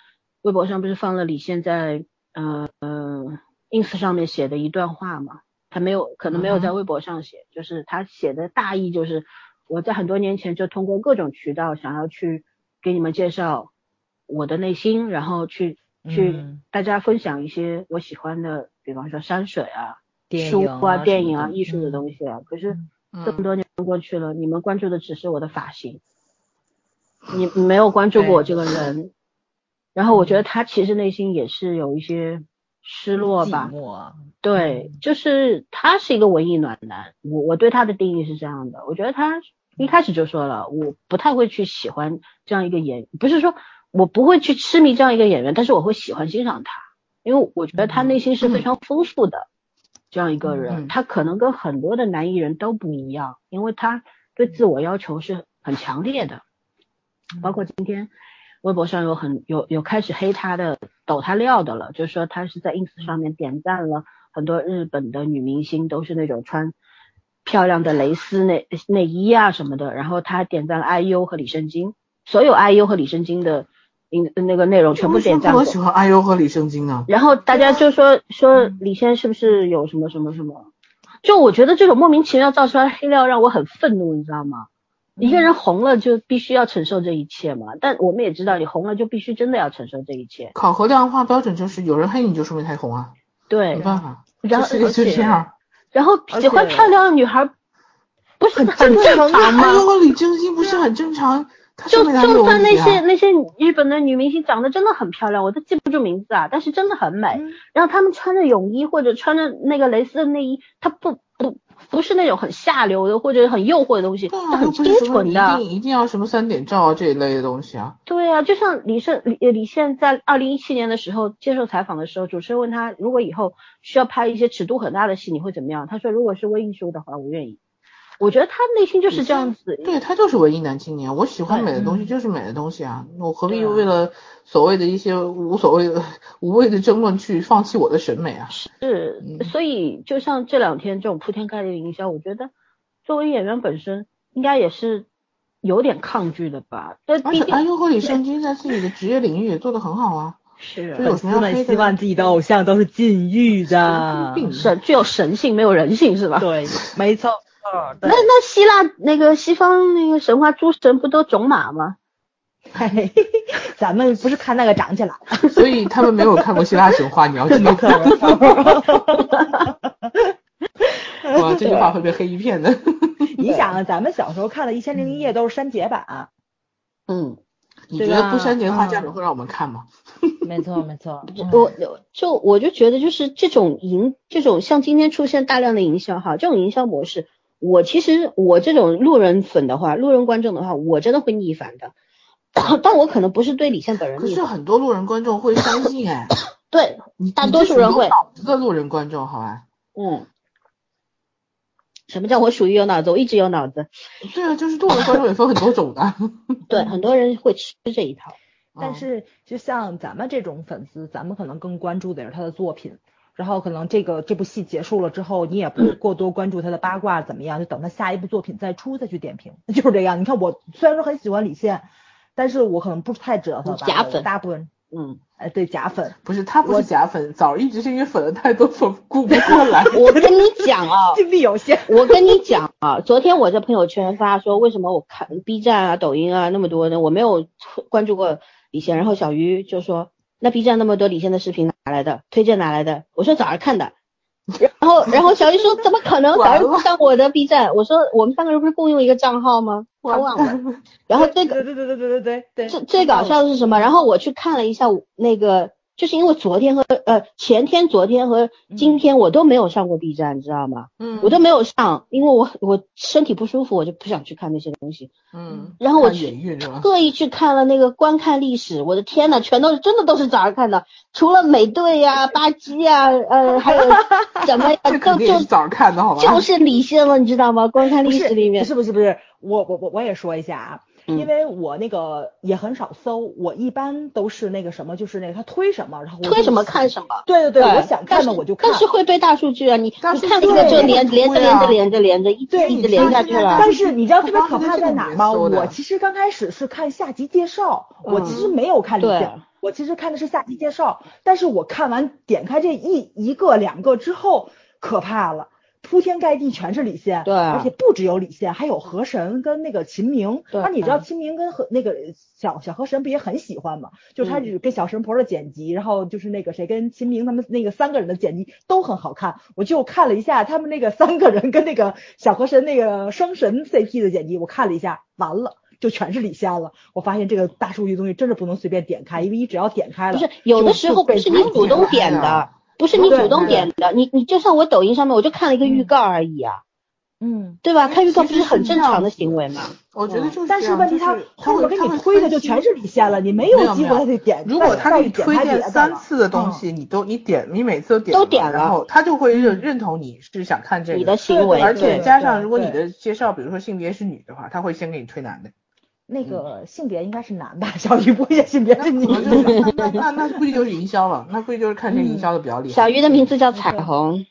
微博上不是放了李现在呃呃 ins 上面写的一段话嘛？他没有可能没有在微博上写，就是他写的大意就是。我在很多年前就通过各种渠道想要去给你们介绍我的内心，然后去去嗯。大家分享一些我喜欢的，比方说山水啊、电书啊、电影啊、艺术的嗯。东西啊。可是嗯。这么多年过去了，你们关注的只是我的发型，你你 *laughs* 没有关注过我这个人。然后我觉得他其实内心也是有一些失落吧对，就是他是一个文艺暖男，我我对他的定义是这样的，我觉得他一开始就说了，我不太会去喜欢这样一个演，不是说我不会去痴迷这样一个演员，但是我会喜欢欣赏他，因为我觉得他内心是非常丰富的这样一个人，他可能跟很多的男艺人都不一样，因为他对自我要求是很强烈的，包括今天微博上有很有有开始黑他的、抖他料的了，就是说他是在 ins 上面点赞了很多日本的女明星，都是那种穿。漂亮的蕾丝内内衣啊什么的，然后他点赞了 IU 和李圣经，所有 IU 和李圣经的音那个内容全部点赞。我喜欢 IU 和李圣经啊。然后大家就说说李现是不是有什么什么什么？就我觉得这种莫名其妙造出来的黑料让我很愤怒，你知道吗？一个人红了就必须要承受这一切嘛？但我们也知道，你红了就必须真的要承受这一切。考核量化标准就是有人黑你就说明他红啊。对，没办法。然后就这样。然后喜欢漂亮的女孩，不是很正常吗？哎呦，李正经不是很正常？就就算那些那些日本的女明星长得真的很漂亮，我都记不住名字啊，但是真的很美。然后她们穿着泳衣或者穿着那个蕾丝的内衣，她不不不是那种很下流的或者很诱惑的东西，啊很清纯的。一定一定要什么三点照啊这一类的东西啊？对啊，就像李胜李李现在二零一七年的时候接受采访的时候，主持人问他，如果以后需要拍一些尺度很大的戏，你会怎么样？他说，如果是微艺术的话，我愿意。我觉得他内心就是这样子，对他就是文艺男青年。我喜欢美的东西就是美的东西啊，我何必为了所谓的一些无所谓的无谓的争论去放弃我的审美啊？是，所以就像这两天这种铺天盖地的营销，我觉得作为演员本身应该也是有点抗拒的吧。而且安优和李圣经在自己的职业领域也做得很好啊。*laughs* 是，粉丝们希望自己的偶像都是禁欲的，神具有神性没有人性是吧？对，没错。那那希腊那个西方那个神话诸神不都种马吗？嘿嘿，咱们不是看那个长起来，所以他们没有看过希腊神话，你要知道。*laughs* *laughs* 哇，这句话会被黑一片的。*laughs* 你想，咱们小时候看的《一千零一夜》都是删节版。嗯，你觉得不删节的话，家长会让我们看吗？没错，没错。我就我就觉得，就是这种营，这种像今天出现大量的营销哈，这种营销模式。我其实我这种路人粉的话，路人观众的话，我真的会逆反的。*coughs* 但我可能不是对李现本人。可是很多路人观众会相信哎。*coughs* 对，大多数人会。脑子的路人观众，好吧。嗯。什么叫我属于有脑子？我一直有脑子。对啊，就是路人观众也分很多种的。*laughs* 对，很多人会吃这一套。但是就像咱们这种粉丝，咱们可能更关注的是他的作品。然后可能这个这部戏结束了之后，你也不过多关注他的八卦怎么样，就等他下一部作品再出再去点评，*laughs* 就是这样。你看我虽然说很喜欢李现，但是我可能不太知道他假粉，大部分嗯，哎对假粉，不是他不是假粉，早一直是因为粉的太多粉顾不过来。*laughs* 我跟你讲啊，*laughs* 精力有限。我跟你讲啊，昨天我在朋友圈发说为什么我看 B 站啊、抖音啊那么多呢？我没有关注过李现，然后小鱼就说。那 B 站那么多李现的视频哪来的？推荐哪来的？我说早上看的，然后然后小鱼说怎么可能？早上上我的 B 站，我说我们三个人不是共用一个账号吗？他忘了。然后这个对对对对对对对对，最最搞笑的是什么？然后我去看了一下那个。就是因为昨天和呃前天、昨天和今天我都没有上过 B 站，你知道吗？嗯，我都没有上，因为我我身体不舒服，我就不想去看那些东西。嗯，然后我去特意去看了那个观看历史，我的天呐，全都是真的都是早上看的，除了美队呀、*laughs* 巴基呀，呃，还有什么呀，就就早上看的好吧？就是李现了，你知道吗？观看历史里面不是不是不是，我我我我也说一下啊。因为我那个也很少搜，我一般都是那个什么，就是那个他推什么，然后推什么看什么。对对对，我想看的我就看。但是会背大数据啊，你你看一个就连连着连着连着连着一直一直连下去了。但是你知道特别可怕在哪吗？我其实刚开始是看下集介绍，我其实没有看里面，我其实看的是下集介绍。但是我看完点开这一一个两个之后，可怕了。铺天盖地全是李现，对，而且不只有李现，还有河神跟那个秦明。对那你知道秦明跟和那个小小河神不也很喜欢吗？就他跟小神婆的剪辑，然后就是那个谁跟秦明他们那个三个人的剪辑都很好看。我就看了一下他们那个三个人跟那个小河神那个双神 CP 的剪辑，我看了一下，完了就全是李现了。我发现这个大数据东西真是不能随便点开，因为你只要点开了，不是有的时候不是你主动点的。不是你主动点的，你你就像我抖音上面，我就看了一个预告而已啊，嗯，对吧？看预告不是很正常的行为吗？我觉得就是，但是问题他后面给你推的就全是李现了，你没有机会去点。如果他给你推荐三次的东西，你都你点，你每次都点都点了，然后他就会认认同你是想看这个。你的行为，而且加上如果你的介绍，比如说性别是女的话，他会先给你推男的。那个性别应该是男的，*laughs* 小鱼不会性别是女的，那那那估计就是营销了，那估计就是看谁营销的比较厉害。小鱼的名字叫彩虹。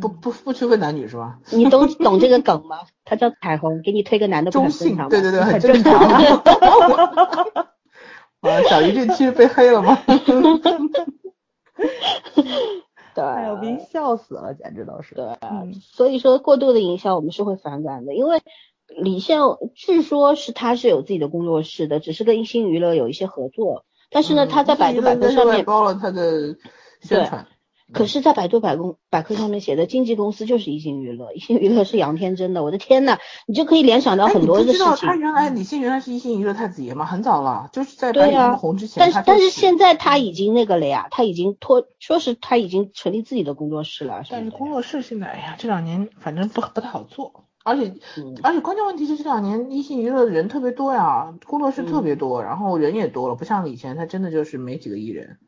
不不不区分男女是吧？*laughs* 你懂懂这个梗吗？他叫彩虹，给你推个男的中性，对对对，很正常。*laughs* 啊，小鱼这期被黑了吗？对，哎呦，别笑死了，简直都是。对，所以说过度的营销我们是会反感的，因为李现据说是他是有自己的工作室的，只是跟一心娱乐有一些合作，但是呢，他在百度百科上面包了他的宣传。可是，在百度百公百科上面写的经纪公司就是一心娱乐，一心娱乐是杨天真的，我的天呐，你就可以联想到很多的事情。知道他原来李现原来是一心娱乐太子爷嘛？很早了，就是在红之前。但是但是现在他已经那个了呀，他已经脱，说是他已经成立自己的工作室了。但是工作室现在，哎呀，这两年反正不不太好做，而且而且关键问题是这两年一心娱乐的人特别多呀，工作室特别多，然后人也多了，不像以前他真的就是没几个艺人。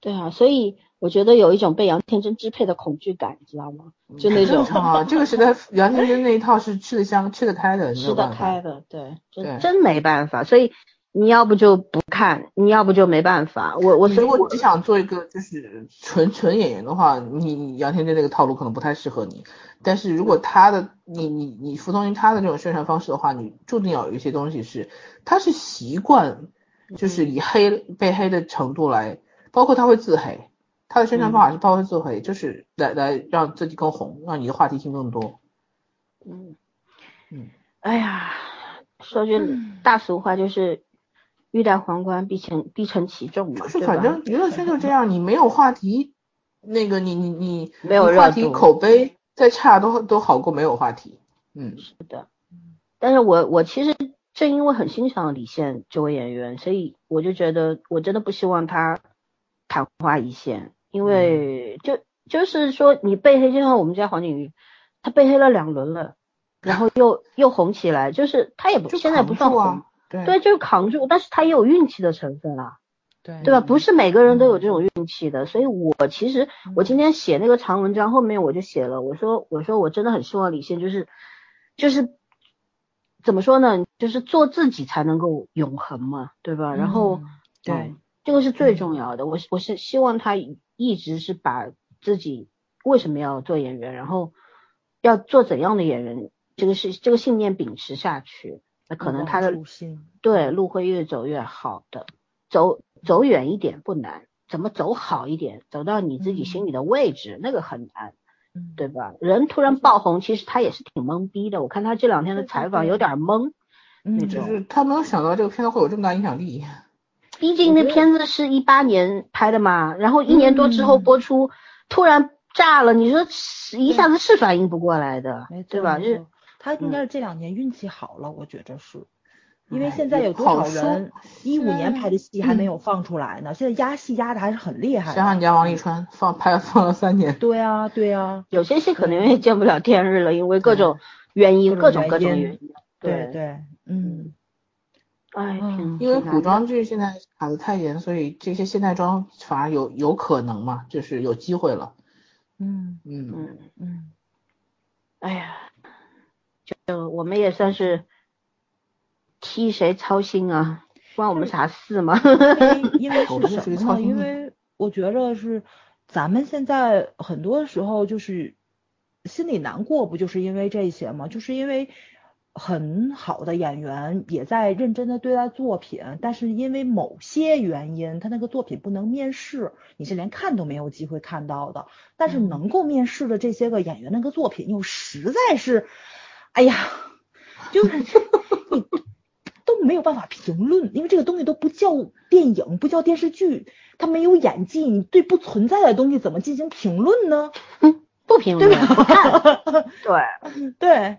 对啊，所以。我觉得有一种被杨天真支配的恐惧感，你知道吗？就那 *laughs* 种正常啊，这个时代杨天真那一套是吃得香、吃得开的，吃得开的，对，真真没办法。所以你要不就不看，你要不就没办法。我我如果只想做一个就是纯纯演员的话，你杨天真那个套路可能不太适合你。但是如果他的你你你服从于他的这种宣传方式的话，你注定要有一些东西是他是习惯，就是以黑被黑的程度来，包括他会自黑。他的宣传方法是包括自黑，就是来来让自己更红，让你的话题性更多。嗯嗯，哎呀，说句大俗话，就是欲戴皇冠必承必承其重嘛。就是反正娱乐圈就这样，你没有话题，那个你你你没有话题，口碑再差都都好过没有话题。嗯，是的。但是我我其实正因为很欣赏李现这位演员，所以我就觉得我真的不希望他昙花一现。因为就就是说你被黑，就像我们家黄景瑜，他被黑了两轮了，然后又又红起来，就是他也不现在不算红，对，就是扛住，但是他也有运气的成分啊，对对吧？不是每个人都有这种运气的，所以我其实我今天写那个长文章后面我就写了，我说我说我真的很希望李现就是就是怎么说呢，就是做自己才能够永恒嘛，对吧？然后对这个是最重要的，我我是希望他。一直是把自己为什么要做演员，然后要做怎样的演员，这个是这个信念秉持下去，那可能他的对路会越走越好的，走走远一点不难，怎么走好一点，走到你自己心里的位置，那个很难，对吧？人突然爆红，其实他也是挺懵逼的。我看他这两天的采访有点懵，嗯，就是他没有想到这个片子会有这么大影响力。毕竟那片子是一八年拍的嘛，然后一年多之后播出，突然炸了，你说一下子是反应不过来的，对吧？就是他应该是这两年运气好了，我觉着是，因为现在有多少人一五年拍的戏还没有放出来呢？现在压戏压的还是很厉害。想想你家王沥川放拍放了三年。对啊，对啊，有些戏可能也见不了天日了，因为各种原因，各种各种原因。对对，嗯。哎，因为古装剧现在卡的太严，所以这些现代装反而有有可能嘛，就是有机会了。嗯嗯嗯嗯。哎呀，就我们也算是替谁操心啊？关我们啥事吗？因为 *laughs* 是什么？因为我觉着是咱们现在很多时候就是心里难过，不就是因为这些吗？就是因为。很好的演员也在认真的对待作品，但是因为某些原因，他那个作品不能面试，你是连看都没有机会看到的。但是能够面试的这些个演员，那个作品又实在是，哎呀，就是 *laughs* 你都没有办法评论，因为这个东西都不叫电影，不叫电视剧，它没有演技，你对不存在的东西怎么进行评论呢？嗯不评论，不看。*laughs* 对对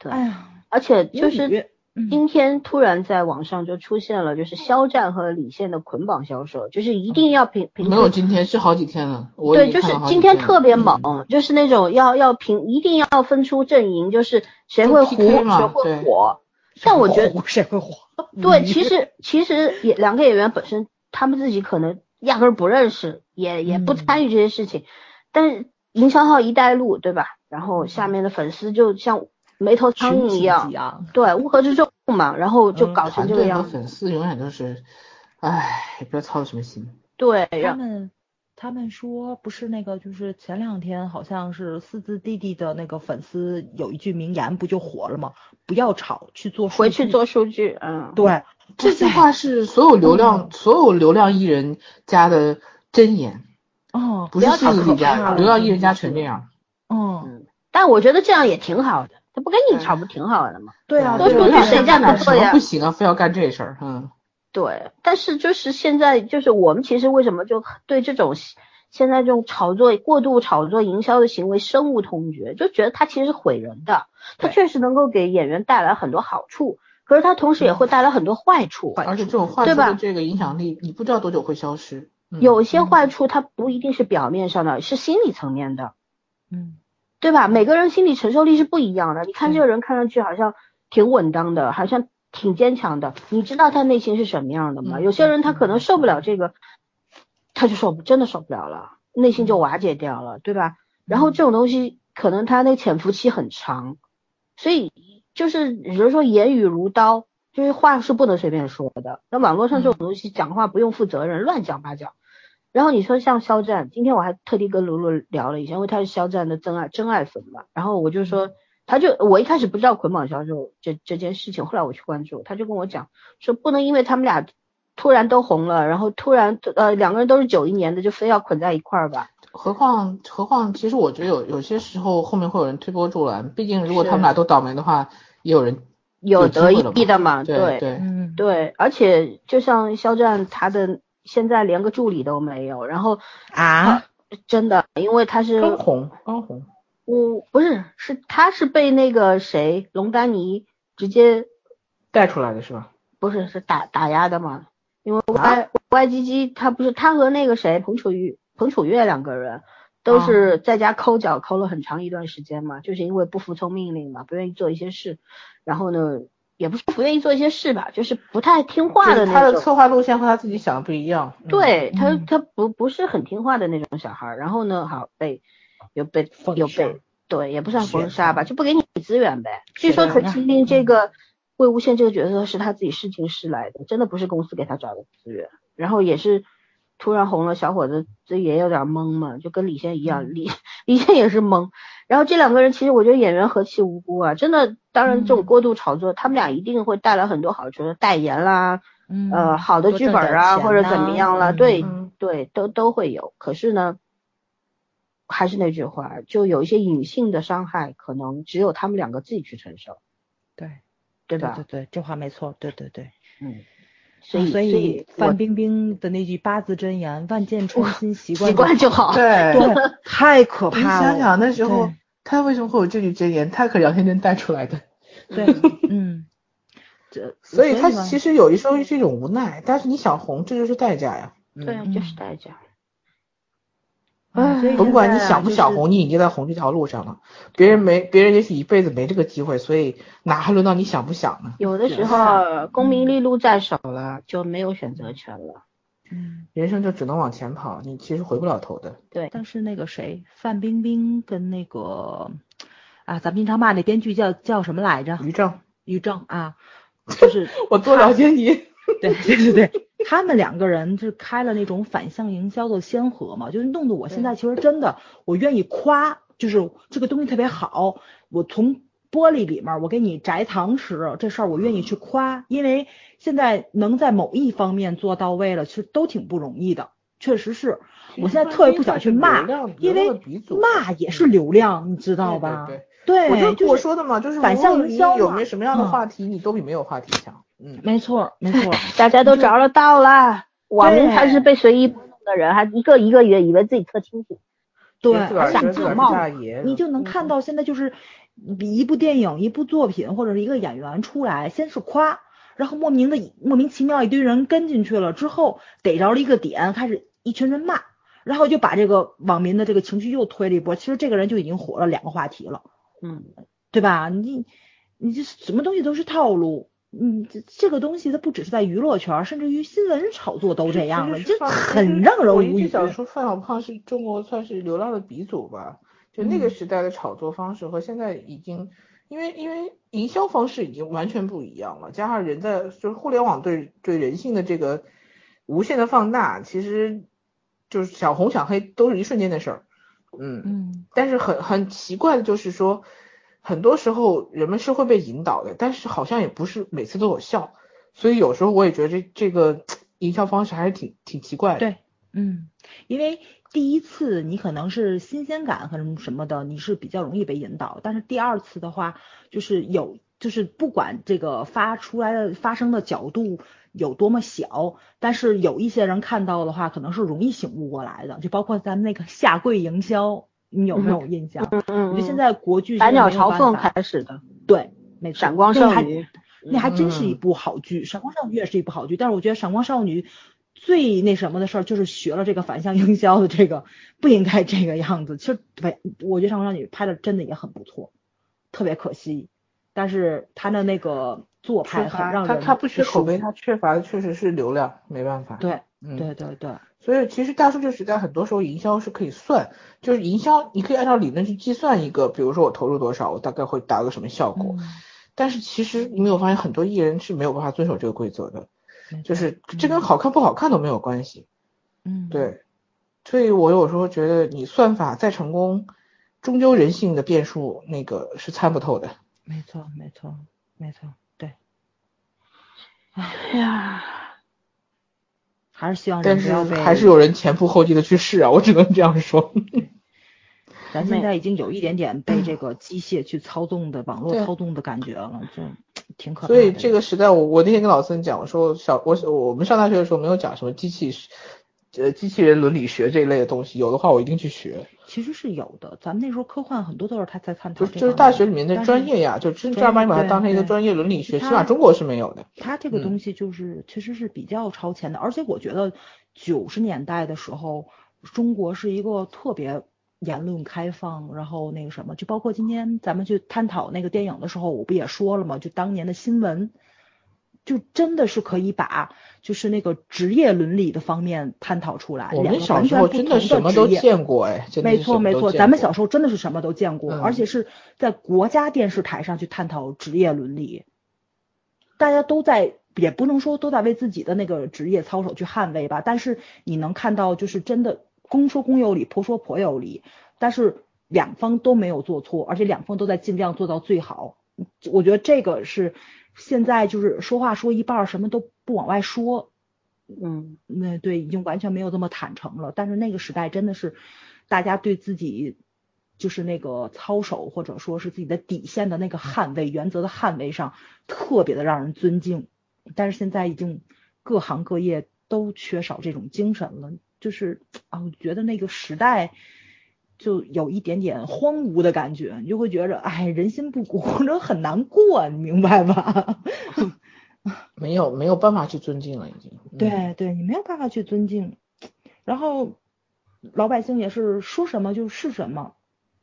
对，哎呀。而且就是，今天突然在网上就出现了，就是肖战和李现的捆绑销售，就是一定要评评。没有今天是好几天了，对，就是今天特别猛，就是那种要要评一定要分出阵营，就是谁会糊谁会火。但我觉得谁会火？对，其实 *laughs* 其实也两个演员本身他们自己可能压根不认识，也也不参与这些事情，但是营销号一带路，对吧？然后下面的粉丝就像。没头苍蝇一样，对，乌合之众嘛，然后就搞成这个样。粉丝永远都是，唉，不要操什么心。对，他们他们说不是那个，就是前两天好像是四字弟弟的那个粉丝有一句名言，不就火了吗？不要吵，去做回去做数据。嗯，对，这句话是所有流量所有流量艺人家的箴言。哦，不是四字弟弟家，流量艺人家全这样。嗯，但我觉得这样也挺好的。他不跟你吵不挺好的吗？对啊，多数据谁家能做呀？不行啊，非要干这事儿，嗯。对，但是就是现在，就是我们其实为什么就对这种现在这种炒作、过度炒作、营销的行为深恶痛绝，就觉得它其实是毁人的。它确实能够给演员带来很多好处，可是它同时也会带来很多坏处。而且这种坏处的这个影响力，你不知道多久会消失。有些坏处它不一定是表面上的，是心理层面的。嗯。对吧？每个人心理承受力是不一样的。你看这个人看上去好像挺稳当的，好像挺坚强的。你知道他内心是什么样的吗？有些人他可能受不了这个，他就受真的受不了了，内心就瓦解掉了，对吧？然后这种东西可能他那潜伏期很长，所以就是有人说言语如刀，就是话是不能随便说的。那网络上这种东西讲话不用负责任，乱讲八讲。然后你说像肖战，今天我还特地跟卢卢聊了一下，因为他是肖战的真爱真爱粉嘛。然后我就说，他就我一开始不知道捆绑销售这这件事情，后来我去关注，他就跟我讲说，不能因为他们俩突然都红了，然后突然呃两个人都是九一年的，就非要捆在一块儿吧。何况何况，其实我觉得有有些时候后面会有人推波助澜，毕竟如果他们俩都倒霉的话，也有人有得意的嘛。对对对，而且就像肖战他的。现在连个助理都没有，然后啊，真的，因为他是刚红，刚红，我不是，是他是被那个谁龙丹妮直接带出来的是吧？不是，是打打压的嘛？因为 Y Y G G 他不是他和那个谁彭楚玉彭楚月两个人都是在家抠脚抠了很长一段时间嘛，就是因为不服从命令嘛，不愿意做一些事，然后呢。也不是不愿意做一些事吧，就是不太听话的那种。他的策划路线和他自己想的不一样。对他，他不不是很听话的那种小孩。然后呢，好被又被又被对，也不算封杀吧，就不给你资源呗。据说陈情令这个魏无羡这个角色是他自己试镜试来的，真的不是公司给他找的资源。然后也是突然红了，小伙子这也有点懵嘛，就跟李现一样，李李现也是懵。然后这两个人其实我觉得演员何其无辜啊，真的。当然，这种过度炒作，他们俩一定会带来很多好处，代言啦，呃，好的剧本啊，或者怎么样了，对对，都都会有。可是呢，还是那句话，就有一些隐性的伤害，可能只有他们两个自己去承受。对，对吧？对对，这话没错。对对对，嗯。所以，所以范冰冰的那句八字真言：“万箭穿心，习惯习惯就好。”对 *laughs* 对，*laughs* 太可怕了。你想想那时候。他为什么会有这句真言？他可杨天真带出来的。对，*laughs* 嗯，这所以他其实有一时候是一种无奈，但是你想红，这就是代价呀。对，就是代价。唉，甭管你想不想红，你已经在红这条路上了。别人没，别人也许一辈子没这个机会，所以哪还轮到你想不想呢？有的时候功名利禄在手了，就没有选择权了。嗯，人生就只能往前跑，你其实回不了头的。对，但是那个谁，范冰冰跟那个啊，咱们经常骂那编剧叫叫什么来着？于正，于正啊，*laughs* 就是我多了解你。*laughs* 对对对对，他们两个人是开了那种反向营销的先河嘛，就是弄得我现在其实真的，我愿意夸，就是这个东西特别好，我从。玻璃里面，我给你摘糖吃，这事儿我愿意去夸，因为现在能在某一方面做到位了，其实都挺不容易的，确实是。我现在特别不想去骂，因为骂也是流量，你知道吧？对，我就我说的嘛，就是反向营销有没有什么样的话题，你都比没有话题强。嗯，没错，没错，*laughs* 大家都着了道了。网民还是被随意的人，还一个一个以为以为自己特清醒。对，而且貌，你就能看到现在就是比一部电影、一部作品或者是一个演员出来，先是夸，然后莫名的莫名其妙一堆人跟进去了之后，逮着了一个点，开始一群人骂，然后就把这个网民的这个情绪又推了一波。其实这个人就已经火了两个话题了，嗯，对吧？你你这什么东西都是套路。嗯，这这个东西它不只是在娱乐圈，甚至于新闻炒作都这样了，就很让人无语。我一直想说，范小胖是中国算是流浪的鼻祖吧？就那个时代的炒作方式和现在已经，因为因为营销方式已经完全不一样了，加上人在就是互联网对对人性的这个无限的放大，其实就是想红想黑都是一瞬间的事儿。嗯嗯，但是很很奇怪的就是说。很多时候人们是会被引导的，但是好像也不是每次都有效，所以有时候我也觉得这这个营销方式还是挺挺奇怪的。对，嗯，因为第一次你可能是新鲜感和什么的，你是比较容易被引导，但是第二次的话，就是有就是不管这个发出来的发生的角度有多么小，但是有一些人看到的话，可能是容易醒悟过来的，就包括咱们那个下跪营销。你有没有印象？嗯嗯，我觉得现在国剧百鸟朝凤开始的，对，没错。闪光少女，那还真是一部好剧。闪光少女也是一部好剧，但是我觉得闪光少女最那什么的事儿就是学了这个反向营销的这个，不应该这个样子。其实，对，我觉得闪光少女拍的真的也很不错，特别可惜，但是他的那个做派很让人他他不缺口碑，他缺乏的确实是流量，没办法。对，对对对。所以其实大数据时代，很多时候营销是可以算，就是营销你可以按照理论去计算一个，比如说我投入多少，我大概会达到什么效果。但是其实你没有发现很多艺人是没有办法遵守这个规则的，就是这跟好看不好看都没有关系。嗯，对。所以我有时候觉得你算法再成功，终究人性的变数那个是参不透的。没错，没错，没错，对。哎呀。还是希望，但是还是有人前仆后继的去试啊，我只能这样说。*laughs* 咱现在已经有一点点被这个机械去操纵的网络操纵的感觉了，就挺可怕。所以这个时代，我我那天跟老孙讲，我说小我我们上大学的时候没有讲什么机器。呃，机器人伦理学这一类的东西，有的话我一定去学。其实是有的，咱们那时候科幻很多都是他在探讨。就就是大学里面的专业呀，就正儿八经把它当成一个专业伦理学，起码中国是没有的。他这个东西就是其实是比较超前的，而且我觉得九十年代的时候，中国是一个特别言论开放，然后那个什么，就包括今天咱们去探讨那个电影的时候，我不也说了吗？就当年的新闻。就真的是可以把就是那个职业伦理的方面探讨出来。我们小时候真的什么都见过哎，没错没错，咱们小时候真的是什么都见过，而且是在国家电视台上去探讨职业伦理。大家都在，也不能说都在为自己的那个职业操守去捍卫吧，但是你能看到，就是真的公说公有理，婆说婆有理，但是两方都没有做错，而且两方都在尽量做到最好。我觉得这个是。现在就是说话说一半，什么都不往外说，嗯，那对，已经完全没有这么坦诚了。但是那个时代真的是，大家对自己就是那个操守或者说是自己的底线的那个捍卫、原则的捍卫上，特别的让人尊敬。但是现在已经各行各业都缺少这种精神了，就是啊，我觉得那个时代。就有一点点荒芜的感觉，你就会觉着，哎，人心不古，或者很难过，你明白吧？*laughs* *laughs* 没有没有办法去尊敬了，已经。对对，你没有办法去尊敬，然后老百姓也是说什么就是什么，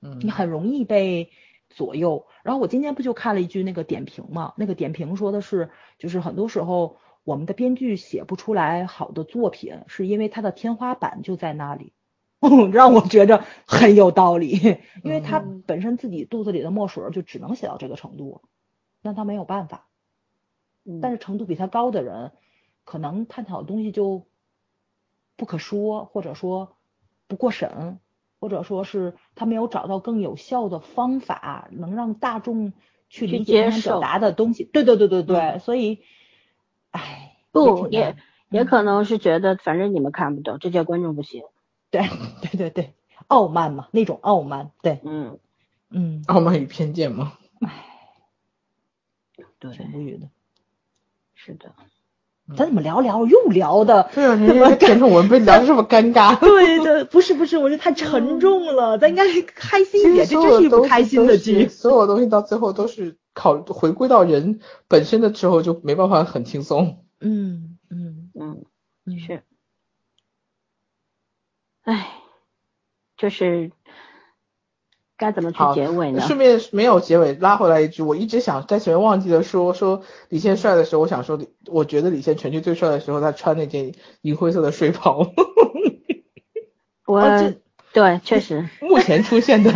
嗯，你很容易被左右。然后我今天不就看了一句那个点评嘛，那个点评说的是，就是很多时候我们的编剧写不出来好的作品，是因为他的天花板就在那里。*laughs* 让我觉着很有道理，因为他本身自己肚子里的墨水就只能写到这个程度，那他没有办法。但是程度比他高的人，可能探讨的东西就不可说，或者说不过审，或者说是他没有找到更有效的方法，能让大众去理解他表达的东西。对对对对对，所以，唉，不也也可能是觉得反正你们看不懂，这届观众不行。对 *laughs* 对对对，傲慢嘛，那种傲慢，对，嗯。嗯，傲慢与偏见嘛，唉，对，挺无语的，是的，咱怎么聊聊又聊的？对啊，人家甜宠文被聊的这么尴尬。*laughs* 对的，不是不是，我觉得太沉重了，咱应该开心一点。这真是一部开心的剧。所有东西到最后都是考回归到人本身的时候，就没办法很轻松。嗯嗯嗯，是。唉，就是。该怎么去结尾呢？顺便没有结尾，拉回来一句，我一直想在前面忘记了说说李现帅的时候，我想说，我觉得李现全剧最帅的时候，他穿那件银灰色的睡袍。*laughs* 我对，确实。目前出现的。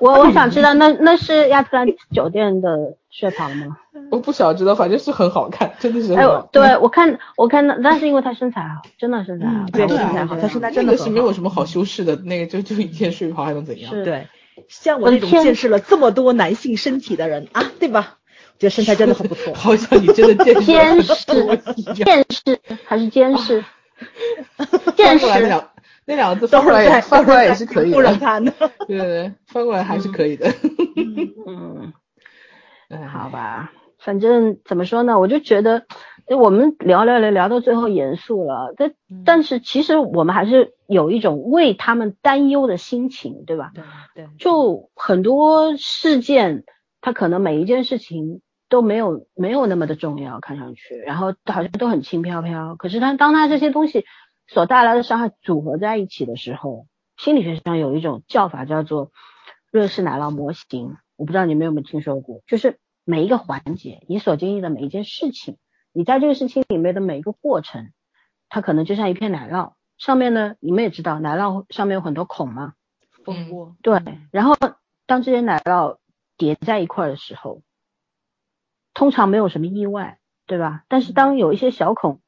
我我想知道，那那是亚特兰斯酒店的睡袍吗？我不想知道，反正是很好看，真的是。哎，对我看我看那那是因为他身材好，真的身材好，对身材好，他身材真的是没有什么好修饰的，那个就就一件睡袍还能怎样？对，像我这种见识了这么多男性身体的人啊，对吧？我觉得身材真的很不错。*laughs* 好像你真的见识见识见识还是监视？见识。那两个字翻过来翻过来也是可以的。对对对，翻过来还是可以的。嗯，嗯 *laughs* 好吧。反正怎么说呢，我就觉得，我们聊聊聊聊到最后严肃了，但但是其实我们还是有一种为他们担忧的心情，对吧？对对。就很多事件，它可能每一件事情都没有没有那么的重要，看上去，然后好像都很轻飘飘。可是他当他这些东西所带来的伤害组合在一起的时候，心理学上有一种叫法叫做热式奶酪模型，我不知道你们有没有听说过，就是。每一个环节，你所经历的每一件事情，你在这个事情里面的每一个过程，它可能就像一片奶酪，上面呢，你们也知道，奶酪上面有很多孔嘛，蜂窝。对，然后当这些奶酪叠在一块的时候，通常没有什么意外，对吧？但是当有一些小孔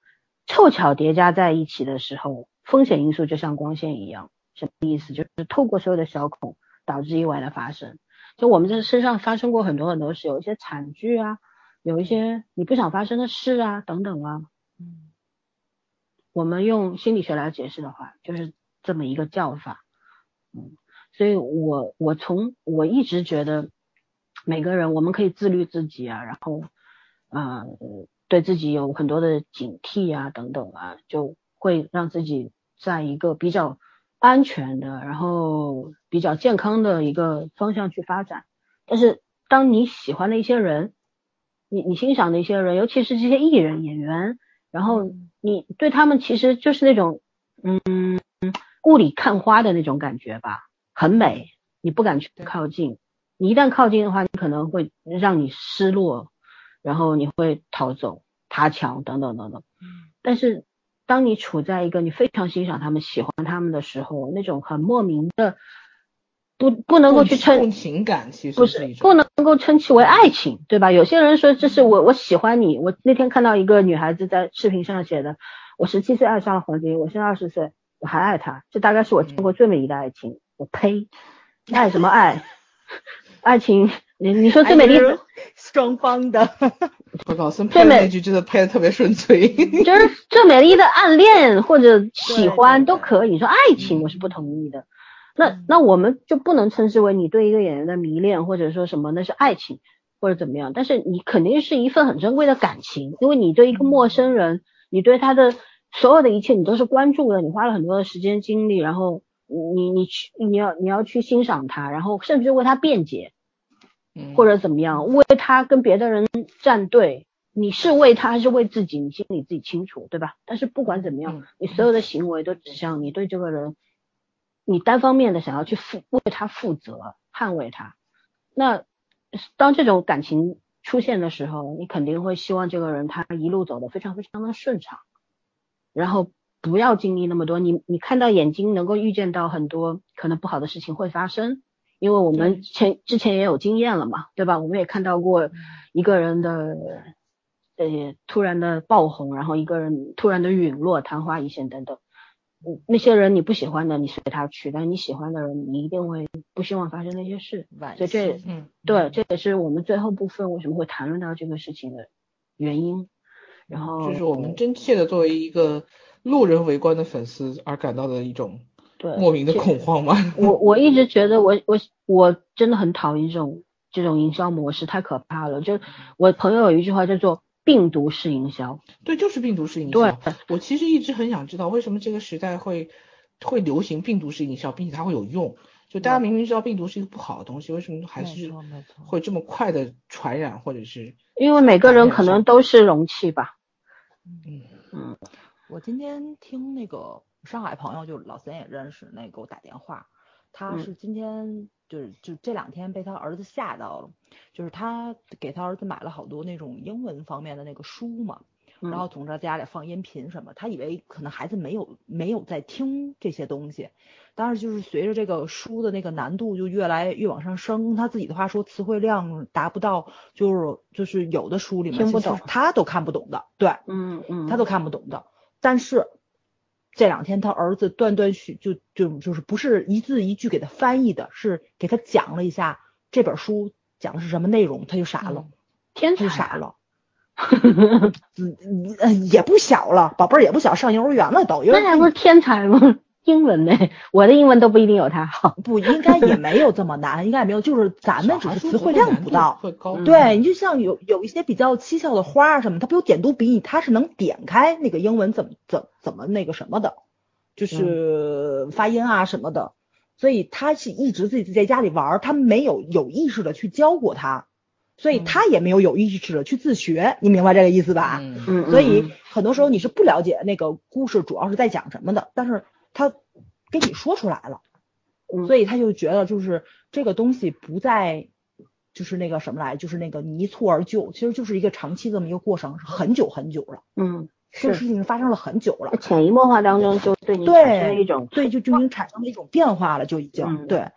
凑巧叠加在一起的时候，风险因素就像光线一样，什么意思？就是透过所有的小孔导致意外的发生。就我们在身上发生过很多很多事，有一些惨剧啊，有一些你不想发生的事啊，等等啊。嗯，我们用心理学来解释的话，就是这么一个叫法。嗯，所以我我从我一直觉得，每个人我们可以自律自己啊，然后啊，对自己有很多的警惕啊，等等啊，就会让自己在一个比较。安全的，然后比较健康的一个方向去发展。但是，当你喜欢的一些人，你你欣赏的一些人，尤其是这些艺人演员，然后你对他们其实就是那种嗯雾里看花的那种感觉吧，很美，你不敢去靠近。你一旦靠近的话，你可能会让你失落，然后你会逃走、爬墙等等等等。但是。当你处在一个你非常欣赏他们、喜欢他们的时候，那种很莫名的不不能够去称情感，其实不是不能够称其为爱情，对吧？有些人说这是我我喜欢你。我那天看到一个女孩子在视频上写的：“我十七岁爱上了黄金，我现在二十岁，我还爱他。”这大概是我见过最美丽的爱情。我呸！爱什么爱？*laughs* 爱情。你你说最美丽双方的，*laughs* 我告诉你，最美那句真的拍的特别顺嘴，*laughs* 就是最美丽的暗恋或者喜欢都可以。你说爱情我是不同意的，那那我们就不能称之为你对一个演员的迷恋或者说什么那是爱情或者怎么样，但是你肯定是一份很珍贵的感情，因为你对一个陌生人，你对他的所有的一切你都是关注的，你花了很多的时间精力，然后你你去你要你要去欣赏他，然后甚至为他辩解。或者怎么样，为他跟别的人站队，你是为他还是为自己？你心里自己清楚，对吧？但是不管怎么样，你所有的行为都指向你对这个人，你单方面的想要去负为他负责，捍卫他。那当这种感情出现的时候，你肯定会希望这个人他一路走的非常非常的顺畅，然后不要经历那么多。你你看到眼睛能够预见到很多可能不好的事情会发生。因为我们前之前也有经验了嘛，对吧？我们也看到过一个人的呃突然的爆红，然后一个人突然的陨落，昙花一现等等。嗯，那些人你不喜欢的，你随他去；但你喜欢的人，你一定会不希望发生那些事。所以这，嗯，对，这也是我们最后部分为什么会谈论到这个事情的原因。然后，就是我们真切的作为一个路人围观的粉丝而感到的一种。对，莫名的恐慌吗？我我一直觉得我我我真的很讨厌这种这种营销模式，太可怕了。就我朋友有一句话叫做病毒式营销。对，就是病毒式营销。对，我其实一直很想知道，为什么这个时代会会流行病毒式营销，并且它会有用。就大家明明知道病毒是一个不好的东西，为什么还是会这么快的传染，或者是？因为每个人可能都是容器吧。嗯嗯。我今天听那个上海朋友，就老三也认识，那给我打电话，他是今天就是就这两天被他儿子吓到了，就是他给他儿子买了好多那种英文方面的那个书嘛。然后总在家里放音频什么，他以为可能孩子没有没有在听这些东西，但是就是随着这个书的那个难度就越来越往上升，他自己的话说词汇量达不到，就是就是有的书里面听不懂，他都看不懂的，对，嗯嗯，他都看不懂的。但是这两天他儿子断断续就就就是不是一字一句给他翻译的，是给他讲了一下这本书讲的是什么内容，他就傻了，天才傻了。嗯，也不小了，宝贝儿也不小，上幼儿园了都。那还不是天才吗？英文呢？我的英文都不一定有他好。*laughs* 不应该也没有这么难，应该也没有，就是咱们只是词汇量不到。会高。对你就像有有一些比较蹊跷的花什么，他不有点读笔译，他是能点开那个英文怎么怎怎么那个什么的，就是发音啊什么的。所以他是一直自己在家里玩，他没有有意识的去教过他。所以他也没有有意识的去自学，你明白这个意思吧？嗯所以很多时候你是不了解那个故事主要是在讲什么的，但是他跟你说出来了，所以他就觉得就是这个东西不再就是那个什么来，就是那个你一蹴而就，其实就是一个长期这么一个过程，是很久很久了。嗯，这个事情发生了很久了，潜移默化当中就对你产生一种对，就就已经产生了一种变化了，就已经对，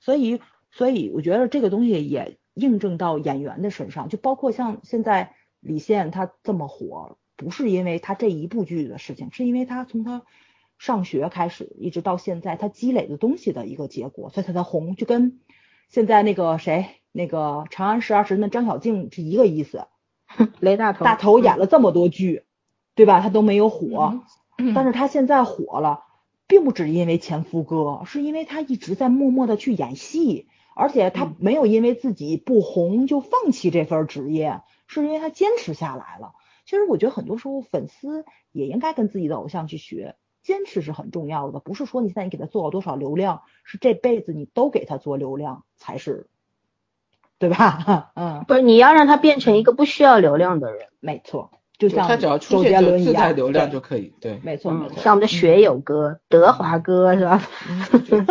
所以所以我觉得这个东西也。印证到演员的身上，就包括像现在李现他这么火，不是因为他这一部剧的事情，是因为他从他上学开始一直到现在他积累的东西的一个结果，所以他才红。就跟现在那个谁，那个《长安十二时辰》的张小静是一个意思。*laughs* 雷大头，大头演了这么多剧，对吧？他都没有火，但是他现在火了，并不只因为前夫哥，是因为他一直在默默的去演戏。而且他没有因为自己不红就放弃这份职业，是因为他坚持下来了。其实我觉得很多时候粉丝也应该跟自己的偶像去学，坚持是很重要的。不是说你现在你给他做了多少流量，是这辈子你都给他做流量才是，对吧？*laughs* 嗯，不是你要让他变成一个不需要流量的人，没错。就像他只要出现就自带流量就可以，对，没错没错。像我们的学友哥、德华哥是吧？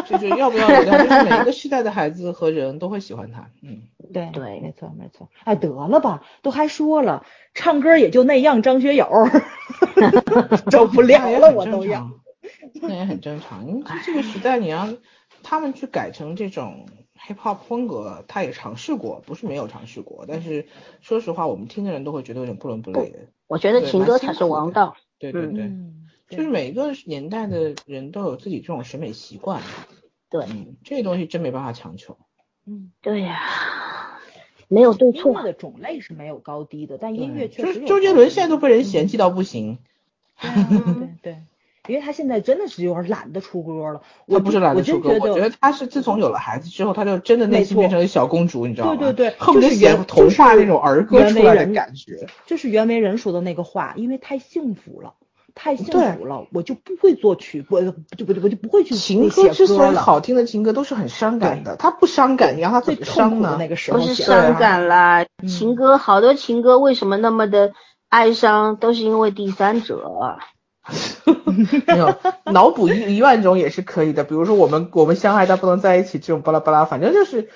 就是要不要流量，就是每一个时代的孩子和人都会喜欢他。嗯，对对，没错没错。哎，得了吧，都还说了，唱歌也就那样，张学友 *laughs* 受不了了，我都要。那也很正常，因为这个时代你让他们去改成这种。hiphop 风格，他也尝试过，不是没有尝试过。但是说实话，我们听的人都会觉得有点不伦不类的。我觉得情歌才是王道。对对对，就是每个年代的人都有自己这种审美习惯。对，这东西真没办法强求。嗯，对呀，没有对错。的种类是没有高低的，但音乐确实。周杰伦现在都被人嫌弃到不行。对对。因为他现在真的是有点懒得出歌了，他不是懒得出歌，我觉得他是自从有了孩子之后，他就真的内心变成了小公主，你知道吗？对对对，恨不得演童话那种儿歌出来的感觉。就是袁惟仁说的那个话，因为太幸福了，太幸福了，我就不会作曲，我就不就我就不会去情歌之所以好听的情歌都是很伤感的，他不伤感，你让他最伤的那个时候不是伤感啦，情歌好多情歌为什么那么的哀伤，都是因为第三者。*laughs* 没有脑补一一万种也是可以的，比如说我们我们相爱但不能在一起这种巴拉巴拉，反正就是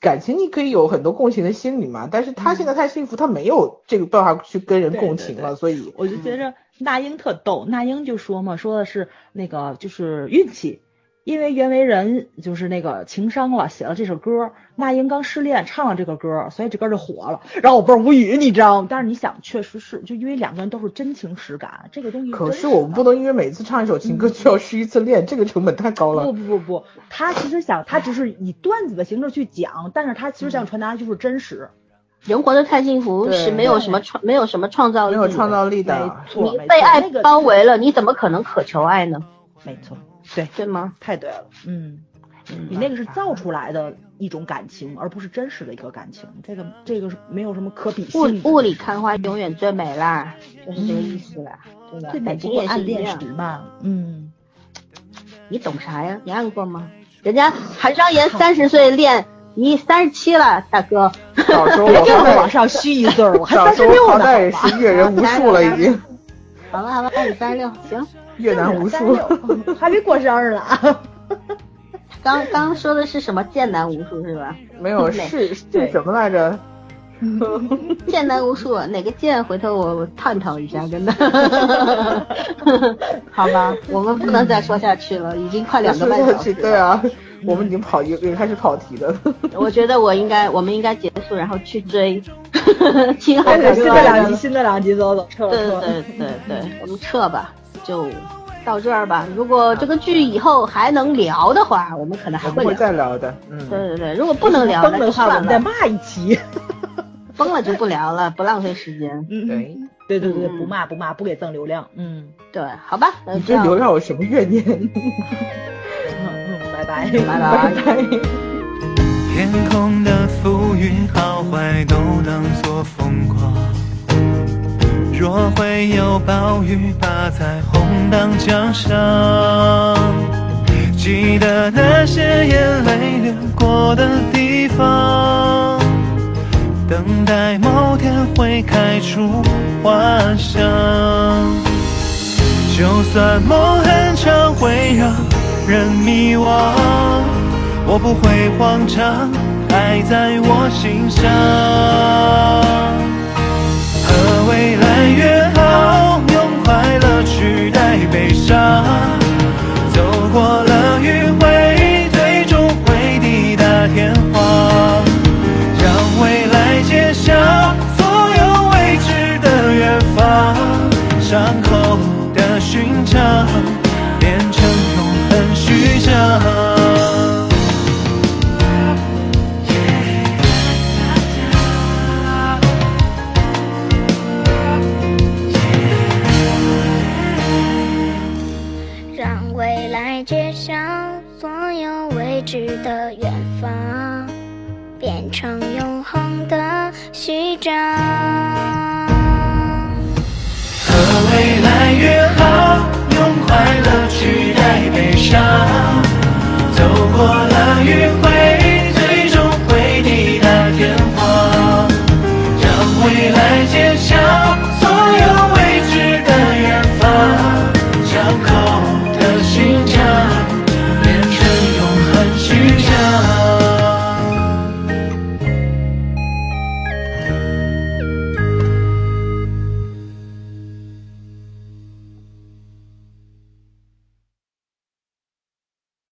感情你可以有很多共情的心理嘛。但是他现在太幸福，他没有这个办法去跟人共情了，所以我就觉着那英特逗，那英就说嘛，说的是那个就是运气。因为袁惟仁就是那个情商了，写了这首歌。那英刚失恋，唱了这个歌，所以这歌就火了。然后我倍儿无语，你知道吗？但是你想，确实是，就因为两个人都是真情实感，这个东西。可是我们不能因为每次唱一首情歌就要失一次恋，这个成本太高了。不不不不，他其实想，他只是以段子的形式去讲，但是他其实想传达的就是真实。人活得太幸福是没有什么创，没有什么创造力，没有创造力的。你被爱包围了，你怎么可能渴求爱呢？没错。对对吗？太对了，嗯，你那个是造出来的一种感情，而不是真实的一个感情。这个这个是没有什么可比性。雾雾里看花永远最美啦，就是这个意思啦，对吧？最美不过暗恋时嘛。嗯，你懂啥呀？你按过吗？人家韩商言三十岁练，你三十七了，大哥。到时候 *laughs* 我再往上虚一岁，我还三十六呢。也是阅人无数了，已经。好了好了，你三十六，行。越南无数，*laughs* 还没过生日呢。*laughs* 刚刚说的是什么剑南无数是吧？没有，*laughs* 是是什么来着？剑南无数，哪个剑？回头我我探讨一下，真的。好吧，我们不能再说下去了，已经快两个半小时。对啊，我们已经跑又又开始跑题了。我觉得我应该，我们应该结束，然后去追。新新的两集，新的两集，走走撤对对对对，我们撤吧。就到这儿吧。如果这个剧以后还能聊的话，我们可能还会再聊的。嗯，对对对。如果不能聊的话，我们再骂一期。*laughs* 崩了就不聊了，不浪费时间。嗯，对对对对，不骂不骂，不给赠流量。嗯，对，好吧。你对流量有什么怨念？*laughs* 嗯嗯，拜拜拜拜拜。天空的浮云好坏都当作风光。若会有暴雨，把彩虹当奖赏。记得那些眼泪流过的地方，等待某天会开出花香。就算梦很长，会让人迷惘，我不会慌张，爱在我心上。未来约好，用快乐取代悲伤。走过了迂回，最终会抵达天荒。让未来揭晓所有未知的远方，伤口的勋章变成永恒序章。的远方变成永恒的序章。和未来约好，用快乐取代悲伤。走过了迂回。